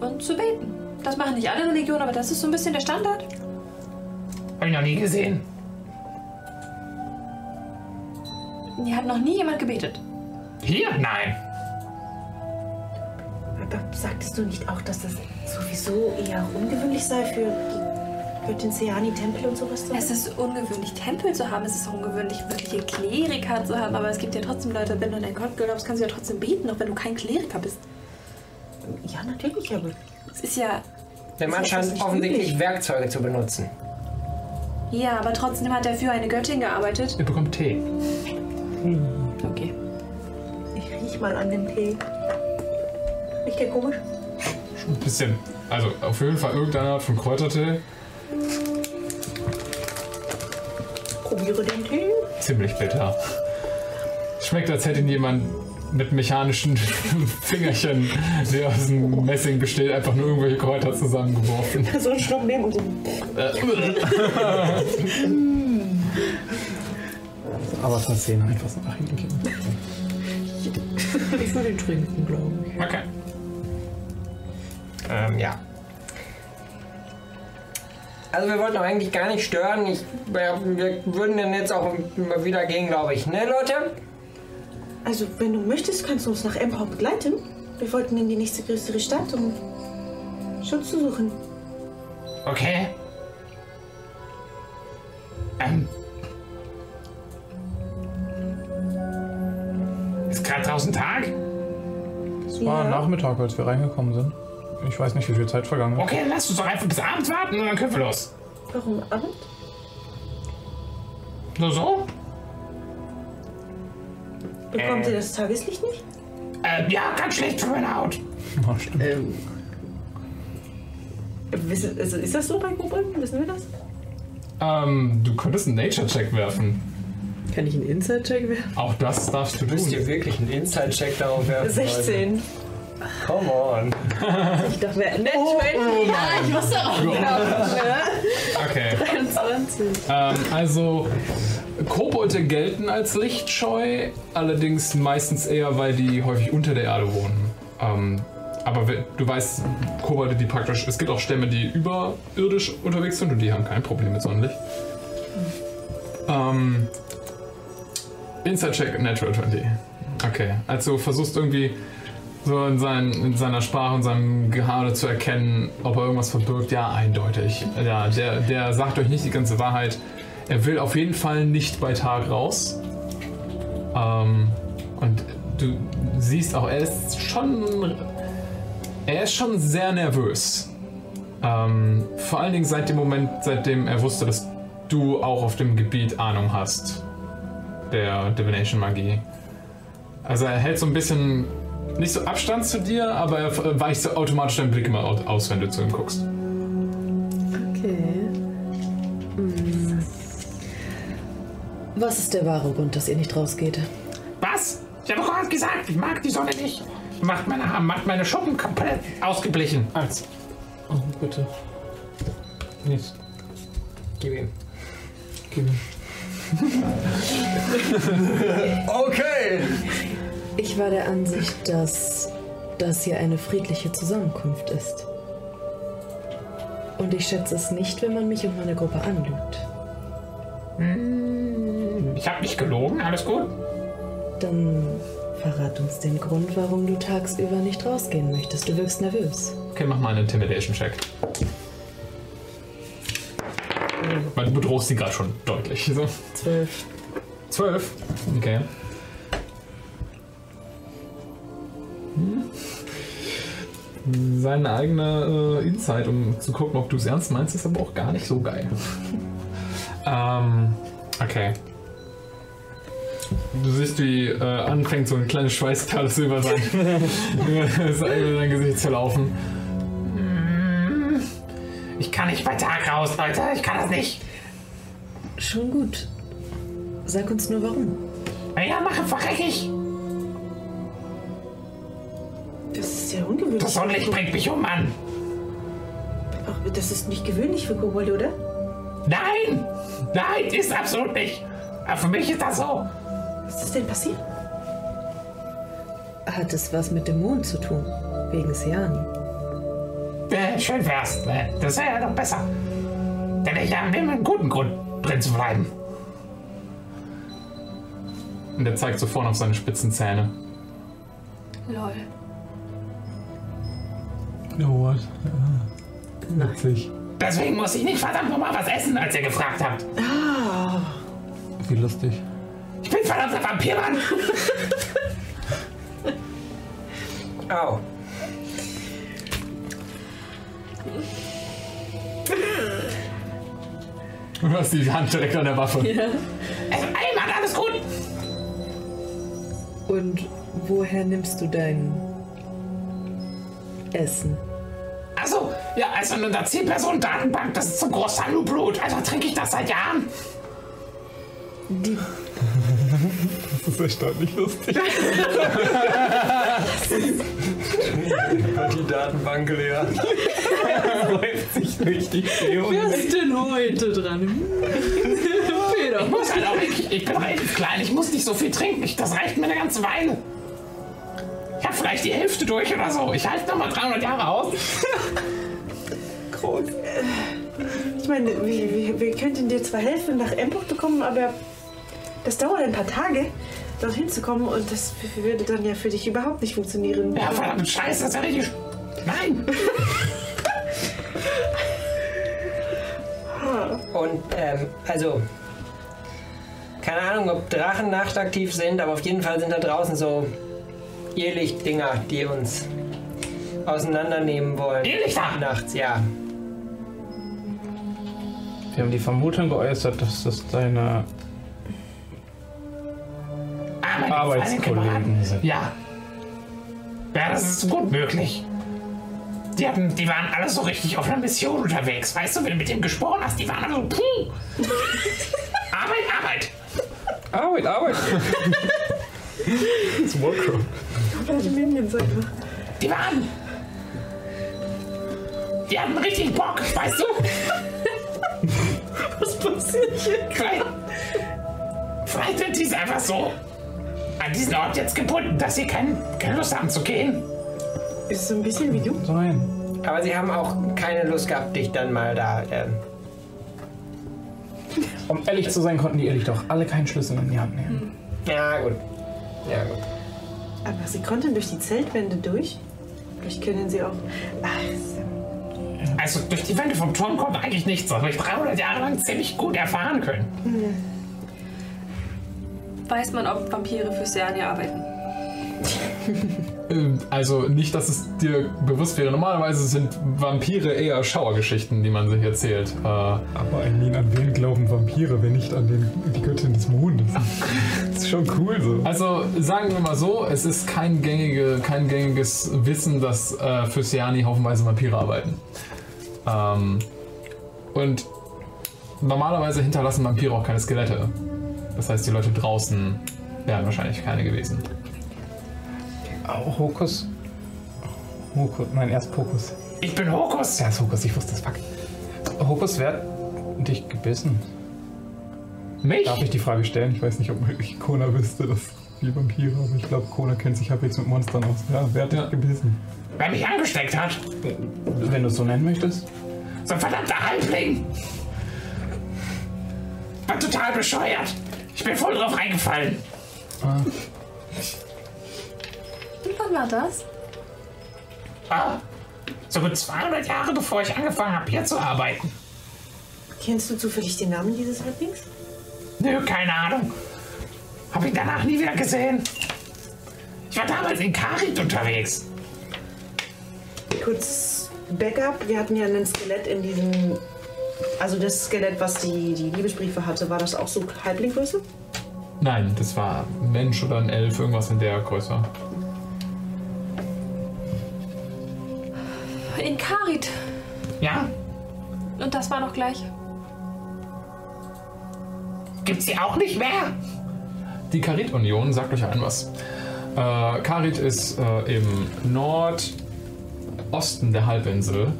und zu beten. Das machen nicht alle Religionen, aber das ist so ein bisschen der Standard. Hab ich noch nie gesehen. Hier hat noch nie jemand gebetet. Hier? Nein. Aber sagtest du nicht auch, dass das sowieso eher ungewöhnlich sei für die Göttin Seani Tempel und sowas zu Es ist ungewöhnlich, Tempel zu haben. Es ist auch ungewöhnlich, wirkliche Kleriker zu haben. Aber es gibt ja trotzdem Leute, wenn du an Gott glaubst, kannst du ja trotzdem beten, auch wenn du kein Kleriker bist. Ja, natürlich, aber. Es ist ja. Der Mann scheint offensichtlich üblich. Werkzeuge zu benutzen. Ja, aber trotzdem hat er für eine Göttin gearbeitet. Ihr bekommt Tee. Okay. Ich riech mal an den Tee. Riecht der komisch? Ein bisschen. Also auf jeden Fall irgendeine Art von Kräutertee. Probiere den Tee. Ziemlich bitter. Schmeckt, als hätte ihn jemand mit mechanischen Fingerchen, die aus dem Messing besteht, einfach nur irgendwelche Kräuter zusammengeworfen. So ein Schluck nehmen und so. Aber von 10 einfach so nach hinten kippen. Ich würde ihn trinken, glaube ich. Okay. Ähm, ja. Also wir wollten auch eigentlich gar nicht stören. Ich, wir, wir würden dann jetzt auch mal wieder gehen, glaube ich. Ne, Leute? Also, wenn du möchtest, kannst du uns nach Empau begleiten. Wir wollten in die nächste größere Stadt, um Schutz zu suchen. Okay. Ähm. Ist gerade draußen Tag? Es war Nachmittag, als wir reingekommen sind. Ich weiß nicht, wie viel Zeit vergangen ist. Okay, dann lass uns doch einfach bis abends warten und dann können wir los. Warum Abend? Nur so? Bekommt Äh. ihr das Tageslicht nicht? Äh, ja, ganz schlecht für meine Haut. Oh, stimmt. Ähm, Wissen, also ist das so bei Kobolden? Wissen wir das? Ähm, du könntest einen Nature-Check werfen. kann ich einen Inside-Check werfen? Auch das darfst du Müsst tun. ihr wirklich einen Inside-Check darauf werfen? 16. Come on. Ich dachte, wer. Nett, Oh, oh ja, ich wusste auch. Gott. Ja. Okay. 23. Ähm, also, Kobolde gelten als lichtscheu, allerdings meistens eher, weil die häufig unter der Erde wohnen. Ähm, aber du weißt, Kobolde, die praktisch, es gibt auch Stämme, die überirdisch unterwegs sind und die haben kein Problem mit Sonnenlicht. Ähm, Inside Check Natural 20. Okay, also versuchst irgendwie so in, sein, in seiner Sprache und seinem Gehabe zu erkennen, ob er irgendwas verbirgt. Ja, eindeutig. Ja, der, der sagt euch nicht die ganze Wahrheit. Er will auf jeden Fall nicht bei Tag raus. Ähm, und du siehst auch, er ist schon. Er ist schon sehr nervös. Ähm, vor allen Dingen seit dem Moment, seitdem er wusste, dass du auch auf dem Gebiet Ahnung hast. Der Divination Magie. Also er hält so ein bisschen nicht so Abstand zu dir, aber er weicht so automatisch deinen Blick immer au- aus, wenn du zu ihm guckst. Okay. Hm. Was ist der wahre Grund, dass ihr nicht rausgeht? Was? Ich habe doch gerade gesagt, ich mag die Sonne nicht. Macht meine, Haare- macht meine Schuppen komplett ausgeblichen. Als. Oh, bitte. Nichts. Gib ihm. Gib ihm. Okay. Ich war der Ansicht, dass das hier eine friedliche Zusammenkunft ist. Und ich schätze es nicht, wenn man mich und meine Gruppe anlügt. Hm, Ich habe nicht gelogen, alles gut? Dann verrat uns den Grund, warum du tagsüber nicht rausgehen möchtest. Du wirkst nervös. Okay, mach mal einen Intimidation-Check. Weil du bedrohst sie gerade schon deutlich. So. Zwölf. Zwölf? Okay. Seine eigene äh, Insight, um zu gucken, ob du es ernst meinst, ist aber auch gar nicht so geil. ähm, okay. Du siehst, wie äh, anfängt so ein kleines Schweißperle über sein, über sein Gesicht zu laufen. Hm, Ich kann nicht bei Tag raus, Leute. Ich kann das nicht. Schon gut. Sag uns nur warum. Ja, mache verreck ich. Das ist sehr ungewöhnlich. Das Sonnenlicht bringt mich um, Mann. Ach, das ist nicht gewöhnlich für Kobolde, oder? Nein! Nein, ist absolut nicht. Aber für mich ist das so. Was ist denn passiert? Hat es was mit dem Mond zu tun? Wegen Siani. Äh, schön wär's. Äh, Das wäre ja noch besser. Denn ich habe immer einen guten Grund, drin zu bleiben. Und er zeigt so vorne auf seine spitzen Zähne. Lol. Oh, what? Witzig. Deswegen muss ich nicht verdammt nochmal was essen, als ihr gefragt habt. Wie lustig. Ich bin verdammter Vampirmann. Au. Du hast die Hand direkt an der Waffe. Ja. Also, ey, Mann, alles gut. Und woher nimmst du dein Essen? Also, ja, also eine Zielperson-Datenbank, das ist zum Großteil nur Blut. Also trinke ich das seit Jahren. Die Das ist erstaunlich lustig. Die Datenbank leer. Läuft sich richtig schön. Wer ist denn heute dran? Peter. Ich muss halt auch nicht, ich bin relativ klein, ich muss nicht so viel trinken. Ich, das reicht mir eine ganze Weile. Ich habe vielleicht die Hälfte durch oder so. Ich halte noch mal 300 Jahre aus. Groß. Ich meine, wir, wir, wir könnten dir zwar helfen, nach Empok zu kommen, aber das dauert ein paar Tage, dorthin zu kommen und das würde dann ja für dich überhaupt nicht funktionieren. Ja, verdammt Scheiße, das ist ja richtig. Nein! Und, ähm, also, keine Ahnung, ob Drachen nachtaktiv sind, aber auf jeden Fall sind da draußen so Irrlicht-Dinger, die uns auseinandernehmen wollen. Irrlichter? Nachts, ja. Wir haben die Vermutung geäußert, dass das deine Ah, Arbeitskollegen sind. Ja. Ja, das ist gut möglich. Die, hatten, die waren alle so richtig auf einer Mission unterwegs. Weißt du, wenn du mit dem gesprochen hast, die waren alle so, puh. Arbeit, Arbeit. Arbeit, Arbeit. Das ist Warcraft. Komplette Minions einfach. Die waren. Die hatten richtig Bock, weißt du? Was passiert hier? Vielleicht, vielleicht sind die einfach so an diesen Ort jetzt gebunden, dass sie kein, keine Lust haben zu gehen. Ist so ein bisschen wie du. Nein. Aber sie haben auch keine Lust gehabt, dich dann mal da. Ähm, Um ehrlich zu sein, konnten die ehrlich doch alle keinen Schlüssel in die Hand nehmen. ja, gut. Ja, gut. Aber sie konnten durch die Zeltwände durch. Vielleicht können sie auch. Ach, so. Also durch die Wände vom Turm kommt eigentlich nichts, aber ich 300 Jahre lang ziemlich gut erfahren können. Weiß man, ob Vampire für Sernia arbeiten? Also nicht, dass es dir bewusst wäre. Normalerweise sind Vampire eher Schauergeschichten, die man sich erzählt. Äh, Aber Eileen, an wen glauben Vampire, wenn nicht an den, die Göttin des Mondes? Das ist schon cool so. Also sagen wir mal so, es ist kein, gängige, kein gängiges Wissen, dass äh, für Siani haufenweise Vampire arbeiten. Ähm, und normalerweise hinterlassen Vampire auch keine Skelette. Das heißt, die Leute draußen wären wahrscheinlich keine gewesen. Oh, Hokus. Hokus, nein, erst Pokus. Ich bin Hokus. Erst Hokus, ich wusste das, fuck. Hokus, wer hat dich gebissen? Mich? Darf ich die Frage stellen? Ich weiß nicht, ob wirklich Kona wüsste, dass die Vampire, aber ich glaube, Kona kennt sich halbwegs mit Monstern aus. Ja, wer hat dich gebissen? Wer mich angesteckt hat. Wenn du es so nennen möchtest. So ein verdammter Halbling. War total bescheuert. Ich bin voll drauf reingefallen. Und wann war das? Ah, so gut 200 Jahre bevor ich angefangen habe, hier zu arbeiten. Kennst du zufällig den Namen dieses Halblings? Nö, keine Ahnung. Hab ihn danach nie wieder gesehen. Ich war damals in Karit unterwegs. kurz Backup. Wir hatten ja ein Skelett in diesem. Also das Skelett, was die, die Liebesbriefe hatte, war das auch so Halblinggröße? Nein, das war ein Mensch oder ein Elf, irgendwas in der Größe. In Karit. Ja? Und das war noch gleich. Gibt's die auch nicht mehr? Die Karit-Union sagt euch allen was. Äh, Karit ist äh, im Nordosten der Halbinsel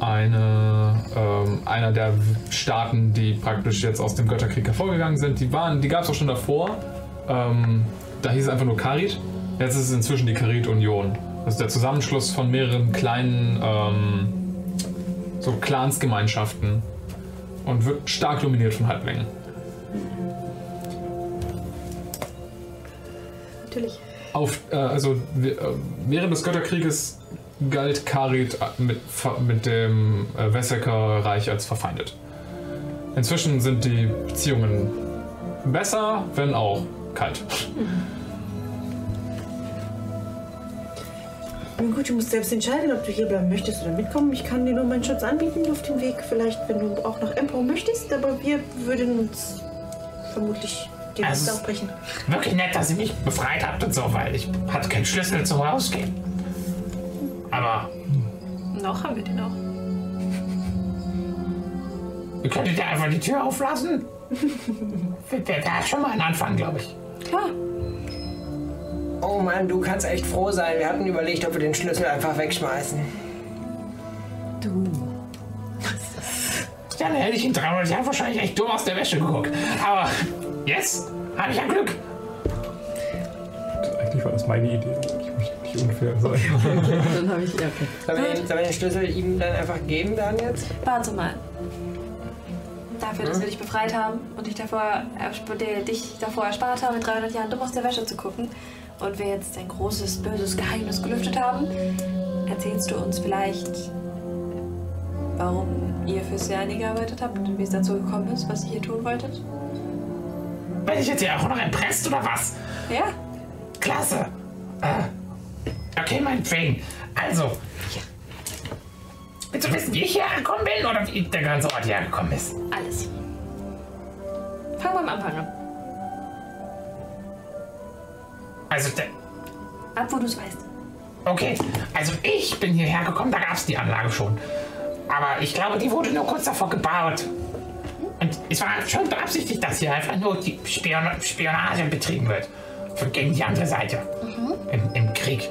eine, ähm, einer der Staaten, die praktisch jetzt aus dem Götterkrieg hervorgegangen sind. Die, waren, die gab es auch schon davor. Ähm, da hieß es einfach nur Karit. Jetzt ist es inzwischen die Karit-Union. Das ist der Zusammenschluss von mehreren kleinen ähm, so Clansgemeinschaften und wird stark dominiert von Halblingen. Natürlich. Auf, äh, also äh, während des Götterkrieges galt Karit mit, mit dem äh, als verfeindet. Inzwischen sind die Beziehungen besser, wenn auch kalt. Nun gut, du musst selbst entscheiden, ob du hier bleiben möchtest oder mitkommen. Ich kann dir nur meinen Schutz anbieten auf dem Weg. Vielleicht, wenn du auch nach Empor möchtest, aber wir würden uns vermutlich die Also- Lust aufbrechen. Wirklich nett, dass ihr mich befreit habt und so, weil ich hatte keinen Schlüssel zum Rausgehen. Aber Noch haben wir den auch. ihr könntet ja einfach die Tür auflassen. Hat schon mal einen Anfang, glaube ich. Klar. Oh Mann, du kannst echt froh sein. Wir hatten überlegt, ob wir den Schlüssel einfach wegschmeißen. Dann hätte ich in 300 Jahren wahrscheinlich echt dumm aus der Wäsche geguckt. Aber jetzt habe ich ja Glück. Eigentlich war das meine Idee. Ich möchte nicht unfair sein. Dann habe ich, ja, okay. Sollen wir, den, sollen wir den Schlüssel ihm dann einfach geben dann jetzt? Warte mal. Dafür, dass wir dich befreit haben und dich davor, dich davor erspart haben, in 300 Jahren dumm aus der Wäsche zu gucken und wir jetzt ein großes, böses Geheimnis gelüftet haben, erzählst du uns vielleicht, warum ihr für Siani gearbeitet habt und wie es dazu gekommen ist, was ihr hier tun wolltet? Bin ich jetzt hier auch noch erpresst oder was? Ja. Klasse. Äh, okay, meinetwegen. Also, willst du wissen, wie ich hierher gekommen bin oder wie der ganze Ort hierher gekommen ist? Alles. Fangen wir am Anfang an. Also, Ab, wo du es weißt. okay, also ich bin hierher gekommen, da gab es die Anlage schon. Aber ich glaube, die wurde nur kurz davor gebaut. Und es war schon beabsichtigt, dass hier einfach nur die Spion Spionage betrieben wird. Für, gegen die andere Seite. Im, Im Krieg.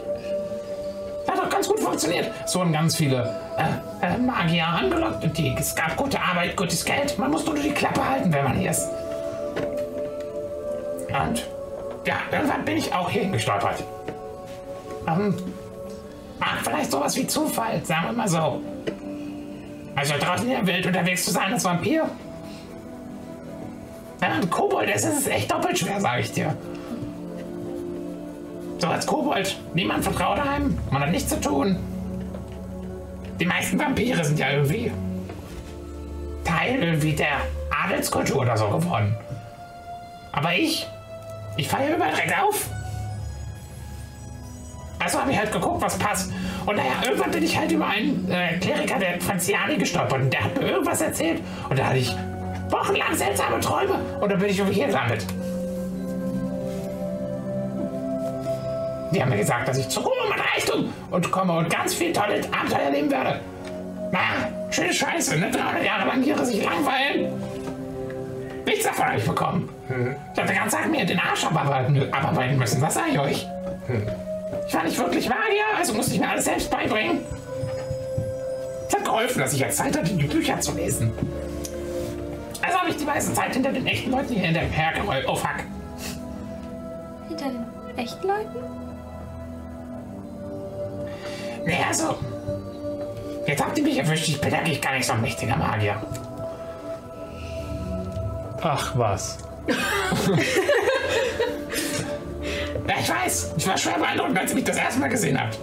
Das hat doch ganz gut funktioniert. Es wurden ganz viele äh, äh, Magier angelockt und die, es gab gute Arbeit, gutes Geld. Man muss nur die Klappe halten, wenn man hier ist. Und ja, irgendwann bin ich auch hier gestolpert. Ähm, mag vielleicht sowas wie Zufall, sagen wir mal so. Also draußen in der Welt unterwegs zu sein als Vampir. Wenn man Kobold ist, ist es echt doppelt schwer, sage ich dir. So als Kobold, niemand vertraut einem, man hat nichts zu tun. Die meisten Vampire sind ja irgendwie Teil irgendwie der Adelskultur oder so geworden. Aber ich, ich falle ja überall direkt auf. Also habe ich halt geguckt, was passt. Und naja, irgendwann bin ich halt über einen äh, Kleriker der Franziani gestolpert und der hat mir irgendwas erzählt. Und da hatte ich wochenlang seltsame Träume und dann bin ich irgendwie hier gelandet. Die haben mir gesagt, dass ich zu Ruhe und Reichtum und komme und ganz viel tolle Abenteuer erleben werde. Naja, schöne Scheiße, ne? 300 Jahre lang hier sich langweilen. Nichts davon habe ich bekommen. Ich habe den ganzen Tag mir den Arsch abarbeiten, abarbeiten müssen, was sage ich euch? Ich war nicht wirklich Magier, also musste ich mir alles selbst beibringen. Es hat geholfen, dass ich jetzt Zeit hatte, die Bücher zu lesen. Also habe ich die meiste Zeit hinter den echten Leuten hier hinterher gerollt. Oh fuck. Hinter den echten Leuten? Nee, also. Jetzt habt ihr mich erwischt, ich bin eigentlich gar nicht so ein mächtiger Magier. Ach was. Ja, ich weiß. Ich war schwer beeindruckt, als ihr mich das erste Mal gesehen habt.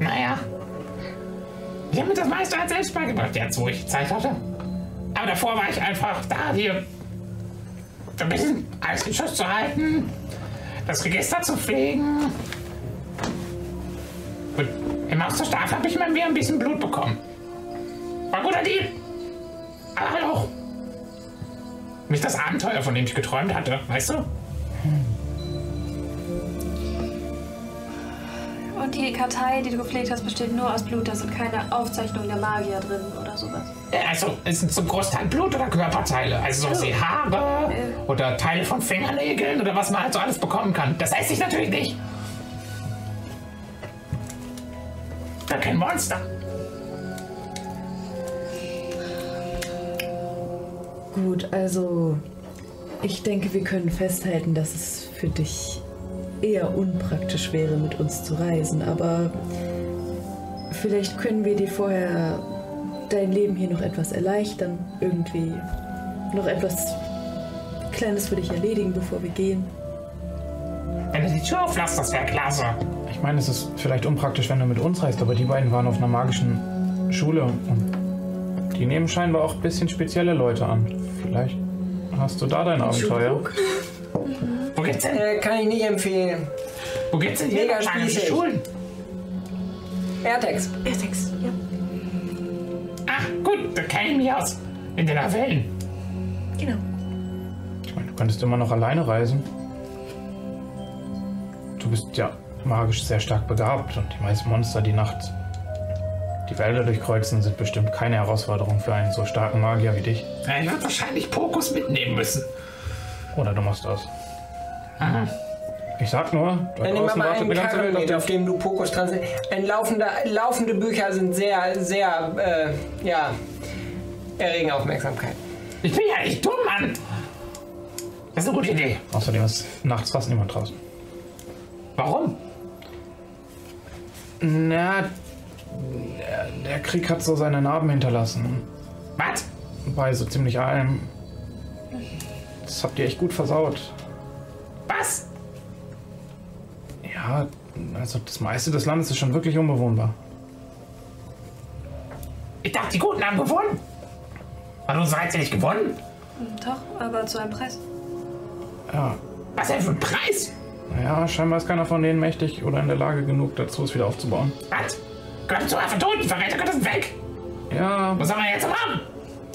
Naja. Ich habe mir das meiste halt selbst beigebracht, jetzt wo ich Zeit hatte. Aber davor war ich einfach da, hier ein bisschen alles in Schuss zu halten, das Register zu pflegen. Und in Mausterstaff habe ich mal wieder ein bisschen Blut bekommen. War guter Deal. Aber hallo. Nicht das Abenteuer, von dem ich geträumt hatte, weißt du? Und die Kartei, die du gepflegt hast, besteht nur aus Blut. Da sind keine Aufzeichnungen der Magier drin oder sowas. Ja, Also, es sind zum Großteil Blut oder Körperteile. Also sowas wie Haare oder Teile von Fingernägeln oder was man halt so alles bekommen kann. Das esse ich natürlich nicht. Da kein Monster. Gut, also ich denke, wir können festhalten, dass es für dich eher unpraktisch wäre, mit uns zu reisen, aber vielleicht können wir dir vorher dein Leben hier noch etwas erleichtern, irgendwie noch etwas Kleines für dich erledigen, bevor wir gehen. Wenn du die Tür auflässt, das wäre klasse. Ich meine, es ist vielleicht unpraktisch, wenn du mit uns reist, aber die beiden waren auf einer magischen Schule und die nehmen scheinbar auch ein bisschen spezielle Leute an. Vielleicht hast du da dein Abenteuer. Wo geht's denn? Äh, kann ich nicht empfehlen. Wo geht's denn? Mega spießig. Schulen. Airtex. Airtex, ja. Ah, gut, da kenne ich mich aus. In den Wellen. Genau. Ich meine, du könntest immer noch alleine reisen. Du bist ja magisch sehr stark begabt und die meisten Monster, die nachts die Wälder durchkreuzen, sind bestimmt keine Herausforderung für einen so starken Magier wie dich. Ja, ich würde wahrscheinlich Pokus mitnehmen müssen. Oder du machst das. Aha. Ich sag nur, da Dann nimm draußen mal wartet einen eine ganze Welt auf mit, auf dich. dem du Pokus dran sind. Ein laufender, laufende Bücher sind sehr, sehr, äh, ja, erregen Aufmerksamkeit. Ich bin ja nicht dumm, Mann. Das ist eine gute Idee. Außerdem ist nachts fast niemand draußen. Warum? Na, der, Krieg hat so seine Narben hinterlassen. Was? Bei so ziemlich allem. Das habt ihr echt gut versaut. Was? Ja, also das meiste des Landes ist schon wirklich unbewohnbar. Ich dachte, die Guten haben gewonnen. Hat unsere Reise nicht gewonnen? Doch, aber zu einem Preis. Ja, Was denn für ein Preis? naja, scheinbar ist keiner von denen mächtig oder in der Lage genug dazu, es wieder aufzubauen. Was? Gehört zu einfach tot. Die Verrätergötter sind weg. Ja, Was soll man jetzt machen?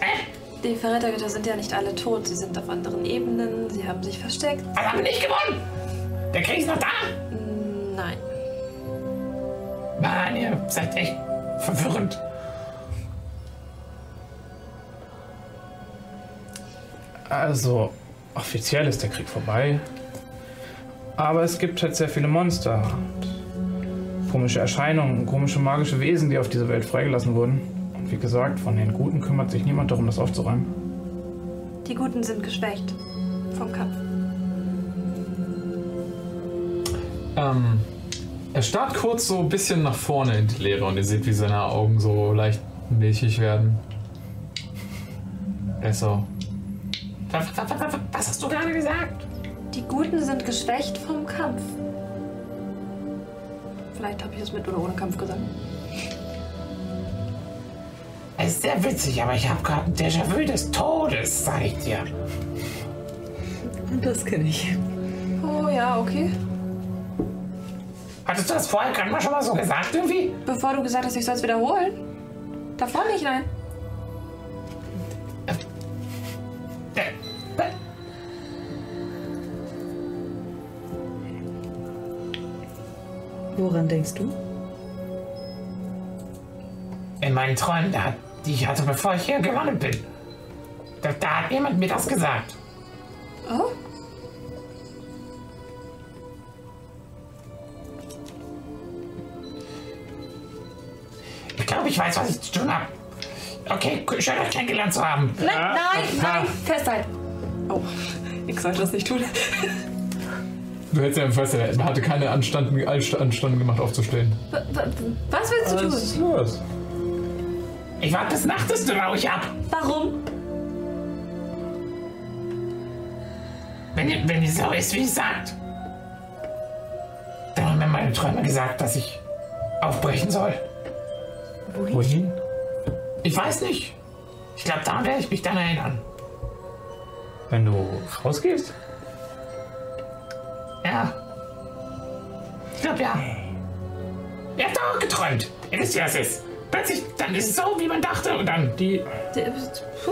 Hä? Die Verrätergötter sind ja nicht alle tot. Sie sind auf anderen Ebenen. Sie haben sich versteckt. Was haben wir nicht gewonnen? Der Krieg ist noch da. Nein. Mann, ihr seid echt verwirrend. also offiziell ist der Krieg vorbei. Aber es gibt halt sehr viele Monster. Und komische Erscheinungen, komische magische Wesen, die auf dieser Welt freigelassen wurden. Und wie gesagt, von den Guten kümmert sich niemand darum, das aufzuräumen. Die Guten sind geschwächt vom Kampf. Ähm, er starrt kurz so ein bisschen nach vorne in die Leere und ihr seht, wie seine Augen so leicht milchig werden. Er was, was hast du gerade gesagt? Die Guten sind geschwächt vom Kampf. Vielleicht habe ich das mit oder ohne Kampf gesagt. Es ist sehr witzig, aber ich habe gerade ein Déjà-vu des Todes, sag ich dir. Und das kenne ich. Oh ja, okay. Hattest du das vorher gerade mal schon mal so gesagt irgendwie? Bevor du gesagt hast, ich soll es wiederholen. Davor nicht, nein. Woran denkst du? In meinen Träumen, da, die ich hatte, bevor ich hier gelandet bin. Da, da hat jemand mir das gesagt. Oh? Ich glaube, ich weiß, was ich zu tun habe. Okay, schön euch kennengelernt zu haben. Nein, nein, nein, festhalten. Oh, ich sollte das nicht tun. Du hättest ja im Fest, er hatte keine Anstand, Anstand gemacht aufzustehen. Was willst du Was ist tun? los? Ich warte bis Nacht ist, dann hau ich ab. Warum? Wenn, ihr- wenn die so ist, wie es sagt. Dann haben mir meine Träume gesagt, dass ich aufbrechen soll. Wohin? Ich weiß nicht. Ich glaube, daran werde ich mich dann erinnern. Wenn du rausgehst? Ja. Ich glaube, ja. Ihr habt doch geträumt. Ihr wisst, wie das ist. Plötzlich, dann ist es so, wie man dachte, und dann die. Der- Puh.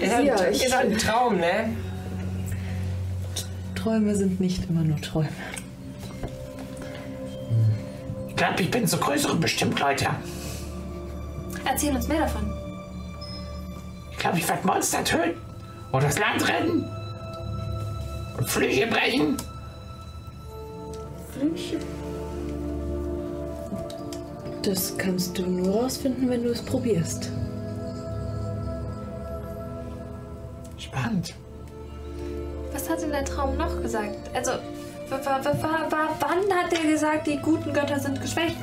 Ist Ja, ist ich- halt ein Traum, ne? Träume sind nicht immer nur Träume. Ich glaube, ich bin zu größeren bestimmt, Leute. Erzähl uns mehr davon. Ich glaube, ich werde Monster töten. Und das Land retten. Und Flüche brechen. Flüche. Das kannst du nur rausfinden, wenn du es probierst. Spannend. Was hat denn der Traum noch gesagt? Also, wa- wa- wa- wa- wa- wann hat er gesagt, die guten Götter sind geschwächt?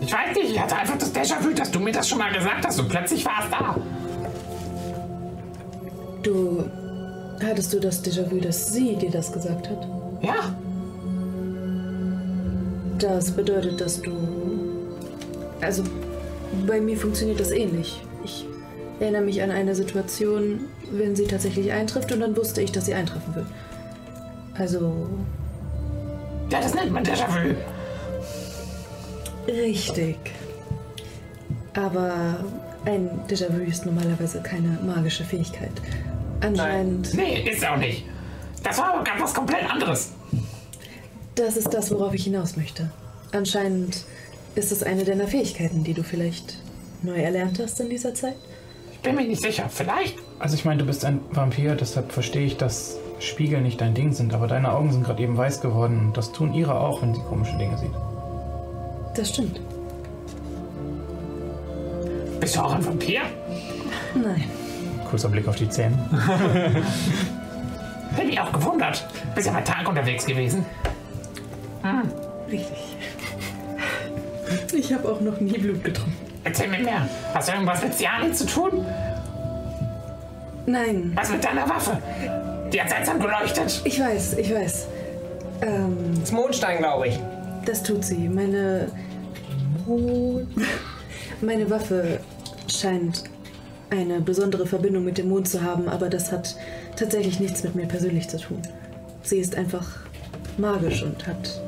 Ich weiß nicht, ich hatte einfach das Déjà-vu, dass du mir das schon mal gesagt hast und plötzlich war es da. Du. Hattest du das Déjà-vu, dass sie dir das gesagt hat? Ja, Das bedeutet, dass du. Also, bei mir funktioniert das ähnlich. Ich erinnere mich an eine Situation, wenn sie tatsächlich eintrifft und dann wusste ich, dass sie eintreffen wird. Also, ja, das nennt man Déjà-vu. richtig. Aber ein Déjà-vu ist normalerweise keine magische Fähigkeit. Anscheinend. Nee, ist auch nicht. Das war aber ganz was komplett anderes. Das ist das, worauf ich hinaus möchte. Anscheinend ist es eine deiner Fähigkeiten, die du vielleicht neu erlernt hast in dieser Zeit. Ich bin mir nicht sicher. Vielleicht. Also ich meine, du bist ein Vampir, deshalb verstehe ich, dass Spiegel nicht dein Ding sind, aber deine Augen sind gerade eben weiß geworden und das tun ihre auch, wenn sie komische Dinge sieht. Das stimmt. Bist du auch ein Vampir? Nein. Kurzer Blick auf die Zähne. Bin mich auch gewundert. Bist ja bei Tag unterwegs gewesen. Richtig. Ich habe auch noch nie Blut getrunken. Erzähl mir mehr. Hast du irgendwas mit Ciani zu tun? Nein, Was mit deiner Waffe? Die hat seltsam geleuchtet. ich weiß, ich weiß. Ähm, Das Mondstein, glaube ich. das tut sie. Meine. Meine Waffe scheint eine besondere Verbindung mit dem Mond zu haben, aber das hat tatsächlich nichts mit mir persönlich zu tun. Sie ist einfach magisch und hat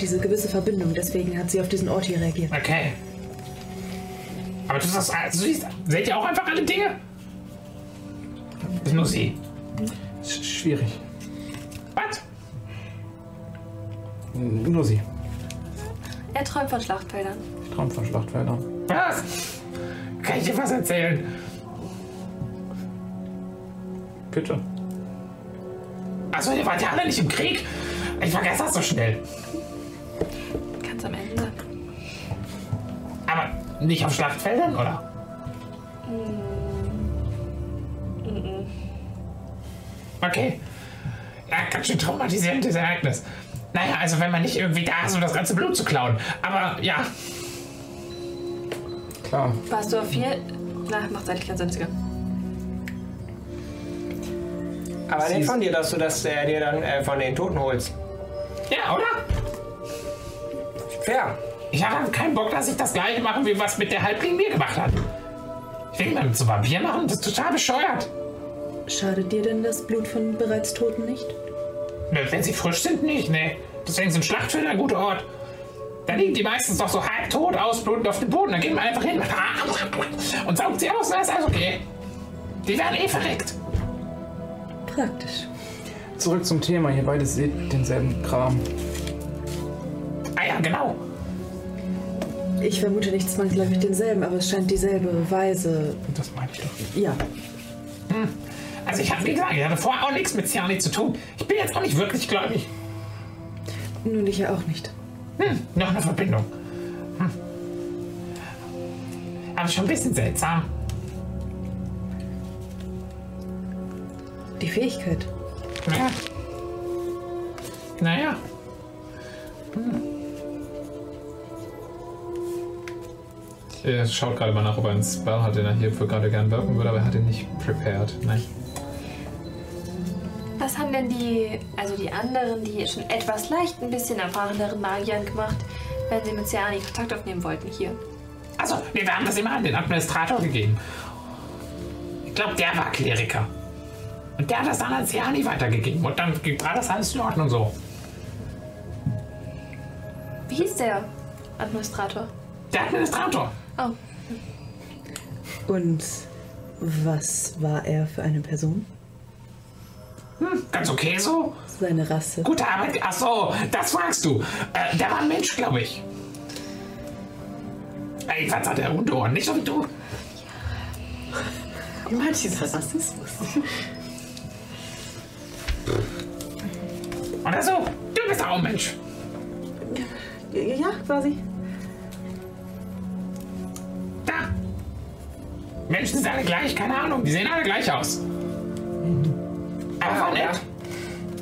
diese gewisse Verbindung. Deswegen hat sie auf diesen Ort hier reagiert. Okay. Aber du sagst, also, seht ihr auch einfach alle Dinge? Ist nur sie. Sch schwierig. Was? Nur sie. Er träumt von Schlachtfeldern. Ich träume von Schlachtfeldern. Was? Kann ich dir was erzählen? Bitte. Achso, ihr wart ja alle nicht im Krieg. Ich vergesse das so schnell. Ganz am Ende. Aber nicht auf Schlachtfeldern, oder? Okay. Ja, ganz schön traumatisierendes Ereignis. Naja, also wenn man nicht irgendwie da ist, um das ganze Blut zu klauen. Aber ja, Klar. Warst du auf vier? Na, macht eigentlich keinen Sinn. Aber nicht von dir, dass du das äh, dir dann äh, von den Toten holst. ja, oder? Fair. Ich habe keinen Bock, dass ich das gleiche mache, wie was mit der Halbling mir gemacht hat. Ich will niemanden zu Vampir machen, das ist total bescheuert. Schadet dir denn das Blut von bereits Toten nicht? Nö, Wenn sie frisch sind, nicht, ne. Deswegen sind Schlachtfelder ein guter Ort. Da liegen die meistens doch so halb tot, ausblutend auf dem Boden. Da geht man einfach hin und saugt sie aus, dann ist alles okay. Die werden eh verreckt. Praktisch. Zurück zum Thema. Ihr beide seht denselben Kram. Ah ja, genau. Ich vermute nicht zwangsläufig denselben, aber es scheint dieselbe Weise. Das meine ich doch. Ja. Also ich habe, wie gesagt, ich hatte vorher auch nichts mit Ciani zu tun. Ich bin jetzt auch nicht wirklich gläubig. Nun, ich ja auch nicht. Hm, noch eine Verbindung. Hm. Aber schon ein bisschen seltsam. Die Fähigkeit. Ja. Naja. Hm. Er schaut gerade mal nach, ob er einen Spell hat, den er hierfür gerade gern wirken würde, aber er hat ihn nicht prepared. Nein. Was haben denn die, also die anderen, die schon etwas leicht ein bisschen erfahreneren Magiern gemacht, wenn sie mit Ciani Kontakt aufnehmen wollten hier? Also, nee, wir haben das immer an den Administrator gegeben. Ich glaube, der war Kleriker. Und der hat das dann an Ciani weitergegeben. Und dann war das alles in Ordnung so. Wie hieß der Administrator? Der Administrator. Oh, Und was war er für eine Person? Hm, ganz okay so. Seine Rasse. Gute Arbeit. Ach so, das fragst du. Äh, der war ein Mensch, glaube ich. Äh, Jedenfalls hat er runde Ohren, nicht so wie du. Immer dieser Rassismus. Oder so. Du bist auch ein Mensch. Ja, quasi. Da. Menschen sind alle gleich, keine Ahnung. Die sehen alle gleich aus. Aber war nett.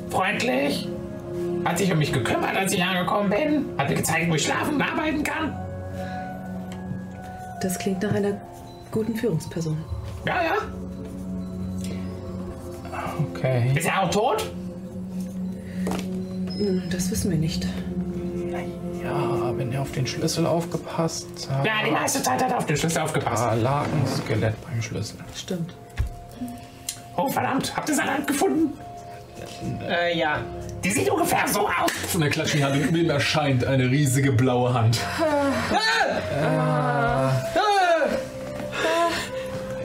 Freundlich. Hat sich um mich gekümmert, als ich angekommen bin. Hat mir gezeigt, wo ich schlafen und arbeiten kann. Das klingt nach einer guten Führungsperson. Ja, ja. Okay. Ist er auch tot? Hm, Das wissen wir nicht. Ja, wenn er auf den Schlüssel aufgepasst hat. Ja, die meiste Zeit hat er auf den Schlüssel aufgepasst. Da lag ein Skelett beim Schlüssel. Stimmt. Oh, verdammt. Habt ihr seine Hand gefunden? Äh, ja. Die sieht ungefähr so aus. Von der klatschenden Hand und neben erscheint eine riesige blaue Hand.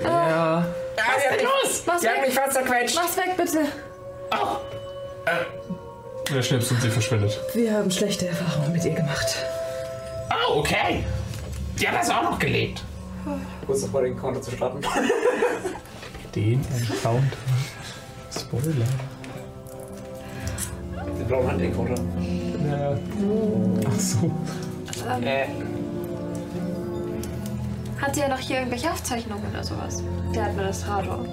Ja. Was ist denn los? Mach's Die hat weg. mich fast zerquetscht. Mach's weg, bitte. Er schnipst und sie verschwindet. Wir haben schlechte Erfahrungen mit ihr gemacht. Oh, okay. Die hat das auch noch gelebt. Kurz davor den Counter zu starten. Den Encounter. Spoiler. Den blauen Hand-Encounter. Ja. Ach so. Ähm, Äh, Hat sie ja noch hier irgendwelche Aufzeichnungen oder sowas? Der Administrator.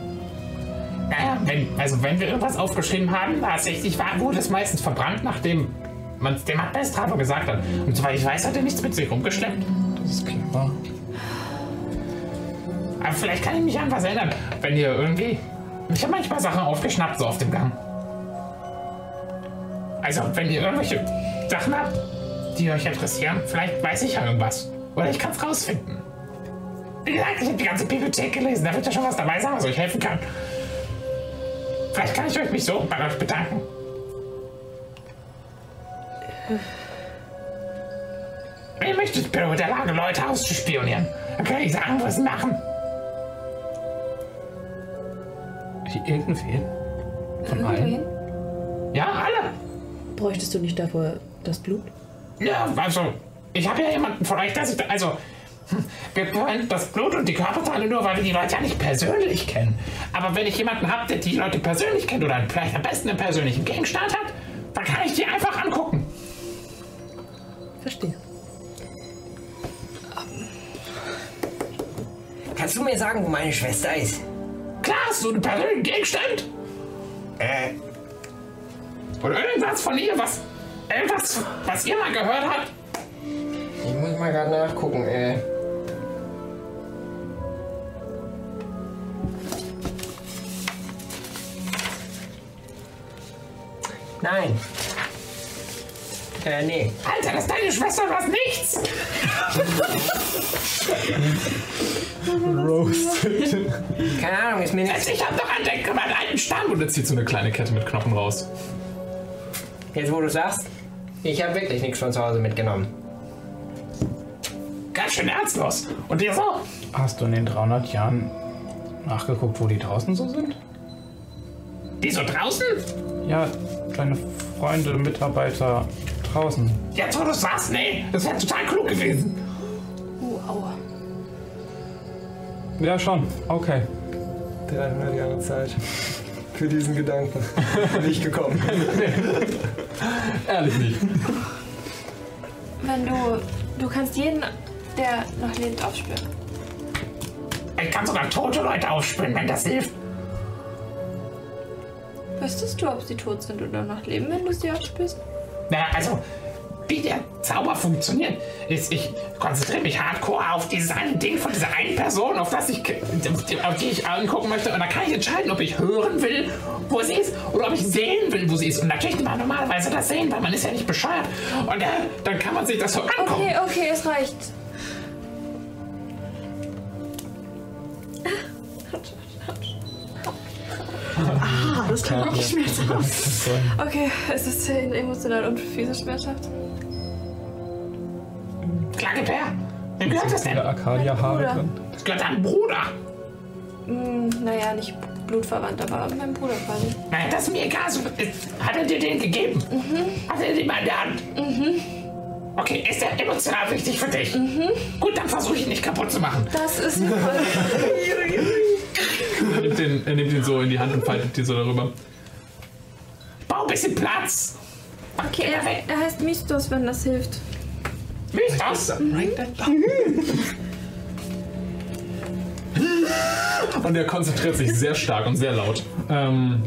Naja, wenn, also wenn wir irgendwas aufgeschrieben haben, tatsächlich war, wurde es meistens verbrannt, nachdem man es dem Administrator gesagt hat. Und soweit ich weiß, hat er nichts mit sich rumgeschleppt. Das ist klar. Aber vielleicht kann ich mich an was erinnern, wenn ihr irgendwie... Ich habe manchmal Sachen aufgeschnappt, so auf dem Gang. Also, wenn ihr irgendwelche Sachen habt, die euch interessieren, vielleicht weiß ich ja irgendwas. Oder ich kann es rausfinden. Ich habe die ganze Bibliothek gelesen. Da wird ja schon was dabei sein, was euch helfen kann. Vielleicht kann ich euch mich so bei euch bedanken. Wenn ihr möchtet, bin in der Lage, Leute auszuspionieren. Dann kann ich sagen, was sie machen. Die irgendwen? Von allen? Irgendwen? Ja, alle. Bräuchtest du nicht davor das Blut? Ja, also, ich habe ja jemanden von euch, dass ich, da- also, wir wollen das Blut und die Körperteile nur, weil wir die Leute ja nicht persönlich kennen. Aber wenn ich jemanden habe, der die Leute persönlich kennt oder vielleicht am besten einen persönlichen Gegenstand hat, dann kann ich die einfach angucken. Verstehe. kannst du mir sagen, wo meine Schwester ist? Klar, hast du einen persönlichen Gegenstand? Äh, Oder irgendwas von ihr, was, irgendwas, was ihr mal gehört habt? ich muss mal gerade nachgucken, äh. Nein. Äh, nee. Alter, das ist deine Schwester, du hast nichts. Roasted. Keine Ahnung, ist mir nicht. Ich hab doch einen, Denk- meinen alten Stamm. Und er zieht so eine kleine Kette mit Knochen raus. Jetzt, wo du sagst, ich habe wirklich nichts von zu Hause mitgenommen. Ganz schön ernstlos. Und ihr so? Hast du in den 300 Jahren nachgeguckt, wo die draußen so sind? Die so draußen? Ja, deine Freunde, Mitarbeiter draußen. Jetzt, wo du sagst, nee, das wäre total klug gewesen. Uh, aua. Ja, schon. Okay. 300 Jahre Zeit. Für diesen Gedanken. Nicht gekommen. Ehrlich nicht. Wenn du. Du kannst jeden, der noch lebt, aufspüren. Ich kann sogar tote Leute aufspüren, wenn das hilft. Wüsstest du, ob sie tot sind oder noch leben, wenn du sie aufspürst? Na, also, wie der Zauber funktioniert, ist, ich konzentriere mich hardcore auf dieses eine Ding von dieser einen Person, auf, das ich, auf die ich angucken möchte. Und da kann ich entscheiden, ob ich hören will, wo sie ist, oder ob ich sehen will, wo sie ist. Und natürlich kann man normalerweise das sehen, weil man ist ja nicht bescheuert. Und äh, dann kann man sich das so angucken. Okay, okay, es reicht. Ah, das klingt wirklich schmerzhaft. Okay, es ist emotional und physisch schmerzhaft. Klar, gib her. Wem gehört das denn? Arcadia-Haare drin. Das gehört deinem Bruder. Hm, naja, nicht blutverwandt, aber mein Bruder quasi. Nein, das ist mir egal. So, äh, Hat er dir den gegeben? Hat er den mal in der Hand? Okay, ist er emotional wichtig für dich? Gut, dann versuche ich ihn nicht kaputt zu machen. Das ist super. Er nimmt, den, er nimmt ihn so in die Hand und faltet die so darüber. Bau ein bisschen Platz. Okay, er, er heißt Mistos, wenn das hilft. Mystos. Und er konzentriert sich sehr stark und sehr laut ähm,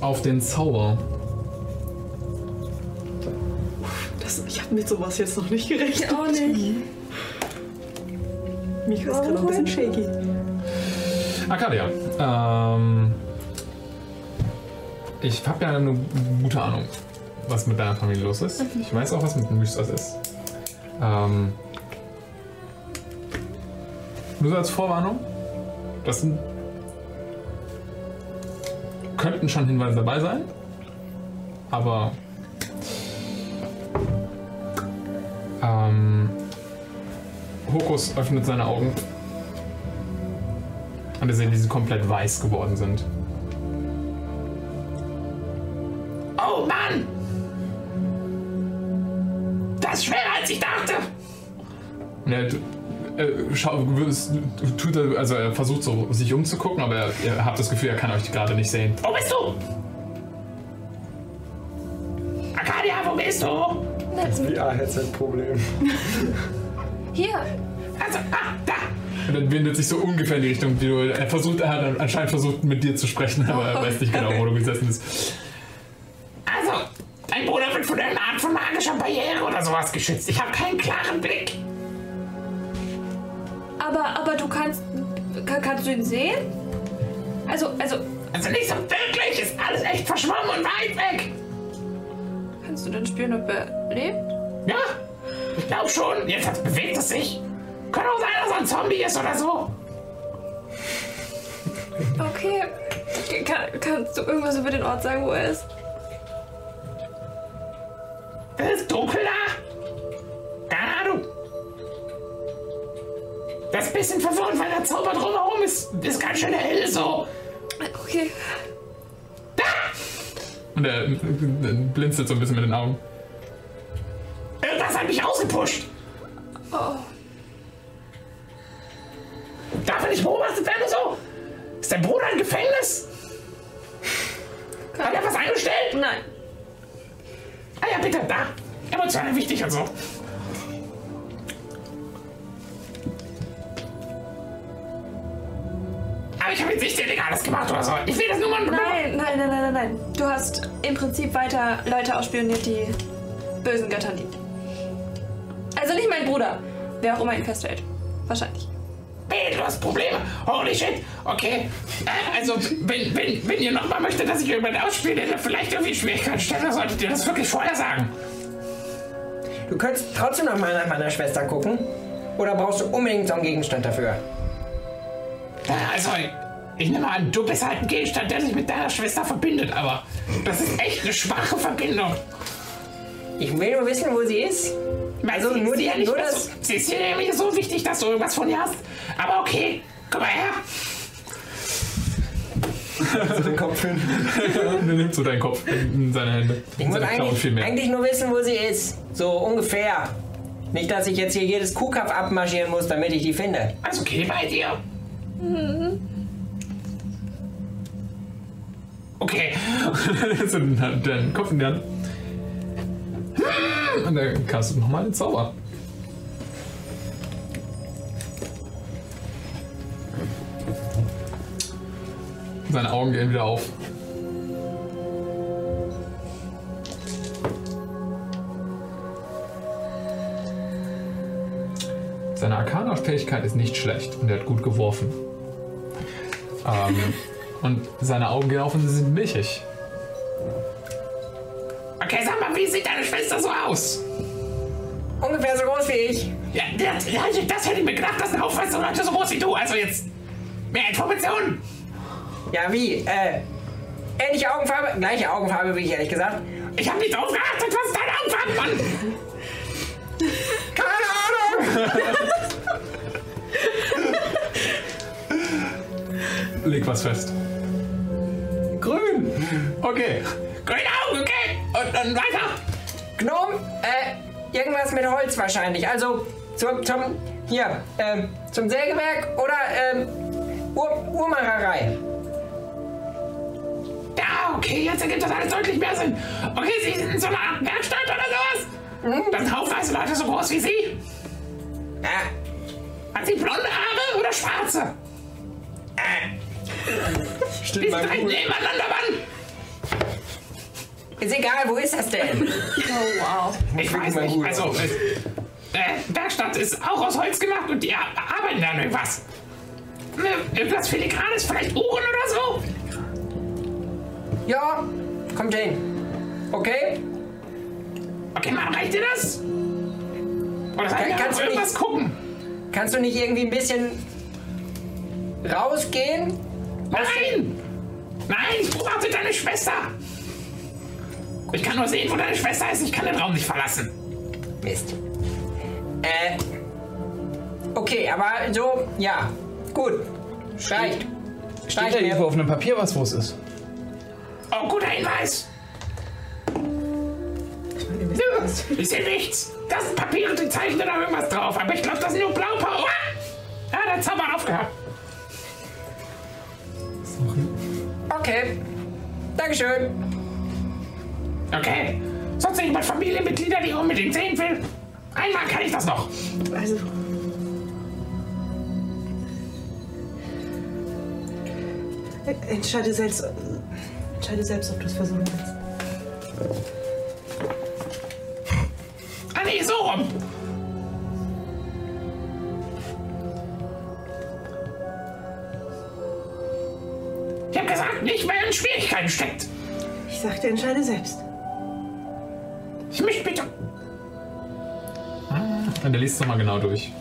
auf den Zauber. Das, ich habe mit sowas jetzt noch nicht gerechnet. auch nicht. Mika ist gerade ein bisschen shaky. Arcadia, ähm, ich habe ja eine gute Ahnung, was mit deiner Familie los ist. Ich weiß auch, was mit Mystos ist. Ähm, nur so als Vorwarnung, das sind, könnten schon Hinweise dabei sein, aber ähm, Hokus öffnet seine Augen und ihr seht, wie sie komplett weiß geworden sind. Oh Mann! Das ist schwerer als ich dachte. Und er, äh, tut er, also er versucht so sich umzugucken, aber er, ihr habt das Gefühl, er kann euch gerade nicht sehen. Wo bist du? Arcadia, wo bist du? Das VR-Headset-Problem. Hier. Also, ah, da. Und dann wendet sich so ungefähr in die Richtung, wie du. Er versucht, er hat anscheinend versucht, mit dir zu sprechen, aber er weiß nicht genau, wo du gesessen bist. Also, dein Bruder wird von einer Art von magischer Barriere oder sowas geschützt. Ich habe keinen klaren Blick. Aber, aber du kannst. Kann, kannst du ihn sehen? Also, also. Also nicht so wirklich. Ist alles echt verschwommen und weit weg. Kannst du denn spüren, ob er lebt? Ja, ich glaube schon. Jetzt hat, bewegt es sich. Kann auch sein, dass er ein Zombie ist oder so. Okay. Kann, kannst du irgendwas über den Ort sagen, wo er ist? Es ist dunkel da. Keine Ahnung. Das ist ein bisschen verwirrend, weil der Zauber drumherum ist, ist ganz schön hell so. Okay. Und er äh, blinzelt so ein bisschen mit den Augen. Irgendwas hat mich ausgepusht. Oh. Darf er nicht beobachtet werden so? Ist dein Bruder im Gefängnis? Hat er was eingestellt? Nein. Ah ja, bitte, da. Emotional wichtig und so. Aber ich habe jetzt nichts Illegales gemacht oder so. Ich will das nur mal... Nein, nein, nein, nein, nein, nein. Du hast im Prinzip weiter Leute ausspioniert, die bösen Göttern dienen. Also nicht mein Bruder. Wer auch immer ihn festhält. Wahrscheinlich. Hey, du hast Probleme. Holy shit. Okay. Äh, also, wenn, wenn, wenn ihr nochmal möchtet, dass ich jemanden ausspiele, der vielleicht irgendwie Schwierigkeiten stellt, dann solltet ihr das wirklich vorher sagen. Du könntest trotzdem noch mal nach meiner Schwester gucken. Oder brauchst du unbedingt so einen Gegenstand dafür? Äh, Also, ich nehme an, du bist halt ein Gegenstand, der sich mit deiner Schwester verbindet, aber das ist echt eine schwache Verbindung. Ich will nur wissen, wo sie ist. Also sie nur die, dir nicht nur das. so, Sie ist dir nämlich so wichtig, dass du irgendwas von ihr hast. Aber okay, komm mal her. So den Kopf hin. er nimmt so deinen Kopf in seine Hände. Ich muss eigentlich, eigentlich nur wissen, wo sie ist. So ungefähr. Nicht, dass ich jetzt hier jedes Kuhkapf abmarschieren muss, damit ich die finde. Alles okay bei dir? Okay. so den, den Kopf in die Hand. Und dann kannst du nochmal den Zauber. Seine Augen gehen wieder auf. Seine Arcana-Fähigkeit ist nicht schlecht und er hat gut geworfen. Ähm, und seine Augen gehen auf und sie sind milchig. Okay, sag mal, wie sieht deine Schwester so aus? Ungefähr so groß wie ich. Ja, das, das hätte ich mir gedacht, dass ein Haufen so Leute so groß wie du. Also jetzt mehr Informationen. Ja, wie? Äh, ähnliche Augenfarbe? Gleiche Augenfarbe, wie ich ehrlich gesagt. Ich habe nicht drauf geachtet, was ist deine Augenfarbe, Mann? Keine Ahnung! Leg was fest. Grün! Okay. Grün Augen, okay. Und dann weiter. Gnom, äh, irgendwas mit Holz wahrscheinlich. Also zum, zum hier, ähm, zum Sägewerk oder ähm, Uhr, Uhrmacherei. Ja, okay, jetzt ergibt das alles deutlich mehr Sinn. Okay, Sie sind in so einer Art Werkstatt oder sowas? Mhm. Das sind haufenweise Leute so groß wie Sie. Ja. Hat sie blonde Haare oder schwarze? Steht Die beim drei Pool. nebeneinander, Mann. Ist egal, wo ist das denn? Oh, wow. Ich weiß nicht. Also, äh, äh, Werkstatt ist auch aus Holz gemacht und die ar- arbeiten an irgendwas. Ne, Irgendwas Filigranes, vielleicht Uhren oder so? Ja, kommt hin. Okay? Okay, Mann, reicht dir das? Oder ich noch kannst, du irgendwas nicht, gucken? kannst du nicht irgendwie ein bisschen rausgehen? Nein! Nein, ich beobachte deine Schwester! Ich kann nur sehen, wo deine Schwester ist. Ich kann den Raum nicht verlassen. Mist. Äh. Okay, aber so, ja. Gut. Reicht. Steht Reicht da irgendwo auf einem Papier was, wo es ist? Oh, guter Hinweis. Ich sehe nichts. Das sind Papiere, die zeichnen da irgendwas drauf. Aber ich glaube, das sind nur Blaupau. Ah! Ja, der Zauber hat aufgehört. Okay. Dankeschön. Okay. Sonst jemand Familienmitglieder, die ich unbedingt sehen will? Einmal kann ich das noch. Also. Entscheide selbst, entscheide selbst, ob du es versuchen willst. Ah, nee, so rum. Ich hab gesagt, nicht mehr in Schwierigkeiten steckt. Ich sagte, entscheide selbst. Ich möchte bitte. Und der liest es nochmal genau durch.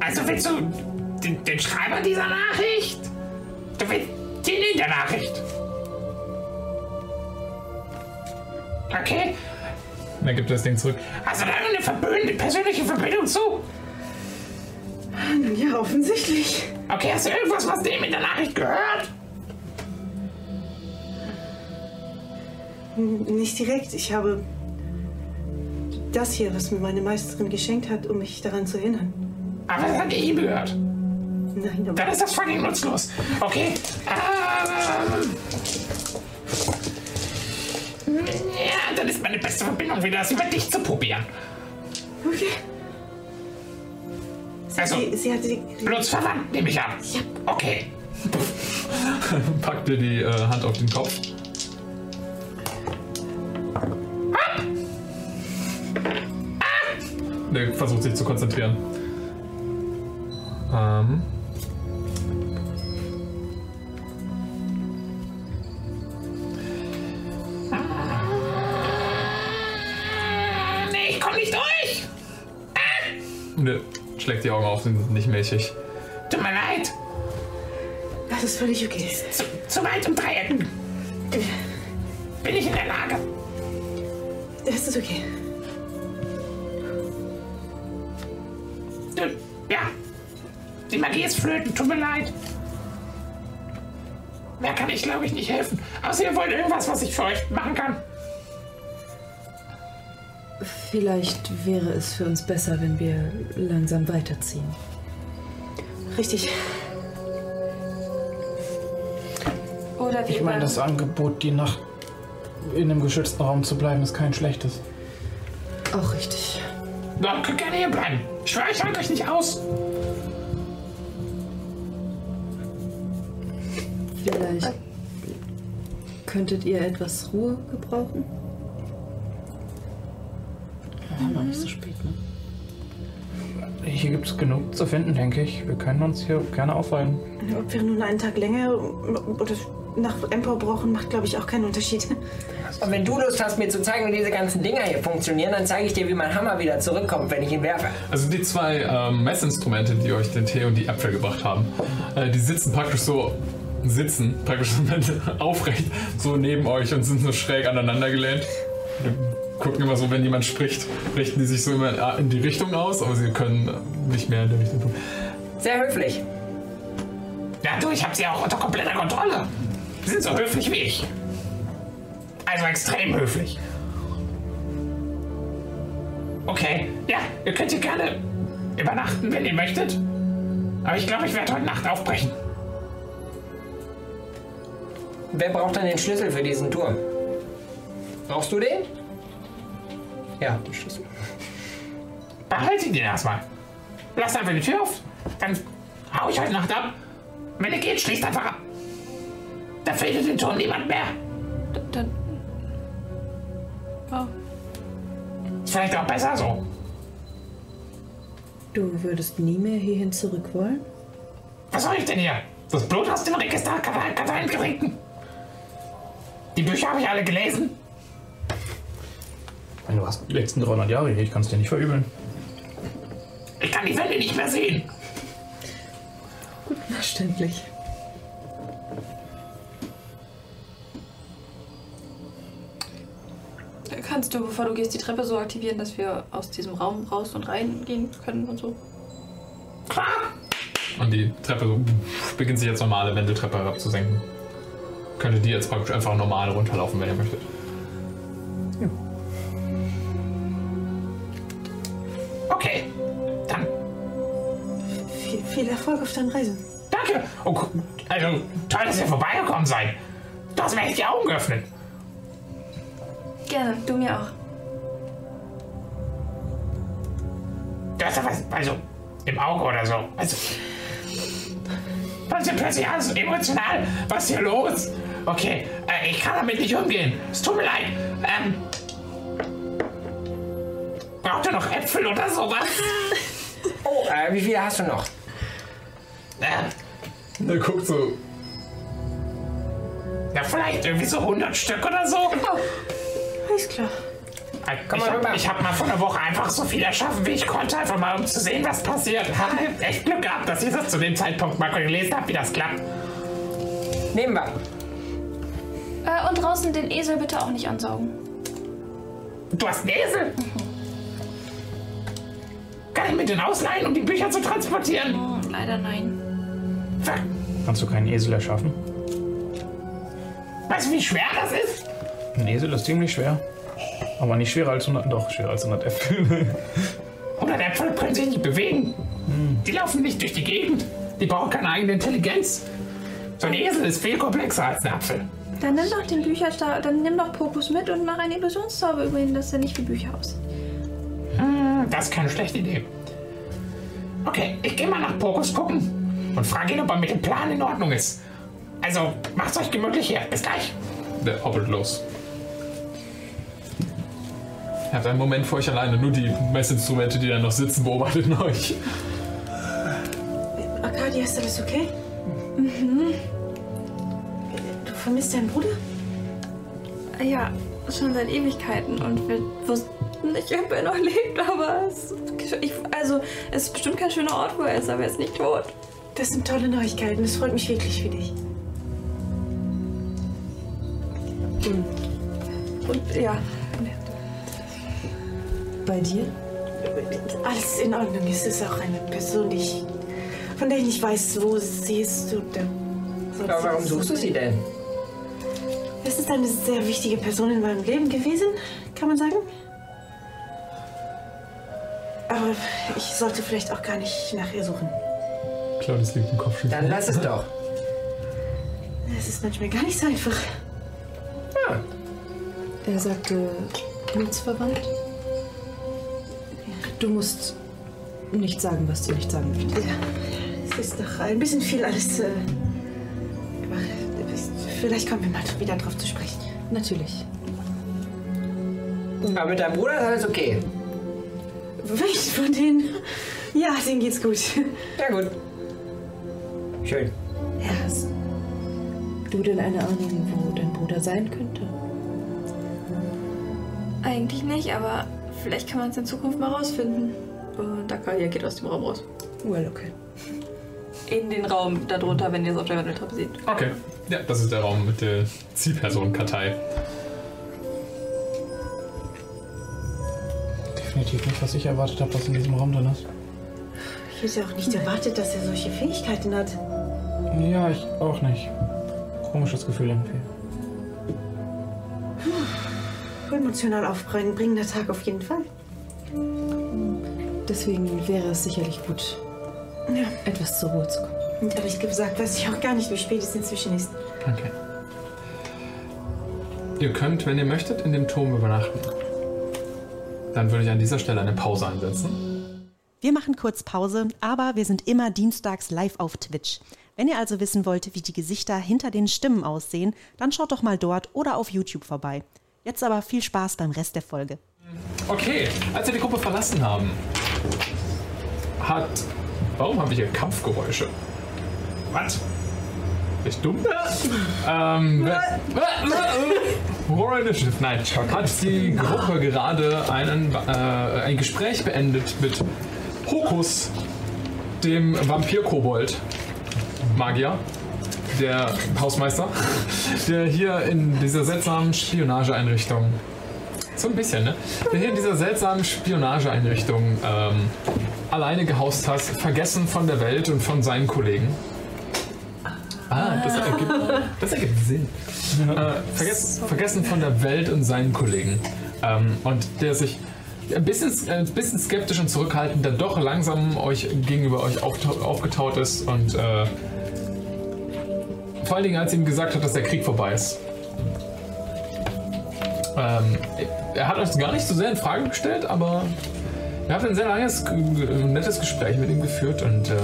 Also willst du den, den Schreiber dieser Nachricht? Du willst den in der Nachricht? Okay. Er gibt das Ding zurück. Hast du da eine verbündete, persönliche Verbindung zu? Nun ja, offensichtlich. Okay, hast du irgendwas, was dem in der Nachricht gehört? Nicht direkt. Ich habe das hier, was mir meine Meisterin geschenkt hat, um mich daran zu erinnern. Aber das hat ihr ihm gehört. Nein, aber Dann ist das fucking nutzlos. Okay. Ähm. Ja, dann ist meine beste Verbindung wieder, das über dich zu probieren. Okay. Sie, Also, sie, sie hatte die. Blutsverwandt, nehme ich an. Ja. Okay. Packt dir die äh, Hand auf den Kopf. Der versucht sich zu konzentrieren. Ähm. Nee, ich komm nicht durch. Ne, schlägt die Augen auf, sind nicht milchig. Tut mir leid. Das ist völlig okay. Zu, zu weit im Dreiecken. Bin ich in der Lage. Das ist okay. Ja. Die Magie ist flöten, tut mir leid. Mehr kann ich, glaube ich, nicht helfen. Außer ihr wollt irgendwas, was ich für euch machen kann. Vielleicht wäre es für uns besser, wenn wir langsam weiterziehen. Richtig. Oder wie Ich meine, das Angebot, die Nacht in einem geschützten Raum zu bleiben, ist kein schlechtes. Auch richtig. Doch, könnt gerne hier bleiben. Ich schwöre, ich halte euch nicht aus. Vielleicht könntet ihr etwas Ruhe gebrauchen? Ja, noch nicht so spät, ne? Hier gibt es genug zu finden, denke ich. Wir können uns hier gerne aufhalten. Ob wir nun einen Tag länger oder nach Empor brauchen, macht, glaube ich, auch keinen Unterschied. Und wenn du Lust hast, mir zu zeigen, wie diese ganzen Dinger hier funktionieren, dann zeige ich dir, wie mein Hammer wieder zurückkommt, wenn ich ihn werfe. Also die zwei ähm, Messinstrumente, die euch den Tee und die Äpfel gebracht haben, äh, die sitzen praktisch so, sitzen praktisch so aufrecht so neben euch und sind so schräg aneinander gelehnt. Gucken immer so, wenn jemand spricht, richten die sich so immer in die Richtung aus, aber sie können nicht mehr in der Richtung tun. Sehr höflich. Ja, du, ich hab sie auch unter kompletter Kontrolle. Sie sind so höflich wie ich. Also extrem höflich. Okay, ja, ihr könnt hier gerne übernachten, wenn ihr möchtet. Aber ich glaube, ich werde heute Nacht aufbrechen. Wer braucht denn den Schlüssel für diesen Turm? Brauchst du den? Ja, den Schlüssel. Behalte den erstmal. Lass einfach die Tür auf. Dann hau ich heute Nacht ab. Wenn ihr geht, schließt einfach ab. Da findet den Turm niemand mehr. Dann. Oh. Ist vielleicht auch besser so. Du würdest nie mehr hierhin zurück wollen? Was soll ich denn hier? Das Blut aus dem Register Katalin trinken. Die Bücher habe ich alle gelesen. Ich meine, Du hast die letzten 300 Jahre hier, ich kann es dir nicht verübeln. Ich kann die Wände nicht mehr sehen. Gut, verständlich. Kannst du, bevor du gehst, die Treppe so aktivieren, dass wir aus diesem Raum raus und rein gehen können und so? Und die Treppe so beginnt sich jetzt normale Wendeltreppe herabzusenken. Könntet ihr jetzt praktisch einfach normal runterlaufen, wenn ihr möchtet. Okay, dann Viel, viel Erfolg auf deinen Reisen. danke. Oh, also toll, dass ihr vorbeigekommen seid. Du hast mir echt die Augen geöffnet. Gerne, du mir auch. Du hast da was, also im Auge oder so. Also, was ist denn plötzlich alles so emotional? Was ist hier los? Okay, äh, ich kann damit nicht umgehen. Es tut mir leid. Ähm, braucht ihr noch Äpfel oder sowas? Oh, äh, wie viele hast du noch? Äh, Er guckt so. ja, vielleicht irgendwie so 100 Stück oder so. Alles klar. Äh, Komm ich mal habe rüber. hab mal vor einer Woche einfach so viel erschaffen, wie ich konnte, einfach mal um zu sehen, was passiert. Hab echt Glück gehabt, dass ich das zu dem Zeitpunkt mal gelesen habe, wie das klappt. Nehmen wir. Äh, und draußen den Esel bitte auch nicht ansaugen. Du hast einen Esel? Kann ich mir den ausleihen, um die Bücher zu transportieren? Oh, leider nein. Fuck. Kannst du keinen Esel erschaffen? Weißt du, wie schwer das ist? Ein Esel ist ziemlich schwer. Aber nicht schwerer als 100, doch schwerer als 100 Äpfel. 100 Äpfel können sich nicht bewegen. Die laufen nicht durch die Gegend. Die brauchen keine eigene Intelligenz. So ein Esel ist viel komplexer als ein Apfel. Dann nimm doch den Bücherstab, dann nimm doch Pokus mit und mach einen Illusionszauber über ihn, dass er nicht wie Bücher aussieht. Das ist keine schlechte Idee. Okay, ich gehe mal nach Pokus gucken und frage ihn, ob er mit dem Plan in Ordnung ist. Also, macht's euch gemütlich hier. Bis gleich. Der hoppelt los. Ihr habt einen Moment vor euch alleine. Nur die Messinstrumente, die da noch sitzen, beobachten euch. Arcadia, ist alles okay? Mhm. Du vermisst deinen Bruder? Ja, schon seit Ewigkeiten und wir wussten nicht, ob er noch lebt, aber es, ich, also, es ist bestimmt kein schöner Ort, wo er ist, aber er ist nicht tot. Das sind tolle Neuigkeiten. Es freut mich wirklich für dich. Und ja, Bei dir? Alles in Ordnung. Es ist auch eine Person, die ich, von der ich nicht weiß, wo sie ist. Und, sonst- Aber warum suchst du sie denn? Es ist eine sehr wichtige Person in meinem Leben gewesen, kann man sagen. Aber ich sollte vielleicht auch gar nicht nach ihr suchen. Claudius liegt im Kopf. Dann lass es doch. Es ist manchmal gar nicht so einfach. Er sagte blutsverwandt. Du musst nicht sagen, was du nicht sagen möchtest. Ja, es ist doch ein bisschen viel alles. Äh, vielleicht kommen wir mal wieder drauf zu sprechen. Natürlich. Aber mit deinem Bruder ist alles okay. Welchen von denen? Ja, denen geht's gut. Ja, gut. Schön. Hast du denn eine Ahnung, wo dein Bruder sein könnte? eigentlich nicht, aber vielleicht kann man es in Zukunft mal rausfinden. Und Dakalia geht aus dem Raum raus. Well, okay. In den Raum darunter, wenn ihr es auf der Wendeltreppe seht. Okay. Ja, das ist der Raum mit der Zielperson Kartei. definitiv nicht, was ich erwartet habe, was in diesem Raum drin ist. Ich hätte auch nicht erwartet, dass er solche Fähigkeiten hat. Ja, ich auch nicht. Komisches Gefühl irgendwie. Emotional aufbringender Tag auf jeden Fall. Deswegen wäre es sicherlich gut, Ja. etwas zur Ruhe zu kommen. Und ehrlich gesagt weiß ich auch gar nicht, wie spät es inzwischen ist. Okay. Ihr könnt, wenn ihr möchtet, in dem Turm übernachten. Dann würde ich an dieser Stelle eine Pause einsetzen. Wir machen kurz Pause, aber wir sind immer dienstags live auf Twitch. Wenn ihr also wissen wollt, wie die Gesichter hinter den Stimmen aussehen, dann schaut doch mal dort oder auf YouTube vorbei. Jetzt aber viel Spaß beim Rest der Folge. Okay, als wir die Gruppe verlassen haben, hat. Warum habe ich hier Kampfgeräusche? Was? Ich dumm? ähm, Horror Initiative. Nein, hat die Gruppe gerade einen, äh, ein Gespräch beendet mit Hokus, dem Vampir-Kobold. Magier, der Hausmeister, der hier in dieser seltsamen Spionageeinrichtung so ein bisschen, ne? Der hier in dieser seltsamen Spionageeinrichtung ähm, alleine gehaust hat, vergessen von der Welt und von seinen Kollegen. Ah, das ergibt, das ergibt Sinn. Äh, vergessen, vergessen von der Welt und seinen Kollegen. Ähm, und der sich ein bisschen, ein bisschen skeptisch und zurückhaltend dann doch langsam euch gegenüber euch aufgetaut ist und äh, vor allen Dingen, als ihm gesagt hat, dass der Krieg vorbei ist. Ähm, er hat euch gar nicht so sehr in Frage gestellt, aber ihr habt ein sehr langes, g- nettes Gespräch mit ihm geführt und äh,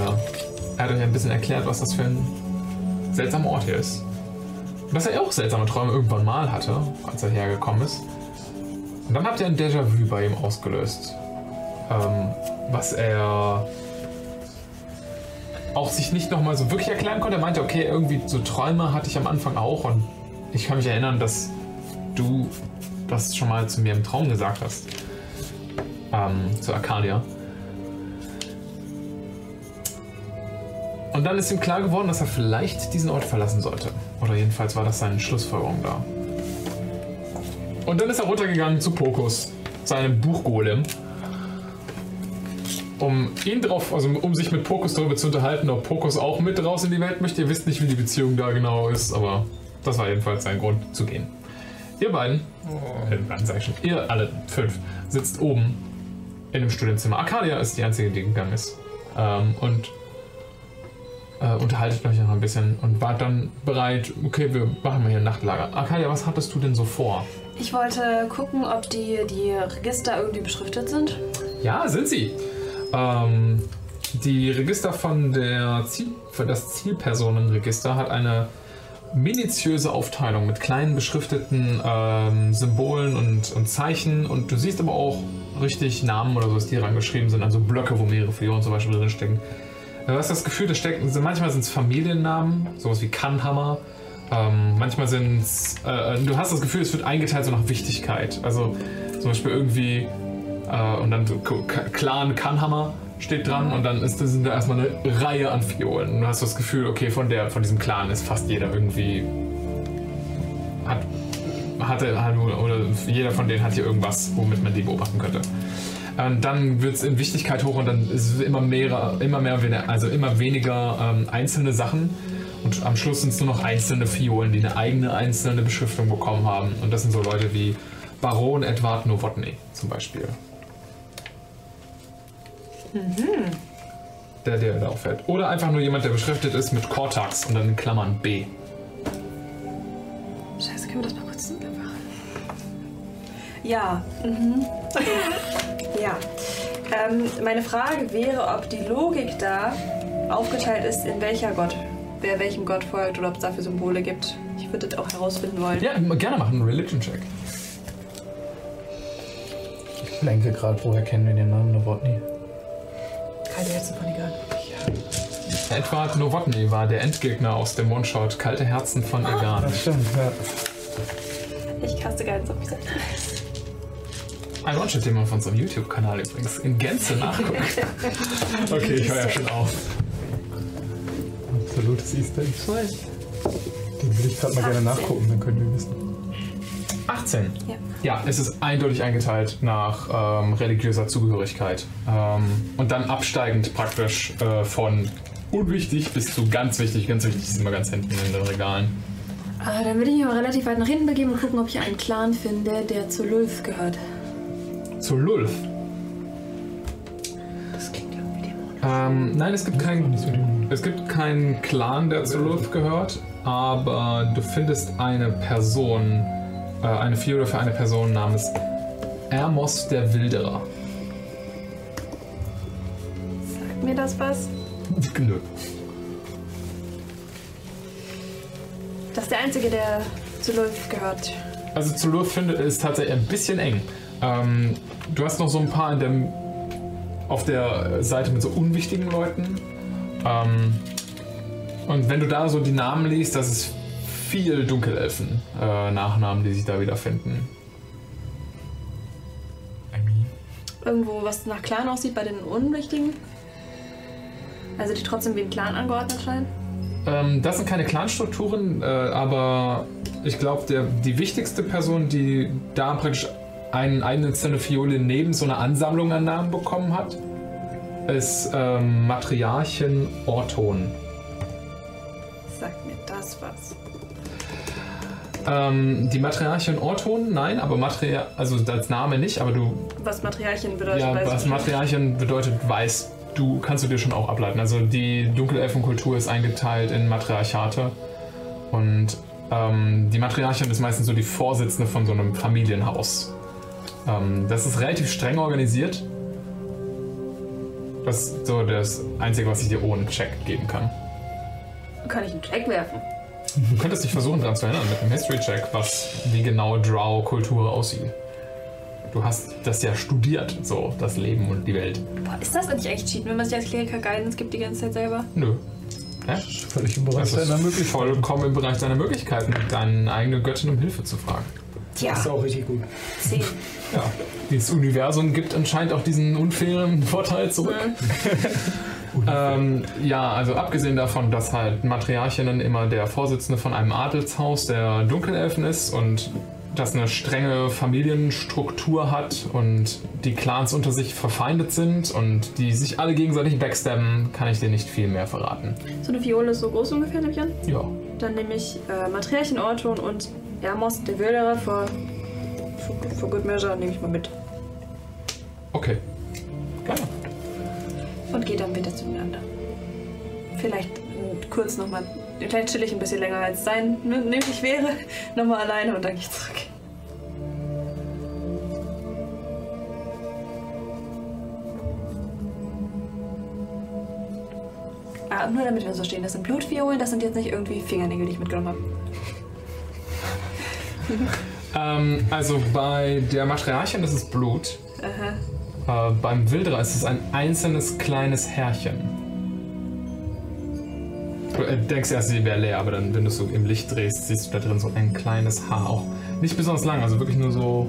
er hat euch ein bisschen erklärt, was das für ein seltsamer Ort hier ist. Dass er auch seltsame Träume irgendwann mal hatte, als er hergekommen ist. Und dann habt ihr ein Déjà-vu bei ihm ausgelöst. Ähm, was er auch sich nicht nochmal so wirklich erklären konnte. Er meinte, okay, irgendwie so Träume hatte ich am Anfang auch und ich kann mich erinnern, dass du das schon mal zu mir im Traum gesagt hast. Ähm, zu Arcadia. Und dann ist ihm klar geworden, dass er vielleicht diesen Ort verlassen sollte. Oder jedenfalls war das seine Schlussfolgerung da. Und dann ist er runtergegangen zu Pokus, seinem Buchgolem, um ihn drauf, also um sich mit Pokus darüber zu unterhalten, ob Pokus auch mit raus in die Welt möchte. Ihr wisst nicht, wie die Beziehung da genau ist, aber das war jedenfalls sein Grund zu gehen. Ihr beiden, äh, beiden sag ich schon, ihr alle fünf, sitzt oben in dem Studienzimmer. Arcadia ist die einzige, die gegangen ist. Ähm, und äh, unterhaltet euch noch ein bisschen und wart dann bereit, okay, wir machen mal hier ein Nachtlager. Arcadia, was hattest du denn so vor? Ich wollte gucken, ob die, die Register irgendwie beschriftet sind. Ja, sind sie. Ähm, die Register von der Ziel, für das Zielpersonenregister hat eine minutiöse Aufteilung mit kleinen beschrifteten ähm, Symbolen und, und Zeichen und du siehst aber auch richtig Namen oder sowas, die rangeschrieben sind, also Blöcke, wo mehrere Figuren zum Beispiel drinstecken. Du hast das Gefühl, da stecken, manchmal sind es Familiennamen, sowas wie Kannhammer. Ähm, manchmal sind es, äh, du hast das Gefühl, es wird eingeteilt so nach Wichtigkeit. Also zum Beispiel irgendwie, äh, und dann Clan Kannhammer steht dran und dann ist, sind da erstmal eine Reihe an Figuren. Und du hast das Gefühl, okay, von, der, von diesem Clan ist fast jeder irgendwie, hat, hatte, hat, oder jeder von denen hat hier irgendwas, womit man die beobachten könnte. Und dann wird es in Wichtigkeit hoch und dann ist es immer mehr, immer mehr, also immer weniger ähm, einzelne Sachen. Und am Schluss sind es nur noch einzelne Fiolen, die eine eigene einzelne Beschriftung bekommen haben. Und das sind so Leute wie Baron Edward Nowotny zum Beispiel. Mhm. Der, der da auffällt. Oder einfach nur jemand, der beschriftet ist mit Cortax und dann in Klammern B. Scheiße, können wir das mal kurz machen? Ja. Mhm. ja. Ähm, meine Frage wäre, ob die Logik da aufgeteilt ist, in welcher Gott, wer welchem Gott folgt oder ob es dafür Symbole gibt. Ich würde das auch herausfinden wollen. Ja, gerne machen, einen Religion-Check. Ich blenke gerade, woher kennen wir den Namen Novotny? Keine Herzen von Egan. Edward Nowotny war der Endgegner aus dem One-Shot Kalte Herzen von Egan. Das stimmt, ja. Ich kaste gar nicht auf mich selbst. Ein One-Shot, den man von unserem YouTube-Kanal übrigens in Gänze nachguckt. Okay, ich höre ja schon auf. Absolutes Easter Egg. Den will ich gerade mal gerne nachgucken, dann können wir wissen. 18. Ja. Ja, es ist eindeutig eingeteilt nach ähm, religiöser Zugehörigkeit. Ähm, und dann absteigend praktisch äh, von unwichtig bis zu ganz wichtig. Ganz wichtig ist immer ganz hinten in den Regalen. Ah, dann würde ich mich mal relativ weit nach hinten begeben und gucken, ob ich einen Clan finde, der zu Lulf gehört. Zu Lulf. Ähm, nein, es gibt keinen. Es gibt keinen Clan, der zu Lulf gehört, aber du findest eine Person, äh, eine Fiole für eine Person namens Ermos der Wilderer. Sagt mir das was? Nö. Das ist der Einzige, der zu Lulf gehört. Also zu Lulf finde ist tatsächlich ein bisschen eng. Ähm, du hast noch so ein paar in dem, auf der Seite mit so unwichtigen Leuten. Ähm, und wenn du da so die Namen liest, das ist viel Dunkelelfen äh, Nachnamen, die sich da wiederfinden. Irgendwo, was nach Clan aussieht bei den Unwichtigen? Also die trotzdem wie ein Clan angeordnet scheinen? Ähm, das sind keine Clanstrukturen, äh, aber ich glaube, die wichtigste Person, die da praktisch einen eigenen Szenefiole neben so einer Ansammlung an Namen bekommen hat, ist ähm, Matriarchin Orton. Sagt mir das was? Ähm, die Matriarchin Orton, nein, aber Matria also als Name nicht, aber du, Was Matriarchin bedeutet, ja, weiß was Matriarchin bedeutet, weißt du, kannst du dir schon auch ableiten. Also die Dunkelelfenkultur ist eingeteilt in Matriarchate und ähm, die Matriarchin ist meistens so die Vorsitzende von so einem Familienhaus. Ähm, das ist relativ streng organisiert. Das ist so das Einzige, was ich dir ohne Check geben kann. Kann ich einen Check werfen? Du könntest dich versuchen daran zu erinnern mit einem History-Check, was wie genau Drow-Kultur aussieht. Du hast das ja studiert, so das Leben und die Welt. Boah, ist das nicht echt cheat, wenn man sich als Kleriker Guidance gibt die ganze Zeit selber? Nö. Hä? Völlig im Bereich Das ist deiner Möglichkeiten. vollkommen im Bereich deiner Möglichkeiten, deine eigene Göttin um Hilfe zu fragen. Tja. Das ist auch richtig gut. Zehn. Ja. Dieses Universum gibt anscheinend auch diesen unfairen Vorteil zurück. Ähm, ja, also abgesehen davon, dass halt Matriarchinnen immer der Vorsitzende von einem Adelshaus der Dunkelelfen ist und das eine strenge Familienstruktur hat und die Clans unter sich verfeindet sind und die sich alle gegenseitig backstabben, kann ich dir nicht viel mehr verraten. So eine Fiole ist so groß ungefähr, nehme ich an. Ja. Dann nehme ich äh, Matriarchin Orton und Ermos, der Wilderer, for, for, for good measure, nehme ich mal mit. Okay. Gerne. Und gehe dann wieder zueinander. Vielleicht äh, kurz nochmal, vielleicht chill ich ein bisschen länger als sein nö- nötig wäre. Nochmal alleine und dann gehe ich zurück. Ah, nur damit wir uns verstehen, das sind Blutviolen, das sind jetzt nicht irgendwie Fingernägel, die ich mitgenommen habe. Ähm, also bei der Matriarchin ist es Blut. Aha. Äh, beim Wilderer ist es ein einzelnes kleines Härchen. Du äh, denkst erst, sie wäre leer, aber dann, wenn du es so im Licht drehst, siehst du da drin so ein kleines Haar. Auch nicht besonders lang, also wirklich nur so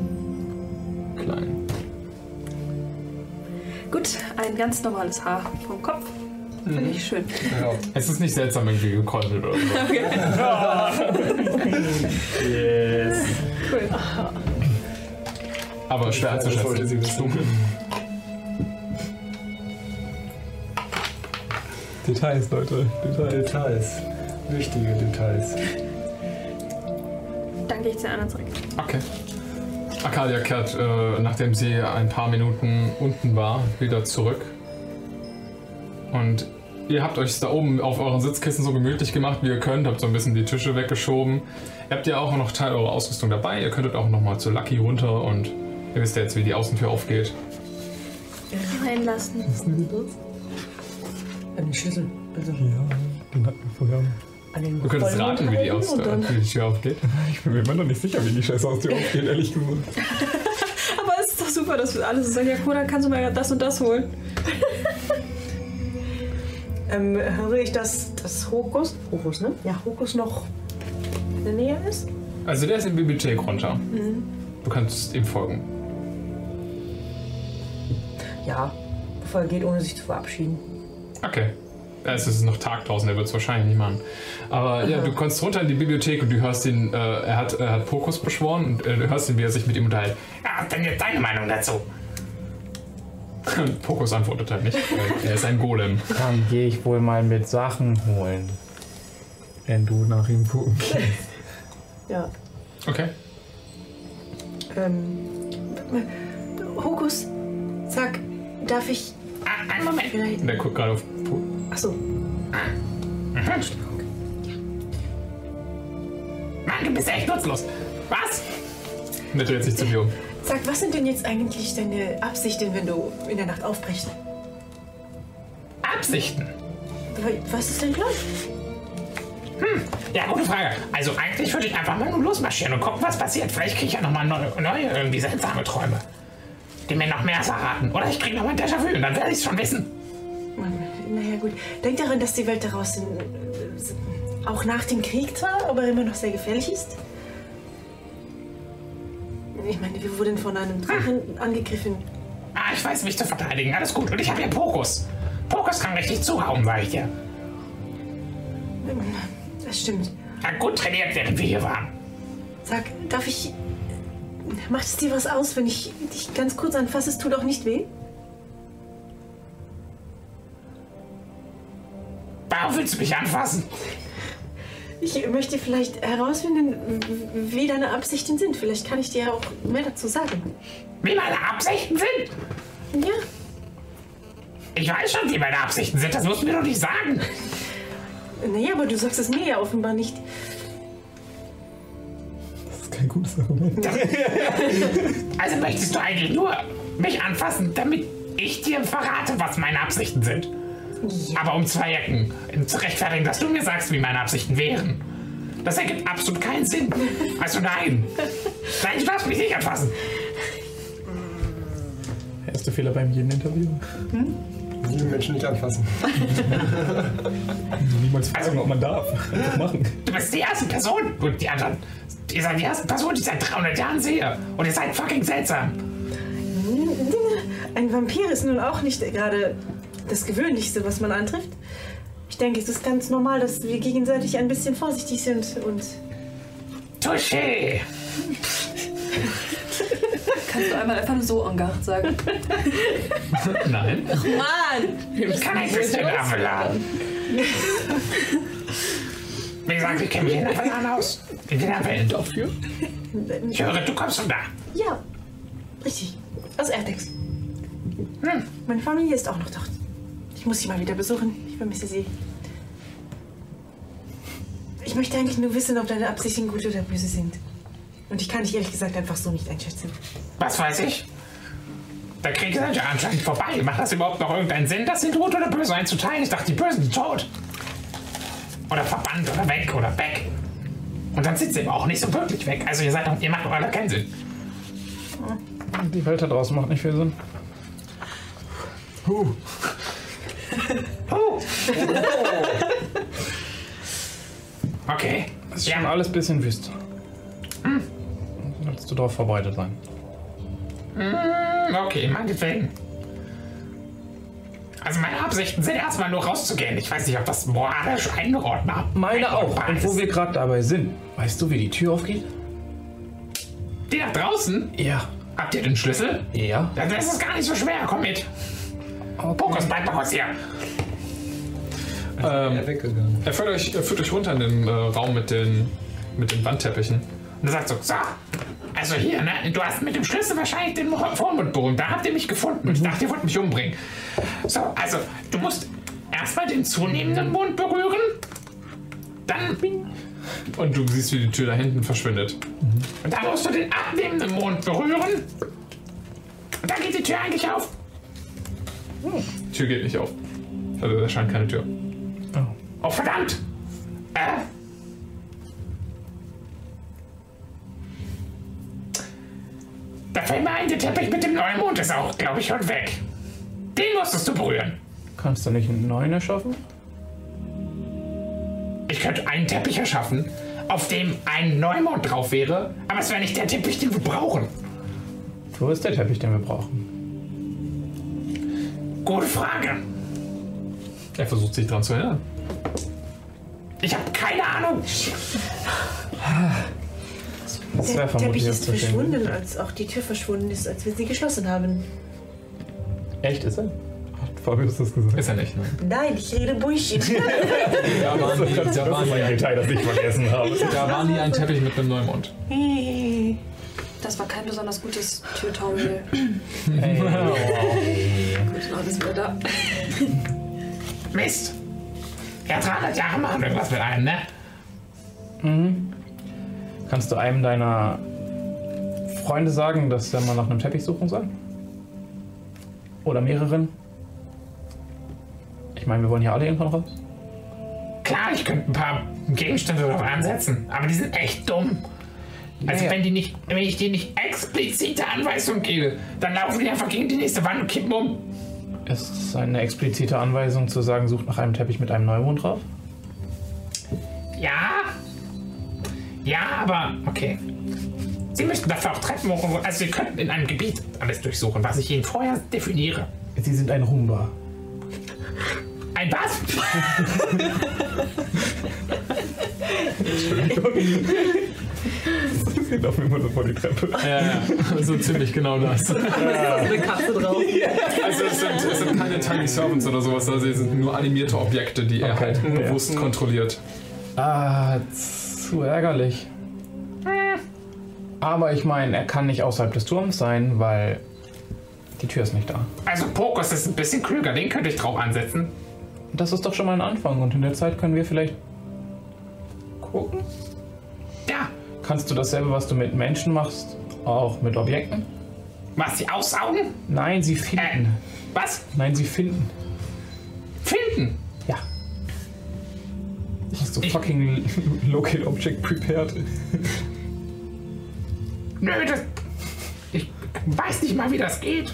klein. Gut, ein ganz normales Haar vom Kopf. Finde ich schön. Es ist nicht seltsam irgendwie gekräuselt oder so. Okay. yes. Cool. Aber schwer einzuschätzen. Es Details, Leute. Details. Details. Wichtige Details. Dann gehe ich zu anderen zurück. Okay. Arcadia kehrt, äh, nachdem sie ein paar Minuten unten war, wieder zurück. Und ihr habt euch da oben auf euren Sitzkissen so gemütlich gemacht, wie ihr könnt, habt so ein bisschen die Tische weggeschoben. Ihr habt ja auch noch Teil eurer Ausrüstung dabei. Ihr könntet auch noch mal zu Lucky runter und ihr wisst ja jetzt, wie die Außentür aufgeht. Reinlassen. An den Schlüssel. Also Ja, den hatten wir vorher. Du könntest raten, wie die, Aus wie die Tür aufgeht. Ich bin mir immer noch nicht sicher, wie die scheiß Haustür aufgeht, ehrlich gesagt. Aber es ist doch super, dass wir alles sagen, ja cool, dann kannst du mal das und das holen. Ähm, höre ich, dass das Hokus, Hokus, ne? Ja, Hokus noch in der Nähe ist? Also der ist in die Bibliothek runter. Mhm. Du kannst ihm folgen. Ja, bevor er geht, ohne sich zu verabschieden. Okay. Es ist noch Tag draußen, er wird es wahrscheinlich nicht machen. Aber ja, du kommst runter in die Bibliothek und du hörst ihn, äh, er, hat, er hat Pokus beschworen und äh, du hörst ihn, wie er sich mit ihm unterhält. Ja, denn jetzt deine Meinung dazu? Pokus antwortet halt nicht, er ist ein Golem. Dann gehe ich wohl mal mit Sachen holen. Wenn du nach ihm gucken gehst. Ja. Okay. Ähm. Hokus, sag, darf ich. Ah, einen Moment. Vielleicht. Und er guckt gerade auf Achso. Mann, du bist echt nutzlos. Was? Und er dreht sich zu dir um. Sag, was sind denn jetzt eigentlich deine Absichten, wenn du in der Nacht aufbrichst? Absichten? Was ist dein Plan? Hm, ja, gute Frage. Also eigentlich würde ich einfach mal nur losmarschieren und gucken, was passiert. Vielleicht kriege ich ja nochmal neue, neue, irgendwie seltsame Träume, die mir noch mehr verraten. Oder ich kriege nochmal ein Déjà-vu und dann werde ich es schon wissen. Naja, gut. Denk daran, dass die Welt daraus in, äh, auch nach dem Krieg zwar, aber immer noch sehr gefährlich ist. Ich meine, wir wurden von einem Drachen angegriffen. Ah, ich weiß mich zu verteidigen. Alles gut. Und ich habe ja Pokus. Pokus kann richtig zuhauen, sag ich dir. Das stimmt. Hat gut trainiert, während wir hier waren. Sag, darf ich. Macht es dir was aus, wenn ich dich ganz kurz anfasse? Es tut auch nicht weh? Warum willst du mich anfassen? Ich möchte vielleicht herausfinden, wie deine Absichten sind. Vielleicht kann ich dir auch mehr dazu sagen. Wie meine Absichten sind? Ja. Ich weiß schon, wie meine Absichten sind. Das musst du mir doch nicht sagen. Naja, aber du sagst es mir ja offenbar nicht. Das ist kein gutes Argument. Also möchtest du eigentlich nur mich anfassen, damit ich dir verrate, was meine Absichten sind? Aber um zwei Ecken zu rechtfertigen, dass du mir sagst, wie meine Absichten wären. Das ergibt absolut keinen Sinn. Also nein. Nein, du darfst mich nicht anfassen. Erste Fehler beim jeden Interview. Die Menschen nicht anfassen. Niemals fragen, ob man darf. Einfach machen. Du bist die erste Person und die anderen. Ihr seid die erste Person, die ich seit 300 Jahren sehe. Und ihr seid fucking seltsam. Ein Vampir ist nun auch nicht gerade das Gewöhnlichste, was man antrifft. Ich denke, es ist ganz normal, dass wir gegenseitig ein bisschen vorsichtig sind und. Touché! Kannst du einmal einfach nur so Angard sagen? Nein. Ach Mann! Ich kann ein bisschen Amelan. Wie gesagt, ich kenne mich in Amelan aus. In der Welt. Dafür? Ich höre, du kommst von da. Ja, richtig. Aus Erdex. Meine Familie ist auch noch dort. Ich muss sie mal wieder besuchen. Ich vermisse sie. Ich möchte eigentlich nur wissen, ob deine Absichten gut oder böse sind. Und ich kann dich ehrlich gesagt einfach so nicht einschätzen. Was weiß ich? Der Krieg ist ja anscheinend vorbei. Macht das überhaupt noch irgendeinen Sinn, das in gut oder böse einzuteilen? Ich dachte, die Bösen sind tot. Oder verbannt oder weg oder weg. Und dann sind sie eben auch nicht so wirklich weg. Also ihr seid doch, ihr macht doch alle keinen Sinn. Die Welt da draußen macht nicht viel Sinn. Huh. Okay. Das ist schon alles ein bisschen wüst. Hm. Solltest du darauf vorbereitet sein. Mm, okay, meinetwegen. Also meine Absichten sind erstmal nur rauszugehen. Ich weiß nicht, ob das moralisch einordnbar Meine auch. Und wo wir gerade dabei sind, weißt du, wie die Tür aufgeht? Die nach draußen? Ja. Habt ihr den Schlüssel? Ja. Dann ist es gar nicht so schwer. Komm mit. Pokus, bleib mal kurz hier. Ähm, er, führt euch, er führt euch runter in den äh, Raum mit den, mit den Wandteppichen. Und er sagt so, so, also hier, ne, du hast mit dem Schlüssel wahrscheinlich den Vormund berühmt. Da habt ihr mich gefunden und ich dachte, ihr wollt mich umbringen. So, also, du musst erstmal den zunehmenden Mond berühren, dann Und du siehst, wie die Tür da hinten verschwindet. Und dann musst du den abnehmenden Mond berühren. Und dann geht die Tür eigentlich auf. Die Tür geht nicht auf. Also da scheint keine Tür. Oh, verdammt! Äh. Da fällt mir ein, der Teppich mit dem Neumond ist auch, glaube ich, schon weg. Den musstest du berühren. Kannst du nicht einen neuen erschaffen? Ich könnte einen Teppich erschaffen, auf dem ein Neumond drauf wäre, aber es wäre nicht der Teppich, den wir brauchen. Wo ist der Teppich, den wir brauchen? Gute Frage. Er versucht sich dran zu erinnern. Ich habe keine Ahnung. Das Der wäre vermutlich Teppich das ist verschwunden, als auch die Tür verschwunden ist, als wir sie geschlossen haben. Echt, ist er? Hat Fabius das gesagt? Ist er nicht, ne? Nein, ich rede Bullshit. Da war nie, da war Das ist ein Detail, das ich vergessen habe. da war nie ein Teppich mit einem Neumond. Das war kein besonders gutes Tutorial. Hey. Gut, war das wieder da. Mist. Ja, 300 Jahre machen irgendwas mit einem, ne? Mhm. Kannst du einem deiner Freunde sagen, dass er mal nach einem Teppich suchen soll? Oder mehreren? Ich meine, wir wollen hier alle irgendwann raus. Klar, ich könnte ein paar Gegenstände darauf ansetzen, aber die sind echt dumm. Also Ja, ja. wenn die nicht, wenn ich denen nicht explizite Anweisungen gebe, dann laufen die einfach gegen die nächste Wand und kippen um. Es ist eine explizite Anweisung zu sagen, sucht nach einem Teppich mit einem Neumond drauf. Ja. Ja, aber okay. Sie müssten dafür auch Treppen hoch. Also wir könnten in einem Gebiet alles durchsuchen, was ich Ihnen vorher definiere. Sie sind ein Rumba. Ein was? Sie laufen immer so vor die Treppe. Ja, ja, so ziemlich genau das. Eine Katze drauf. Also es sind, es sind keine Tiny Servants oder sowas, also es sind nur animierte Objekte, die er Okay. halt bewusst kontrolliert. Ah, zu ärgerlich. Aber ich meine, er kann nicht außerhalb des Turms sein, weil die Tür ist nicht da. Also Pokus ist ein bisschen klüger, den könnte ich drauf ansetzen. Das ist doch schon mal ein Anfang und in der Zeit können wir vielleicht gucken. Kannst du dasselbe, was du mit Menschen machst, auch mit Objekten? was sie aussaugen? Nein, sie finden. Äh, was? Nein, sie finden. Finden? Ja. Hast du fucking Locate Object prepared? Nö, das. Ich weiß nicht mal, wie das geht.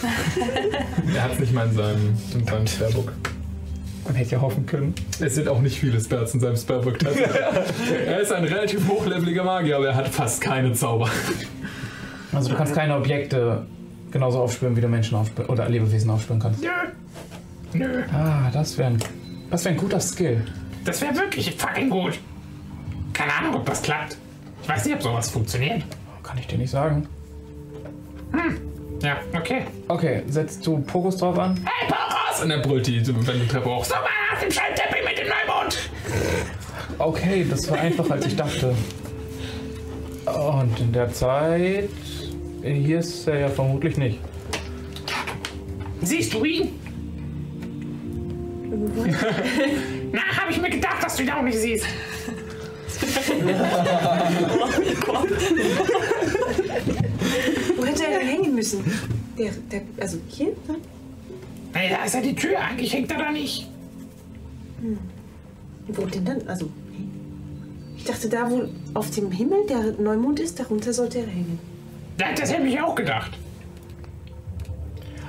Er hat es nicht mal in seinem, in seinem Spellbook. Man hätte ja hoffen können. Es sind auch nicht viele Spells in seinem Spellbook. er ist ein relativ hochleveliger Magier, aber er hat fast keine Zauber. Also du kannst keine Objekte genauso aufspüren, wie du Menschen aufspüren oder Lebewesen aufspüren kannst. Nö. Nö. Ah, das wäre ein, das wär ein guter Skill. Das wäre wirklich fucking gut. Keine Ahnung, ob das klappt. Ich weiß nicht, ob sowas funktioniert. Kann ich dir nicht sagen. Ja, okay. Okay, setzt du Pokus drauf an? Hey, Pokus! Und er brüllt die, wenn die Treppe hoch. So mal nach dem Schallteppich mit dem Neumond! Okay, das war einfacher als ich dachte. Und in der Zeit. Hier ist er ja vermutlich nicht. Siehst du ihn? Na, habe ich mir gedacht, dass du ihn auch nicht siehst. Hätte er hängen müssen? Der, der, also hier? Ne? Hey, da ist ja die Tür. Eigentlich hängt er da nicht. Wo denn dann? Also, ich dachte, da wo auf dem Himmel der Neumond ist, darunter sollte er hängen. Da hat das hätte ich auch gedacht.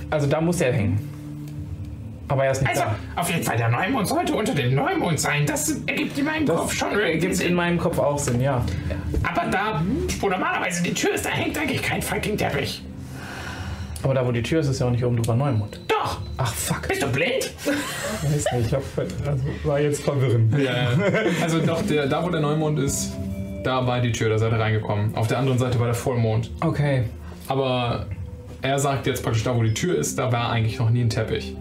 Also da muss er hängen. Aber er ist nicht Also, da. auf jeden Fall, der Neumond sollte unter dem Neumond sein. Das ergibt in meinem Kopf schon irgendwie Gibt in Sinn. meinem Kopf auch Sinn, ja. Aber da, wo normalerweise die Tür ist, da hängt eigentlich kein fucking Teppich. Aber da, wo die Tür ist, ist ja auch nicht oben drüber Neumond. Doch! Ach, fuck. Bist du blind? Weiß nicht, ich hab, also war jetzt verwirrend. Ja, ja. Also doch, der, da wo der Neumond ist, da war die Tür, da seid ihr reingekommen. Auf der anderen Seite war der Vollmond. Okay. Aber er sagt jetzt praktisch, da wo die Tür ist, da war eigentlich noch nie ein Teppich.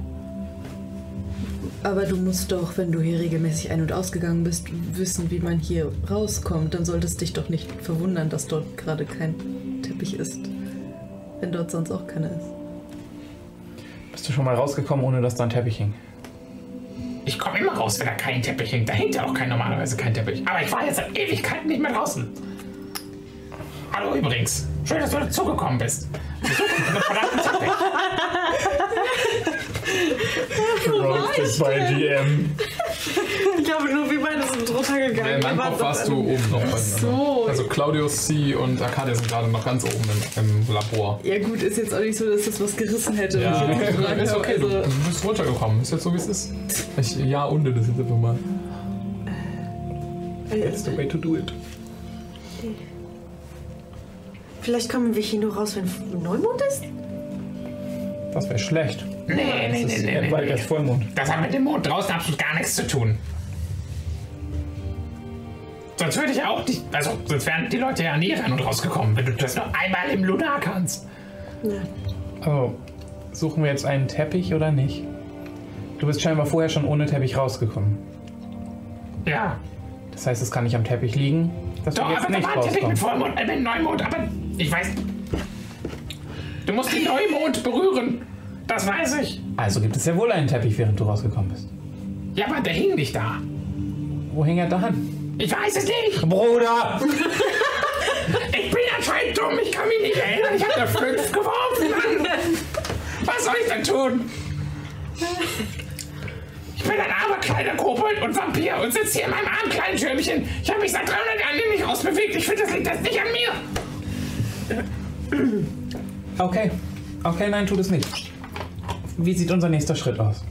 Aber du musst doch, wenn du hier regelmäßig ein- und ausgegangen bist, wissen, wie man hier rauskommt. Dann sollte es dich doch nicht verwundern, dass dort gerade kein Teppich ist. Wenn dort sonst auch keiner ist. Bist du schon mal rausgekommen, ohne dass da ein Teppich hing? Ich komme immer raus, wenn da kein Teppich hängt. Da hängt ja auch kein, normalerweise kein Teppich. Aber ich war jetzt seit Ewigkeiten nicht mehr draußen. Hallo übrigens. Schön, dass du dazugekommen bist. Wir suchen einen verdammten Teppich. Roasted by GM. Ich glaube, nur wir beide sind runtergegangen. In meinem Wir waren Kopf doch warst an- du oben noch. bei so. Also Claudius, C und Arcadia sind gerade noch ganz oben im, im Labor. Ja gut, ist jetzt auch nicht so, dass das was gerissen hätte. Ja, ich ist okay, du, Also, du bist runtergekommen. Ist jetzt so, wie es ist. Ich, ja, unde das jetzt einfach mal. That's the way to do it. Vielleicht kommen wir hier nur raus, wenn Neumond ist? Das wäre schlecht. Nee, nee, Das nee, nee, ja nee, nee. erst Vollmond. Das hat mit dem Mond draußen absolut gar nichts zu tun. Sonst würde ich auch die, also sonst wären die Leute ja nie rein und rausgekommen, wenn du das nur einmal im Lunar kannst. Also, suchen wir jetzt einen Teppich oder nicht? Du bist scheinbar vorher schon ohne Teppich rausgekommen. Ja. Das heißt, es kann nicht am Teppich liegen, dass Doch, wir jetzt aber da nicht war ein Teppich mit Vollmond, äh, mit Neumond, aber ich weiß. Du musst den Neumond berühren. Das weiß ich. Also gibt es ja wohl einen Teppich, während du rausgekommen bist. Ja, aber der hing nicht da. Wo hing er dann? Ich weiß es nicht. Bruder! Ich bin anscheinend dumm, ich kann mich nicht erinnern. Ich habe eine 5 geworfen, Mann. Was soll ich denn tun? Ich bin ein armer kleiner Kobold und Vampir und sitze hier in meinem armen kleinen Türmchen. Ich habe mich seit 300 Jahren nicht rausbewegt. Ich finde, das liegt jetzt nicht an mir. Okay. Okay, nein, tu das nicht. Wie sieht unser nächster Schritt aus?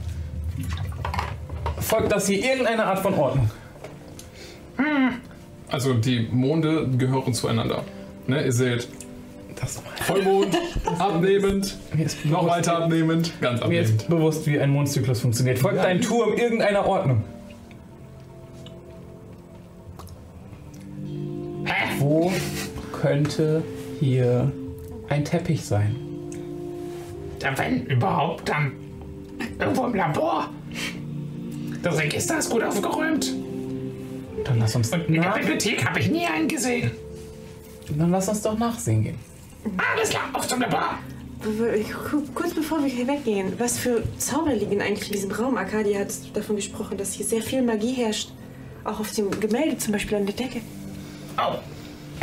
Folgt das hier irgendeine Art von Ordnung? Also die Monde gehören zueinander. Ne, ihr seht Vollmond, abnehmend, noch weiter abnehmend, ganz Mir abnehmend. ist bewusst, wie ein Mondzyklus funktioniert. Folgt Ja. dein Turm irgendeiner Ordnung? Wo könnte hier ein Teppich sein? Wenn überhaupt, dann irgendwo im Labor. Das Register ist gut aufgeräumt. Dann lass uns, Und in der Bibliothek habe ich nie einen gesehen. dann lass uns doch nachsehen gehen. Alles klar, auf zum Labor. Ku- Kurz bevor wir hier weggehen, was für Zauber liegen eigentlich in diesem Raum? Arcadia hat davon gesprochen, dass hier sehr viel Magie herrscht. Auch auf dem Gemälde zum Beispiel an der Decke. Oh,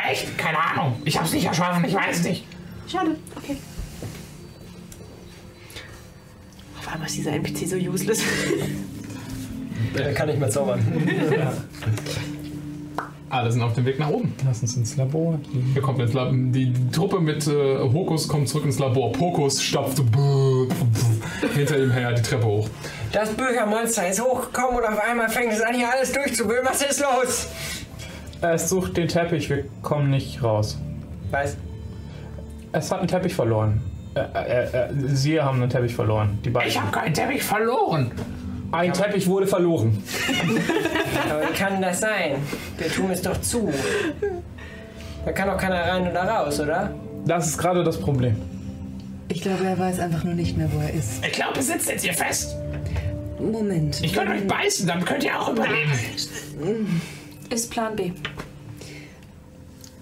echt? Keine Ahnung. Ich hab's nicht erschaffen, ich weiß nicht. Schade, okay. Auf einmal ist dieser NPC so useless. Der kann nicht mehr zaubern. Alle sind auf dem Weg nach oben. Lass uns ins Labor gehen. Wir kommen ins Lab die Truppe mit äh, Hokus kommt zurück ins Labor. Pokus stapft hinter ihm her die Treppe hoch. Das Büchermonster ist hochgekommen und auf einmal fängt es an, hier alles durchzuwühlen. Was ist los? Es sucht den Teppich, wir kommen nicht raus. Was? Es hat einen Teppich verloren. Äh, äh, äh, Sie haben einen Teppich verloren. Die beiden. Ich habe keinen Teppich verloren. Ein Teppich wurde verloren. Aber wie kann das sein? Der Turm ist doch zu. Da kann doch keiner rein oder raus, oder? Das ist gerade das Problem. Ich glaube, er weiß einfach nur nicht mehr, wo er ist. Ich glaube, es sitzt jetzt hier fest. Moment. Ich könnte euch beißen, dann könnt ihr auch überleben. Ist Plan B.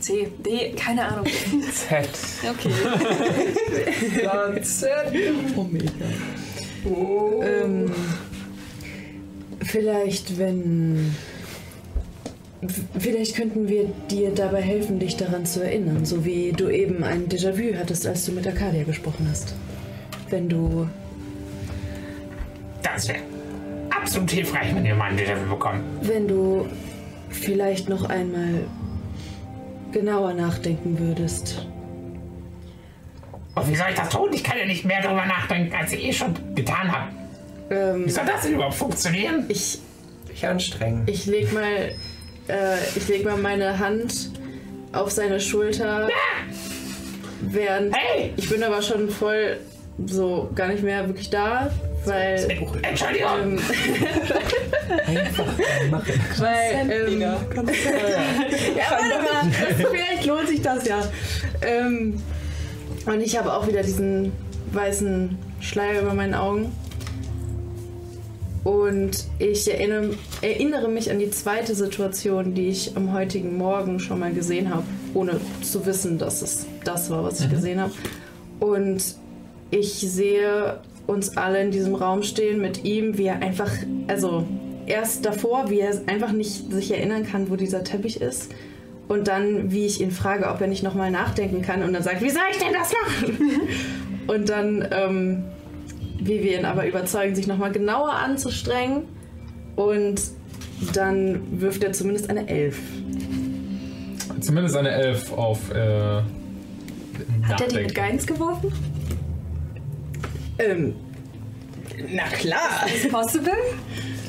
C, D, keine Ahnung. Z. Okay. Ähm, vielleicht, wenn. Vielleicht könnten wir dir dabei helfen, dich daran zu erinnern, so wie du eben ein Déjà-vu hattest, als du mit Arcadia gesprochen hast. Wenn du. Das wäre absolut hilfreich, wenn ihr mal ein Déjà-vu bekommt. Wenn du vielleicht noch einmal genauer nachdenken würdest. Und wie soll ich das tun? Ich kann ja nicht mehr darüber nachdenken, als ich eh schon getan habe. Ähm, Wie soll das denn überhaupt funktionieren? Ich. Ich anstrengen. Ich leg mal. Äh, ich leg mal meine Hand auf seine Schulter. Während. Ich bin aber schon voll so gar nicht mehr wirklich da, weil. Entschuldigung! Ähm, weil. Ähm, ja, warte mal, vielleicht lohnt sich das ja. Ähm, und ich habe auch wieder diesen weißen Schleier über meinen Augen. Und ich erinnere, erinnere mich an die zweite Situation, die ich am heutigen Morgen schon mal gesehen habe, ohne zu wissen, dass es das war, was ich gesehen habe. Und ich sehe uns alle in diesem Raum stehen mit ihm, wie er einfach, also erst davor, wie er einfach nicht sich erinnern kann, wo dieser Teppich ist. Und dann, wie ich ihn frage, ob er nicht nochmal nachdenken kann. Und dann sagt, wie soll ich denn das machen? Und dann, ähm, wie wir ihn aber überzeugen, sich nochmal genauer anzustrengen. Und dann wirft er zumindest eine Elf. Zumindest eine Elf auf. Äh, Hat er die mit. Guidance geworfen? Ähm, na klar. Is possible?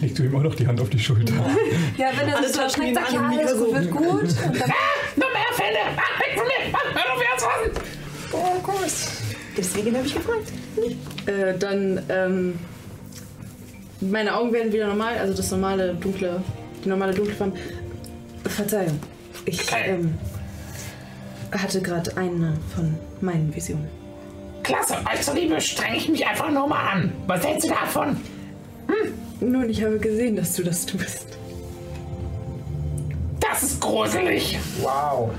Legst du ihm auch noch die Hand auf die Schulter. Ja, wenn er so erschreckt, sagt, ja, alles so. wird gut. Und dann, Ah, noch mehr Fälle! Ah, weg von mir! Ah, hör auf, jetzt was! Oh, Deswegen habe ich gefragt. Äh, dann, ähm, meine Augen werden wieder normal, also das normale dunkle, die normale dunkle Farbe. Verzeihung, ich ähm, hatte gerade eine von meinen Visionen. Klasse, euch zuliebe strenge ich mich einfach nur mal an. Was hältst du davon? Nun, ich habe gesehen, dass du das tust. Das ist gruselig. Wow.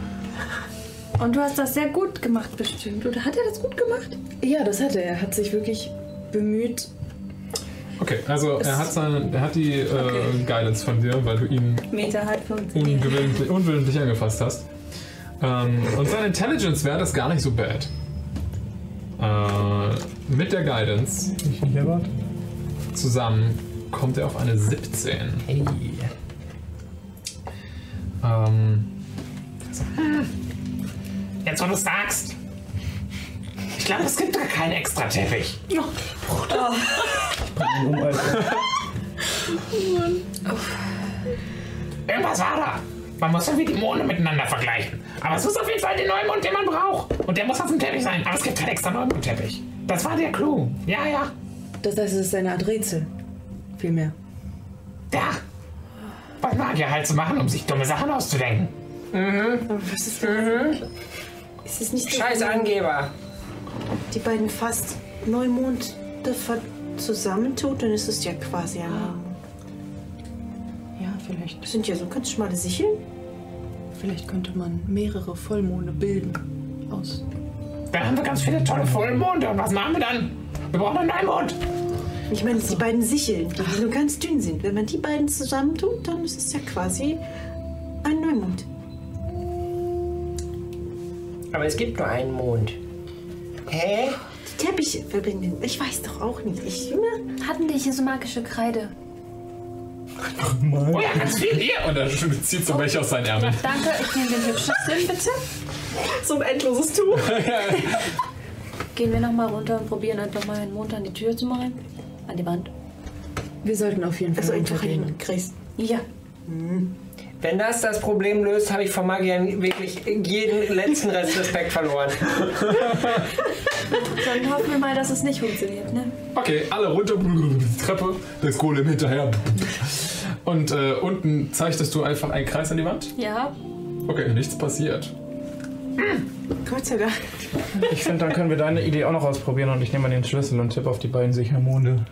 Und du hast das sehr gut gemacht, bestimmt. Oder hat er das gut gemacht? Ja, das hat er. Er hat sich wirklich bemüht. Okay, also er hat, seine, er hat die äh, Guidance von dir, weil du ihn halt unwillentlich, unwillentlich angefasst hast. Ähm, und sein Intelligence-Wert ist gar nicht so bad. Äh, mit der Guidance zusammen kommt er auf eine 17. Hey. Ähm, Jetzt, wo du sagst. Ich glaube, es gibt gar keinen extra Teppich. Irgendwas war da. Man muss irgendwie die Monde miteinander vergleichen. Aber es ist auf jeden Fall der Neumond, den man braucht. Und der muss auf dem Teppich sein. Aber es gibt keinen extra Neumond-Teppich. Das war der Clou. Ja, ja. Das heißt, es ist eine Art Rätsel. Vielmehr. Ja. Was Magier halt zu machen, um sich dumme Sachen auszudenken. Mhm. Aber was ist mhm. Ist es nicht so, Scheiß Angeber. Die beiden fast Neumond zusammentut, dann ist es ja quasi ein. Ja, vielleicht. Das sind ja so ganz schmale Sicheln. Vielleicht könnte man mehrere Vollmonde bilden. Aus. Dann haben wir ganz viele tolle Vollmonde. Und was machen wir dann? Wir brauchen einen Neumond. Ich meine, die beiden Sicheln, die nur ganz dünn sind. Wenn man die beiden zusammentut, dann ist es ja quasi ein Neumond. Aber es gibt nur einen Mond. Hä? Die Teppiche verbinden. Ich weiß doch auch nicht. Ich, Hatten die hier so magische Kreide? Oh ja, ganz viel hier. Und er zieht so welche aus seinen Ärmeln. Danke, ich nehme den hübschesten, bitte. So ein endloses Tuch. Gehen wir nochmal runter und probieren einfach mal einen Mond an die Tür zu malen. An die Wand. Wir sollten auf jeden Fall Also runtergehen. Chris. Ja. Wenn das das Problem löst, habe ich vor Magiern wirklich jeden letzten Rest Respekt verloren. Dann hoffen wir mal, dass es nicht funktioniert, ne? Okay, alle runter, die Treppe, das Golem hinterher. Und äh, unten zeichnest du einfach einen Kreis an die Wand. Ja. Okay, nichts passiert. Gott sei Dank. Ich finde, dann können wir deine Idee auch noch ausprobieren und ich nehme mal den Schlüssel und tippe auf die beiden Sichermonde.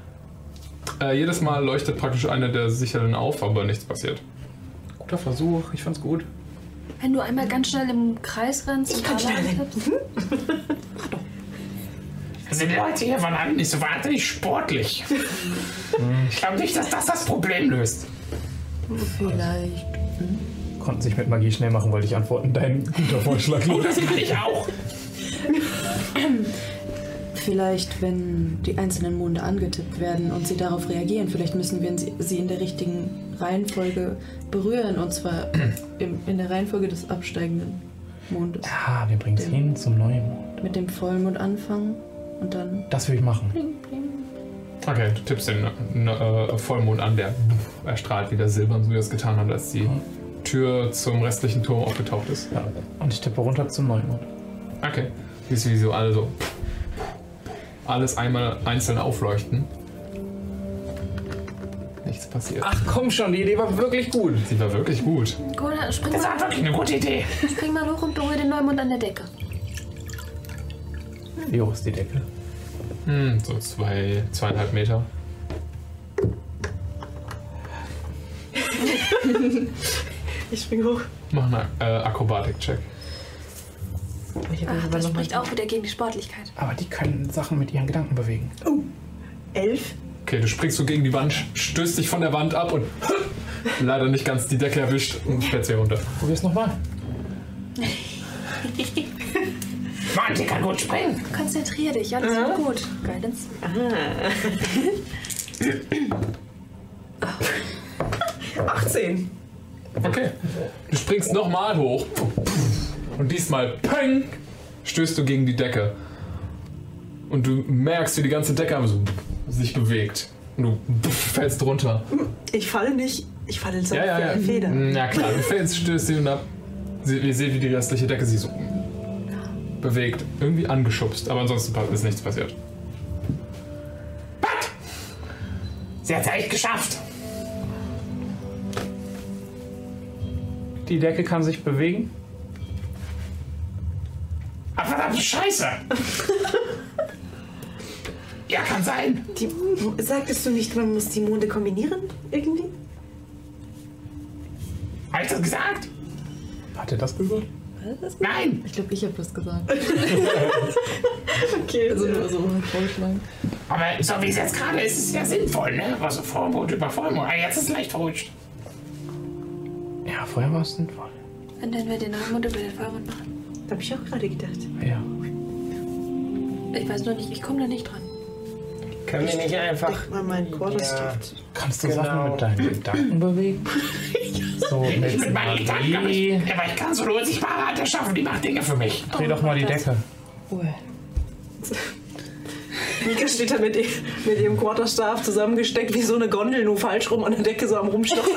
Äh, jedes Mal leuchtet praktisch eine der Sicherungen auf, aber nichts passiert. Guter Versuch, ich fand's gut. Wenn du einmal ganz schnell im Kreis rennst Ich und kann schnell rennen. tippst. Also die Leute hier von Hand nicht so wahnsinnig sportlich. Ich glaube nicht, dass das das Problem löst. Vielleicht. Konnten sich mit Magie schnell machen, wollte ich antworten. Dein guter Vorschlag. Oh, das kann ich auch. Vielleicht, wenn die einzelnen Monde angetippt werden und sie darauf reagieren, vielleicht müssen wir sie- in der richtigen Reihenfolge berühren. Und zwar im, in der Reihenfolge des absteigenden Mondes. Ah, wir bringen es hin zum Neumond. Mit dem Vollmond anfangen und dann. Das will ich machen. Bling, bling. Okay, du tippst den äh, Vollmond an, der erstrahlt wieder silbern, so wie er es getan hat, als die Tür zum restlichen Turm aufgetaucht ist. Ja. Und ich tippe runter zum Neumond. Okay. Siehst du, wie so alle so alles einmal einzeln aufleuchten. Nichts passiert. Ach komm schon, die Idee war wirklich gut. Sie war wirklich gut. Cola, spring Das war mal, wirklich eine gute Idee. spring mal hoch und berühre den Neumond an der Decke. Wie hoch ist die Decke? Hm, so zwei, zweieinhalb Meter. Ich spring hoch. Mach einen äh, Akrobatik-Check. Ach, das spricht auch wieder gegen die Sportlichkeit. Aber die können Sachen mit ihren Gedanken bewegen. Elf. Okay, du springst so gegen die Wand, stößt dich von der Wand ab und leider nicht ganz die Decke erwischt und fällst hier runter. Probier's nochmal. Mann, die kann gut springen. Konzentrier dich, alles wird gut. Guidance. Ah. 18. Okay. Du springst nochmal hoch und diesmal peng, stößt du gegen die Decke. Und du merkst, wie die ganze Decke so sich bewegt. Und du fällst runter. Ich falle nicht. Ich falle so Ja, ja, ja. eine Feder. Na klar, du fällst, stößt sie und ab. Ihr seht, wie die restliche Decke sich so bewegt. Irgendwie angeschubst, aber ansonsten ist nichts passiert. Sie hat es echt geschafft. Die Decke kann sich bewegen. Ah, verdammte Scheiße. ja, kann sein. Die, sagtest du nicht, man muss die Monde kombinieren? Irgendwie? Habe ich das gesagt? Hat er das gehört? Nein! Ich glaube, ich habe das gesagt. okay. Also nur so vorgeschlagen. Aber so wie es jetzt gerade ist, ist es ja sinnvoll, ne? Also Vollmond über Vollmond. Ah, jetzt ist es leicht verrutscht. Ja, vorher war es sinnvoll. Und dann wir den Neumond über den Vollmond machen. Da habe ich auch gerade gedacht. Ja. Ich weiß nur nicht, ich komme da nicht dran. Können wir nicht einfach. Mal meinen Quarterstaff. Kannst du Genau. Sachen mit deinen Gedanken bewegen? So Ich mit mit meinen Gedanken, aber ich, aber ich kann so eine unsichtbare Hand erschaffen, die macht Dinge für mich. Dreh doch mal die Decke. Mika steht da mit, mit ihrem Quarterstaff zusammengesteckt wie so eine Gondel, nur falsch rum an der Decke so am Rumstochen.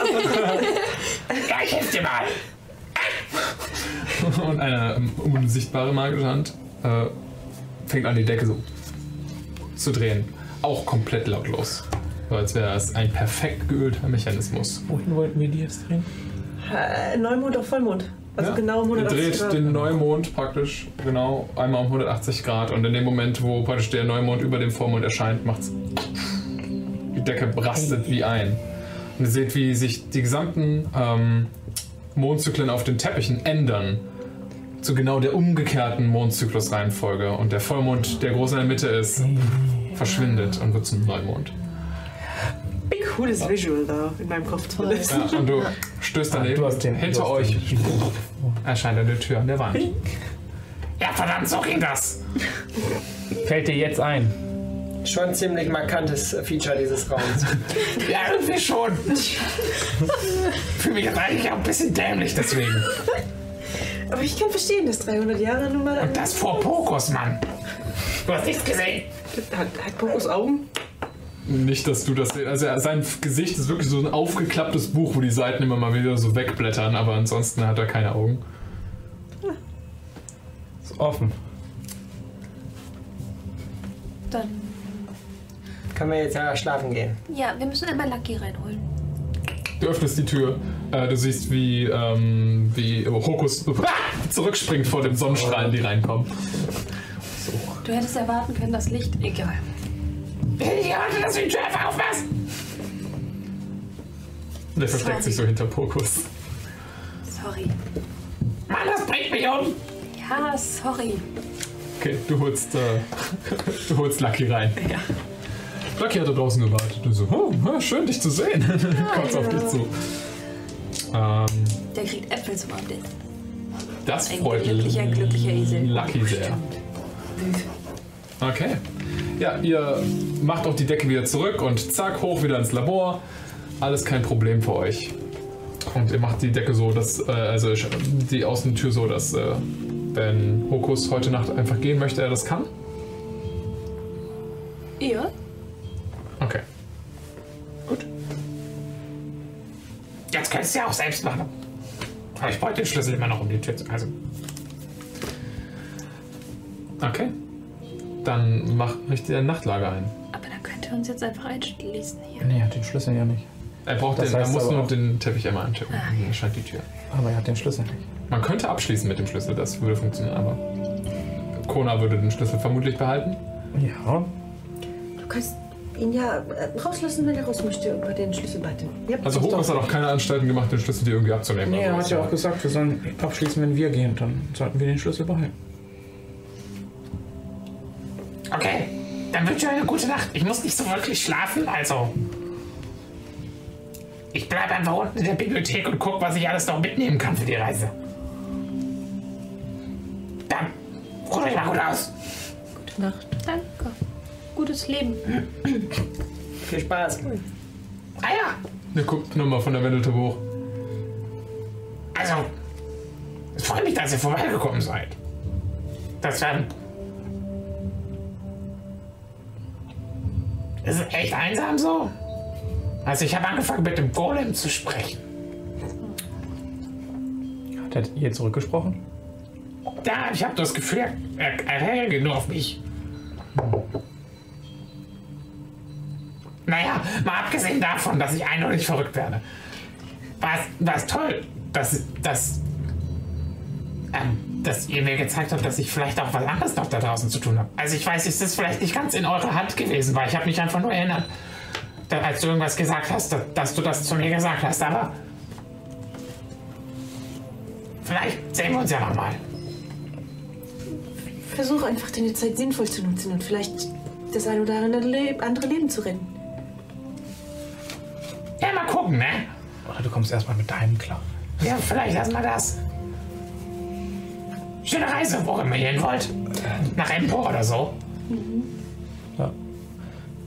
Ja, ich helfe dir mal. Und eine ähm, unsichtbare magische Hand äh, fängt an, die Decke so zu drehen. Auch komplett lautlos. So als wäre es ein perfekt geölter Mechanismus. Wohin wollten wir die jetzt drehen? Äh, Neumond auf Vollmond. Also Ja. genau Er 180 dreht Grad. den Neumond praktisch genau einmal um 180 Grad und in dem Moment, wo praktisch der Neumond über dem Vollmond erscheint, macht's die Decke brastet wie ein. Und ihr seht, wie sich die gesamten ähm, Mondzyklen auf den Teppichen ändern zu genau der umgekehrten Mondzyklusreihenfolge und der Vollmond, der groß in der Mitte ist, verschwindet und wird zum Neumond. Cooles Visual da in meinem Kopf ist. Ja, und du stößt daneben. du hast den- hinter du hast euch erscheint eine Tür an der Wand. Ja, verdammt, so ging das. Fällt dir jetzt ein? Schon ein ziemlich markantes Feature dieses Raums. Ja, irgendwie schon. Fühle mich jetzt eigentlich auch ein bisschen dämlich deswegen. Aber ich kann verstehen, dass 300 Jahre nun mal. Und das vor Pokus, Mann. Du hast nichts gesehen. Hat, hat Pokus Augen? Nicht, dass du das sehst. Also sein Gesicht ist wirklich so ein aufgeklapptes Buch, wo die Seiten immer mal wieder so wegblättern, aber ansonsten hat er keine Augen. Ist offen. Dann, Können wir jetzt ja schlafen gehen? ja, wir müssen einmal Lucky reinholen. Du öffnest die Tür. Äh, du siehst, wie, ähm, wie Hokus zurückspringt vor den Sonnenstrahlen, die reinkommen. Du hättest erwarten können, das Licht. Egal. Ich warte, dass du die Tür einfach aufmachst. Und er versteckt sich so hinter Pokus. Sorry. Mann, das bringt mich um. Ja, sorry. Okay, du holst, äh, du holst Lucky rein. Lucky hat da draußen gewartet. Und so, oh, ah, schön dich zu sehen. Kommt auf dich zu. Ähm, Der kriegt Äpfel zum Abendessen. das Ein freut glücklicher, glücklicher Esel. Lucky sehr. Okay. Ja, ihr macht auch die Decke wieder zurück und zack, hoch wieder ins Labor. Alles kein Problem für euch. Und ihr macht die Decke so, dass, äh, also die Außentür so, dass, äh, wenn Hokus heute Nacht einfach gehen möchte, er das kann. Ja? Okay. Jetzt könntest du ja auch selbst machen. Aber ich bräuchte den Schlüssel immer noch um die Tür zu. Also, Okay. Dann mach richtig ein Nachtlager ein. Aber dann könnte er uns jetzt einfach einschließen hier. Nee, er hat den Schlüssel ja nicht. Er braucht Das den, er heißt muss aber nur den Teppich einmal antippen. Dann erscheint die Tür. Aber er hat den Schlüssel nicht. Man könnte abschließen mit dem Schlüssel, das würde funktionieren, aber Kona würde den Schlüssel vermutlich behalten. Ja. Du kannst ihn ja äh, rauslassen, wenn er raus möchte, über den Schlüssel bei dem. Ja, Also Hokus hat auch keine Anstalten gemacht, den Schlüssel dir irgendwie abzunehmen. Nee, er hat ja auch gesagt, wir sollen abschließen, wenn wir gehen. Dann sollten wir den Schlüssel behalten. okay. Dann wünsche ich euch eine gute Nacht. Ich muss nicht so wirklich schlafen, also. Ich bleibe einfach unten in der Bibliothek und gucke, was ich alles noch mitnehmen kann für die Reise. Dann ruht euch mal gut aus. Gute Nacht. Danke. Gutes Leben. Viel Spaß. Ah ja, Ihr guckt nochmal von der Wendelte hoch. also. Es freut mich, dass ihr vorbeigekommen seid. Das war. Ist echt einsam so? Also, ich habe angefangen mit dem Golem zu sprechen. Hat er ihr zurückgesprochen? Da, ich habe das Gefühl, er, er reagiert nur auf mich. Naja, mal abgesehen davon, dass ich eindeutig verrückt werde. War es, toll, dass, dass, ähm, dass ihr mir gezeigt habt, dass ich vielleicht auch was anderes noch da draußen zu tun habe. Also ich weiß, ist vielleicht nicht ganz in eurer Hand gewesen, weil ich habe mich einfach nur erinnert, als du irgendwas gesagt hast, da, dass du das zu mir gesagt hast, aber vielleicht sehen wir uns ja nochmal. Versuch einfach deine Zeit sinnvoll zu nutzen und vielleicht das ein oder andere Leben zu retten. Ja, mal gucken, ne? Oder du kommst erstmal mit deinem klar. Ja, vielleicht erstmal das. Schöne Reise, wo immer ihr hin wollt. Nach Empor oder so. Ja.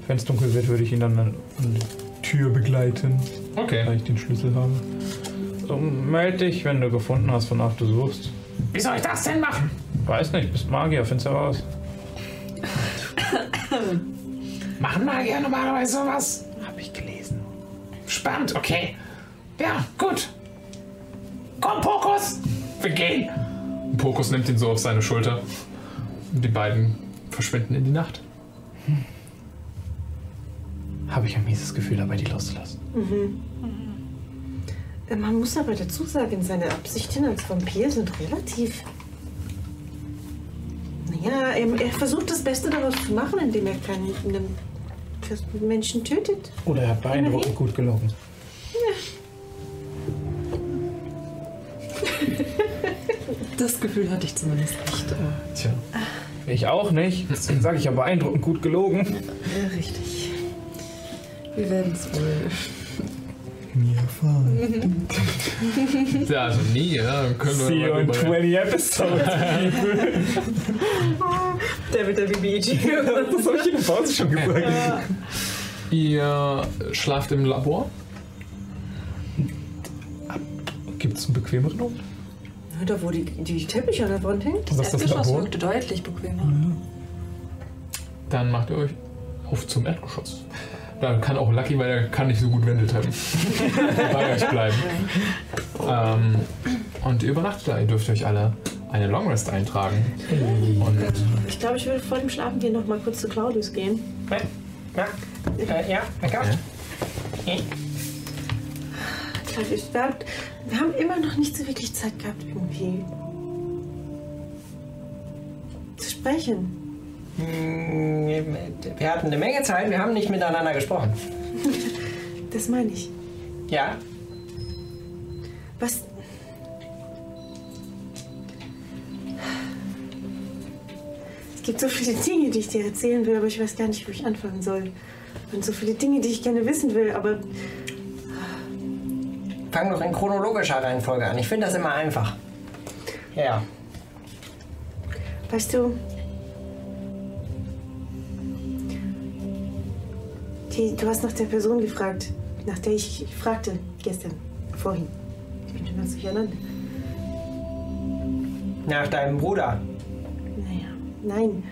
Wenn es dunkel wird, würde ich ihn dann an die Tür begleiten. Okay. Weil ich den Schlüssel habe. So, meld dich, wenn du gefunden hast, wonach du suchst. Wie soll ich das denn machen? Weiß nicht, bist Magier, find's heraus. Machen Magier normalerweise sowas? Hab ich gelesen. Spannend, okay. Ja, gut. Komm, Pokus! Wir gehen. Pokus nimmt ihn so auf seine Schulter. Und die beiden verschwinden in die Nacht. Habe ich ein mieses Gefühl dabei, die loszulassen. Mhm. Äh, Man muss aber dazu sagen, seine Absichten als Vampir sind relativ. Naja, er, er versucht das Beste daraus zu machen, indem er keinen einen Menschen tötet. Oder er hat beeindruckend gut gelogen. Das Gefühl hatte ich zumindest nicht. Äh, Tja. Ich auch nicht. Deswegen sage ich ja beeindruckend gut gelogen. ja, richtig. Wir werden es wohl. Mir erfahren. Ja, also nie, ja. Können wir See you in drüber 20 episodes, der BBG. Das habe ich in der Pause schon gesagt. Ihr schlaft im Labor. Gibt es einen bequemeren Ort? Da, wo die, die Teppiche an der Wand hängt. Das Erdgeschoss Labor? wirkte deutlich bequemer. Dann macht ihr euch auf zum Erdgeschoss. Da kann auch Lucky, weil er kann nicht so gut Wendeltreppen bei euch bleiben. Ähm, und ihr übernachtet da. Ihr dürft euch alle eine Longrest eintragen. Und Ich glaube, ich würde vor dem Schlafengehen noch mal kurz zu Claudius gehen. Ja, äh, ja, lecker. Claudius, wir, haben- wir haben immer noch nicht so wirklich Zeit gehabt, irgendwie zu sprechen. Hm, Wir hatten eine Menge Zeit, wir haben nicht miteinander gesprochen. Das meine ich. Ja, Was. Es gibt so viele Dinge, die ich dir erzählen will, aber ich weiß gar nicht, wo ich anfangen soll. Und so viele Dinge, die ich gerne wissen will, aber fang doch in chronologischer Reihenfolge an. Ich finde das immer einfach. Ja. weißt du. Die, du hast nach der Person gefragt, nach der ich fragte gestern, vorhin. Ich bin schon ganz durcheinander. Nach deinem Bruder. Naja, nein.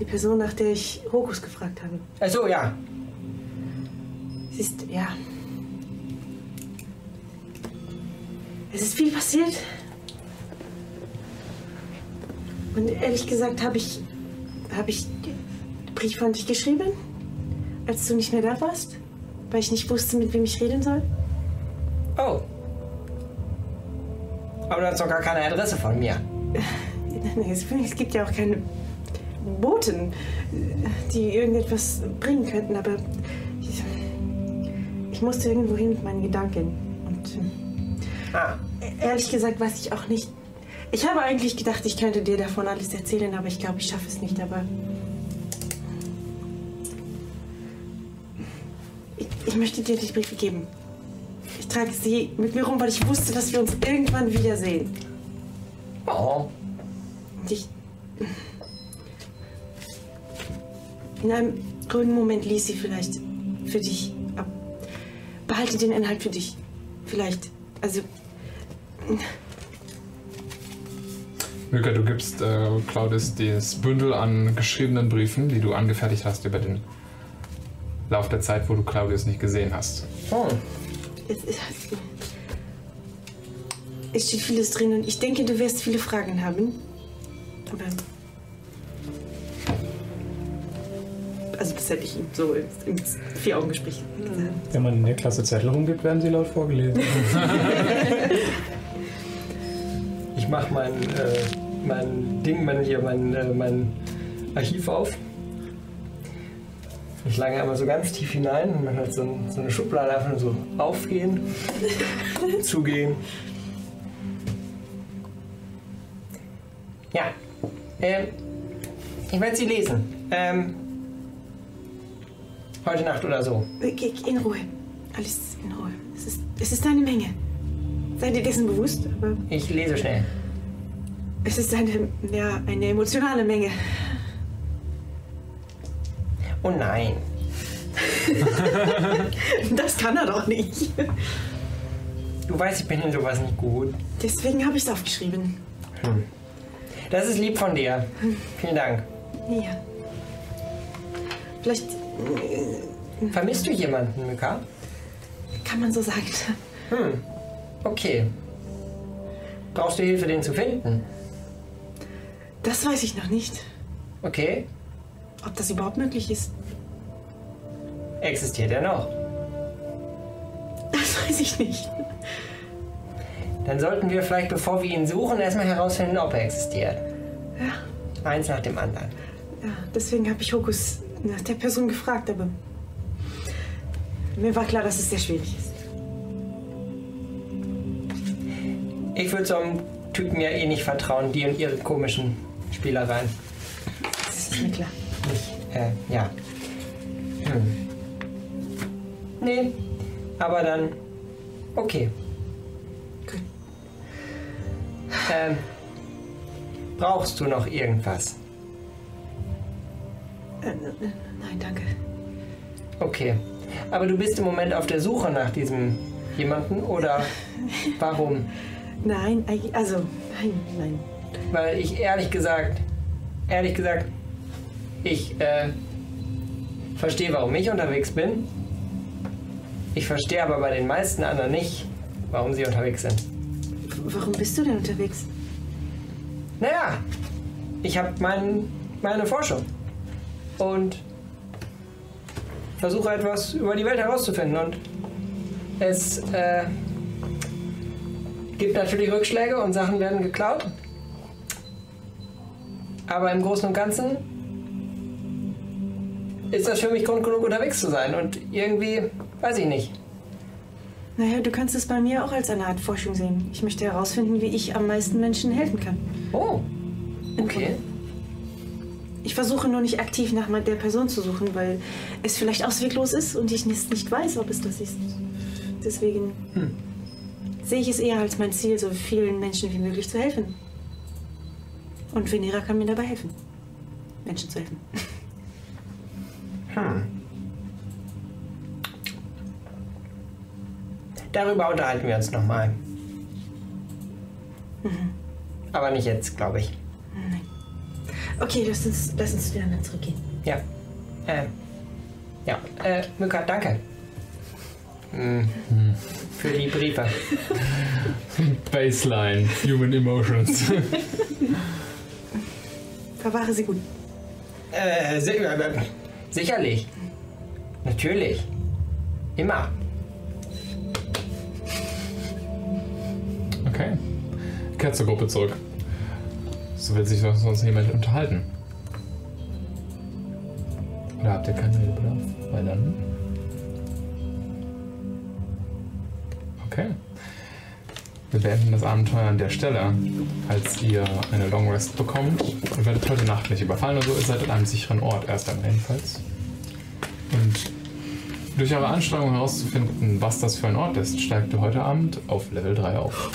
Die Person, nach der ich Hokus gefragt habe. Ach so, ja. Es ist, ja. Es ist viel passiert. Und ehrlich gesagt habe ich, habe ich den Brief an dich geschrieben, als du nicht mehr da warst, weil ich nicht wusste, mit wem ich reden soll. Oh. Aber du hast doch gar keine Adresse von mir. Es, es gibt ja auch keine Boten, die irgendetwas bringen könnten, aber ich, ich musste irgendwo hin mit meinen Gedanken. Und Ah. äh, ehrlich gesagt weiß ich auch nicht. Ich habe eigentlich gedacht, ich könnte dir davon alles erzählen, aber ich glaube, ich schaffe es nicht. Aber ich, möchte dir die Briefe geben. Ich trage sie mit mir rum, weil ich wusste, dass wir uns irgendwann wiedersehen. Oh. Und ich. In einem grünen Moment ließ sie vielleicht für dich ab. Behalte den Inhalt für dich. Vielleicht. Also. Milka, du gibst äh, Claudius das Bündel an geschriebenen Briefen, die du angefertigt hast über den Lauf der Zeit, wo du Claudius nicht gesehen hast. Hm. Es, es, es steht vieles drin und ich denke, du wirst viele Fragen haben. Aber. Also, Das hätte ich ihm so im, im Vier-Augen-Gespräch gesagt. Wenn man in der Klasse Zettel rumgibt, werden sie laut vorgelesen. Ich mach mein, äh, mein Ding, mein, hier, mein, äh, mein Archiv auf. Ich lange einmal so ganz tief hinein und man hat so, ein, so eine Schublade einfach nur so aufgehen, zugehen. Ja, ähm, ich werde sie lesen. Ähm, heute Nacht oder so. In Ruhe. Alles in Ruhe. Es ist, es ist eine Menge. Sei dir dessen bewusst, aber Ich lese schnell. es ist eine, ja, eine emotionale Menge. Oh nein. Das kann er doch nicht. Du weißt, ich bin in sowas nicht gut. Deswegen habe ich es aufgeschrieben. Hm. Das ist lieb von dir. Vielen Dank. Ja. Vielleicht Vermisst du jemanden, Mika? kann man so sagen. Hm. Okay. Brauchst du Hilfe, den zu finden? Das weiß ich noch nicht. Okay. Ob das überhaupt möglich ist, Existiert er noch? das weiß ich nicht. Dann sollten wir vielleicht, bevor wir ihn suchen, erstmal herausfinden, ob er existiert. Ja. Eins nach dem anderen. Ja, deswegen habe ich Hokus nach der Person gefragt, aber mir war klar, dass es sehr schwierig ist. Ich würde so einem Typen ja eh nicht vertrauen, die und ihre komischen Spielereien. Das ist mir klar. Ich, äh, ja. Hm. Nee, aber dann. Okay. Gut. Ähm, brauchst du noch irgendwas? Äh, nein, danke. Okay. Aber du bist im Moment auf der Suche nach diesem jemanden oder warum? Nein, also, nein, nein. Weil ich ehrlich gesagt, ehrlich gesagt, ich äh, verstehe, warum ich unterwegs bin. Ich verstehe aber bei den meisten anderen nicht, warum sie unterwegs sind. Warum bist du denn unterwegs? Naja, ich habe mein, meine Forschung und versuche etwas über die Welt herauszufinden. Und es äh, gibt natürlich Rückschläge und Sachen werden geklaut. Aber im Großen und Ganzen ist das für mich Grund genug, unterwegs zu sein. Und irgendwie, weiß ich nicht. Naja, du kannst es bei mir auch als eine Art Forschung sehen. Ich möchte herausfinden, wie ich am meisten Menschen helfen kann. Oh, okay. Ich versuche nur nicht aktiv nach der Person zu suchen, weil es vielleicht ausweglos ist und ich nicht nicht weiß, ob es das ist. Deswegen Hm. sehe ich es eher als mein Ziel, so vielen Menschen wie möglich zu helfen. Und Venera kann mir dabei helfen, Menschen zu helfen. Hm. Darüber unterhalten wir uns nochmal. Mhm. Aber nicht jetzt, glaube ich. Okay, lass uns, lass uns wieder dann zurückgehen. Ja. Äh, ja, äh, Mika, danke. Hm. Für die Briefe. Baseline, Human Emotions. Verwahre sie gut. Äh, si äh, sicherlich. Natürlich. Immer. Okay. Kehrt zur Gruppe zurück. So will sich sonst niemand unterhalten. Oder habt ihr keinen Redebedarf? Weil dann. Okay. Wir beenden das Abenteuer an der Stelle. Als ihr eine Long Rest bekommt, ihr werdet heute Nacht nicht überfallen oder so, ihr seid an einem sicheren Ort, erst einmal jedenfalls. Und durch eure Anstrengung herauszufinden, was das für ein Ort ist, steigt ihr heute Abend auf Level 3 auf.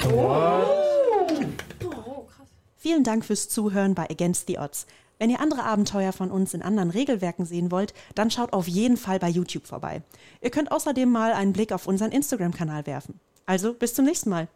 Vielen Dank fürs Zuhören bei Against the Odds. Wenn ihr andere Abenteuer von uns in anderen Regelwerken sehen wollt, dann schaut auf jeden Fall bei YouTube vorbei. Ihr könnt außerdem mal einen Blick auf unseren Instagram-Kanal werfen. Also bis zum nächsten Mal.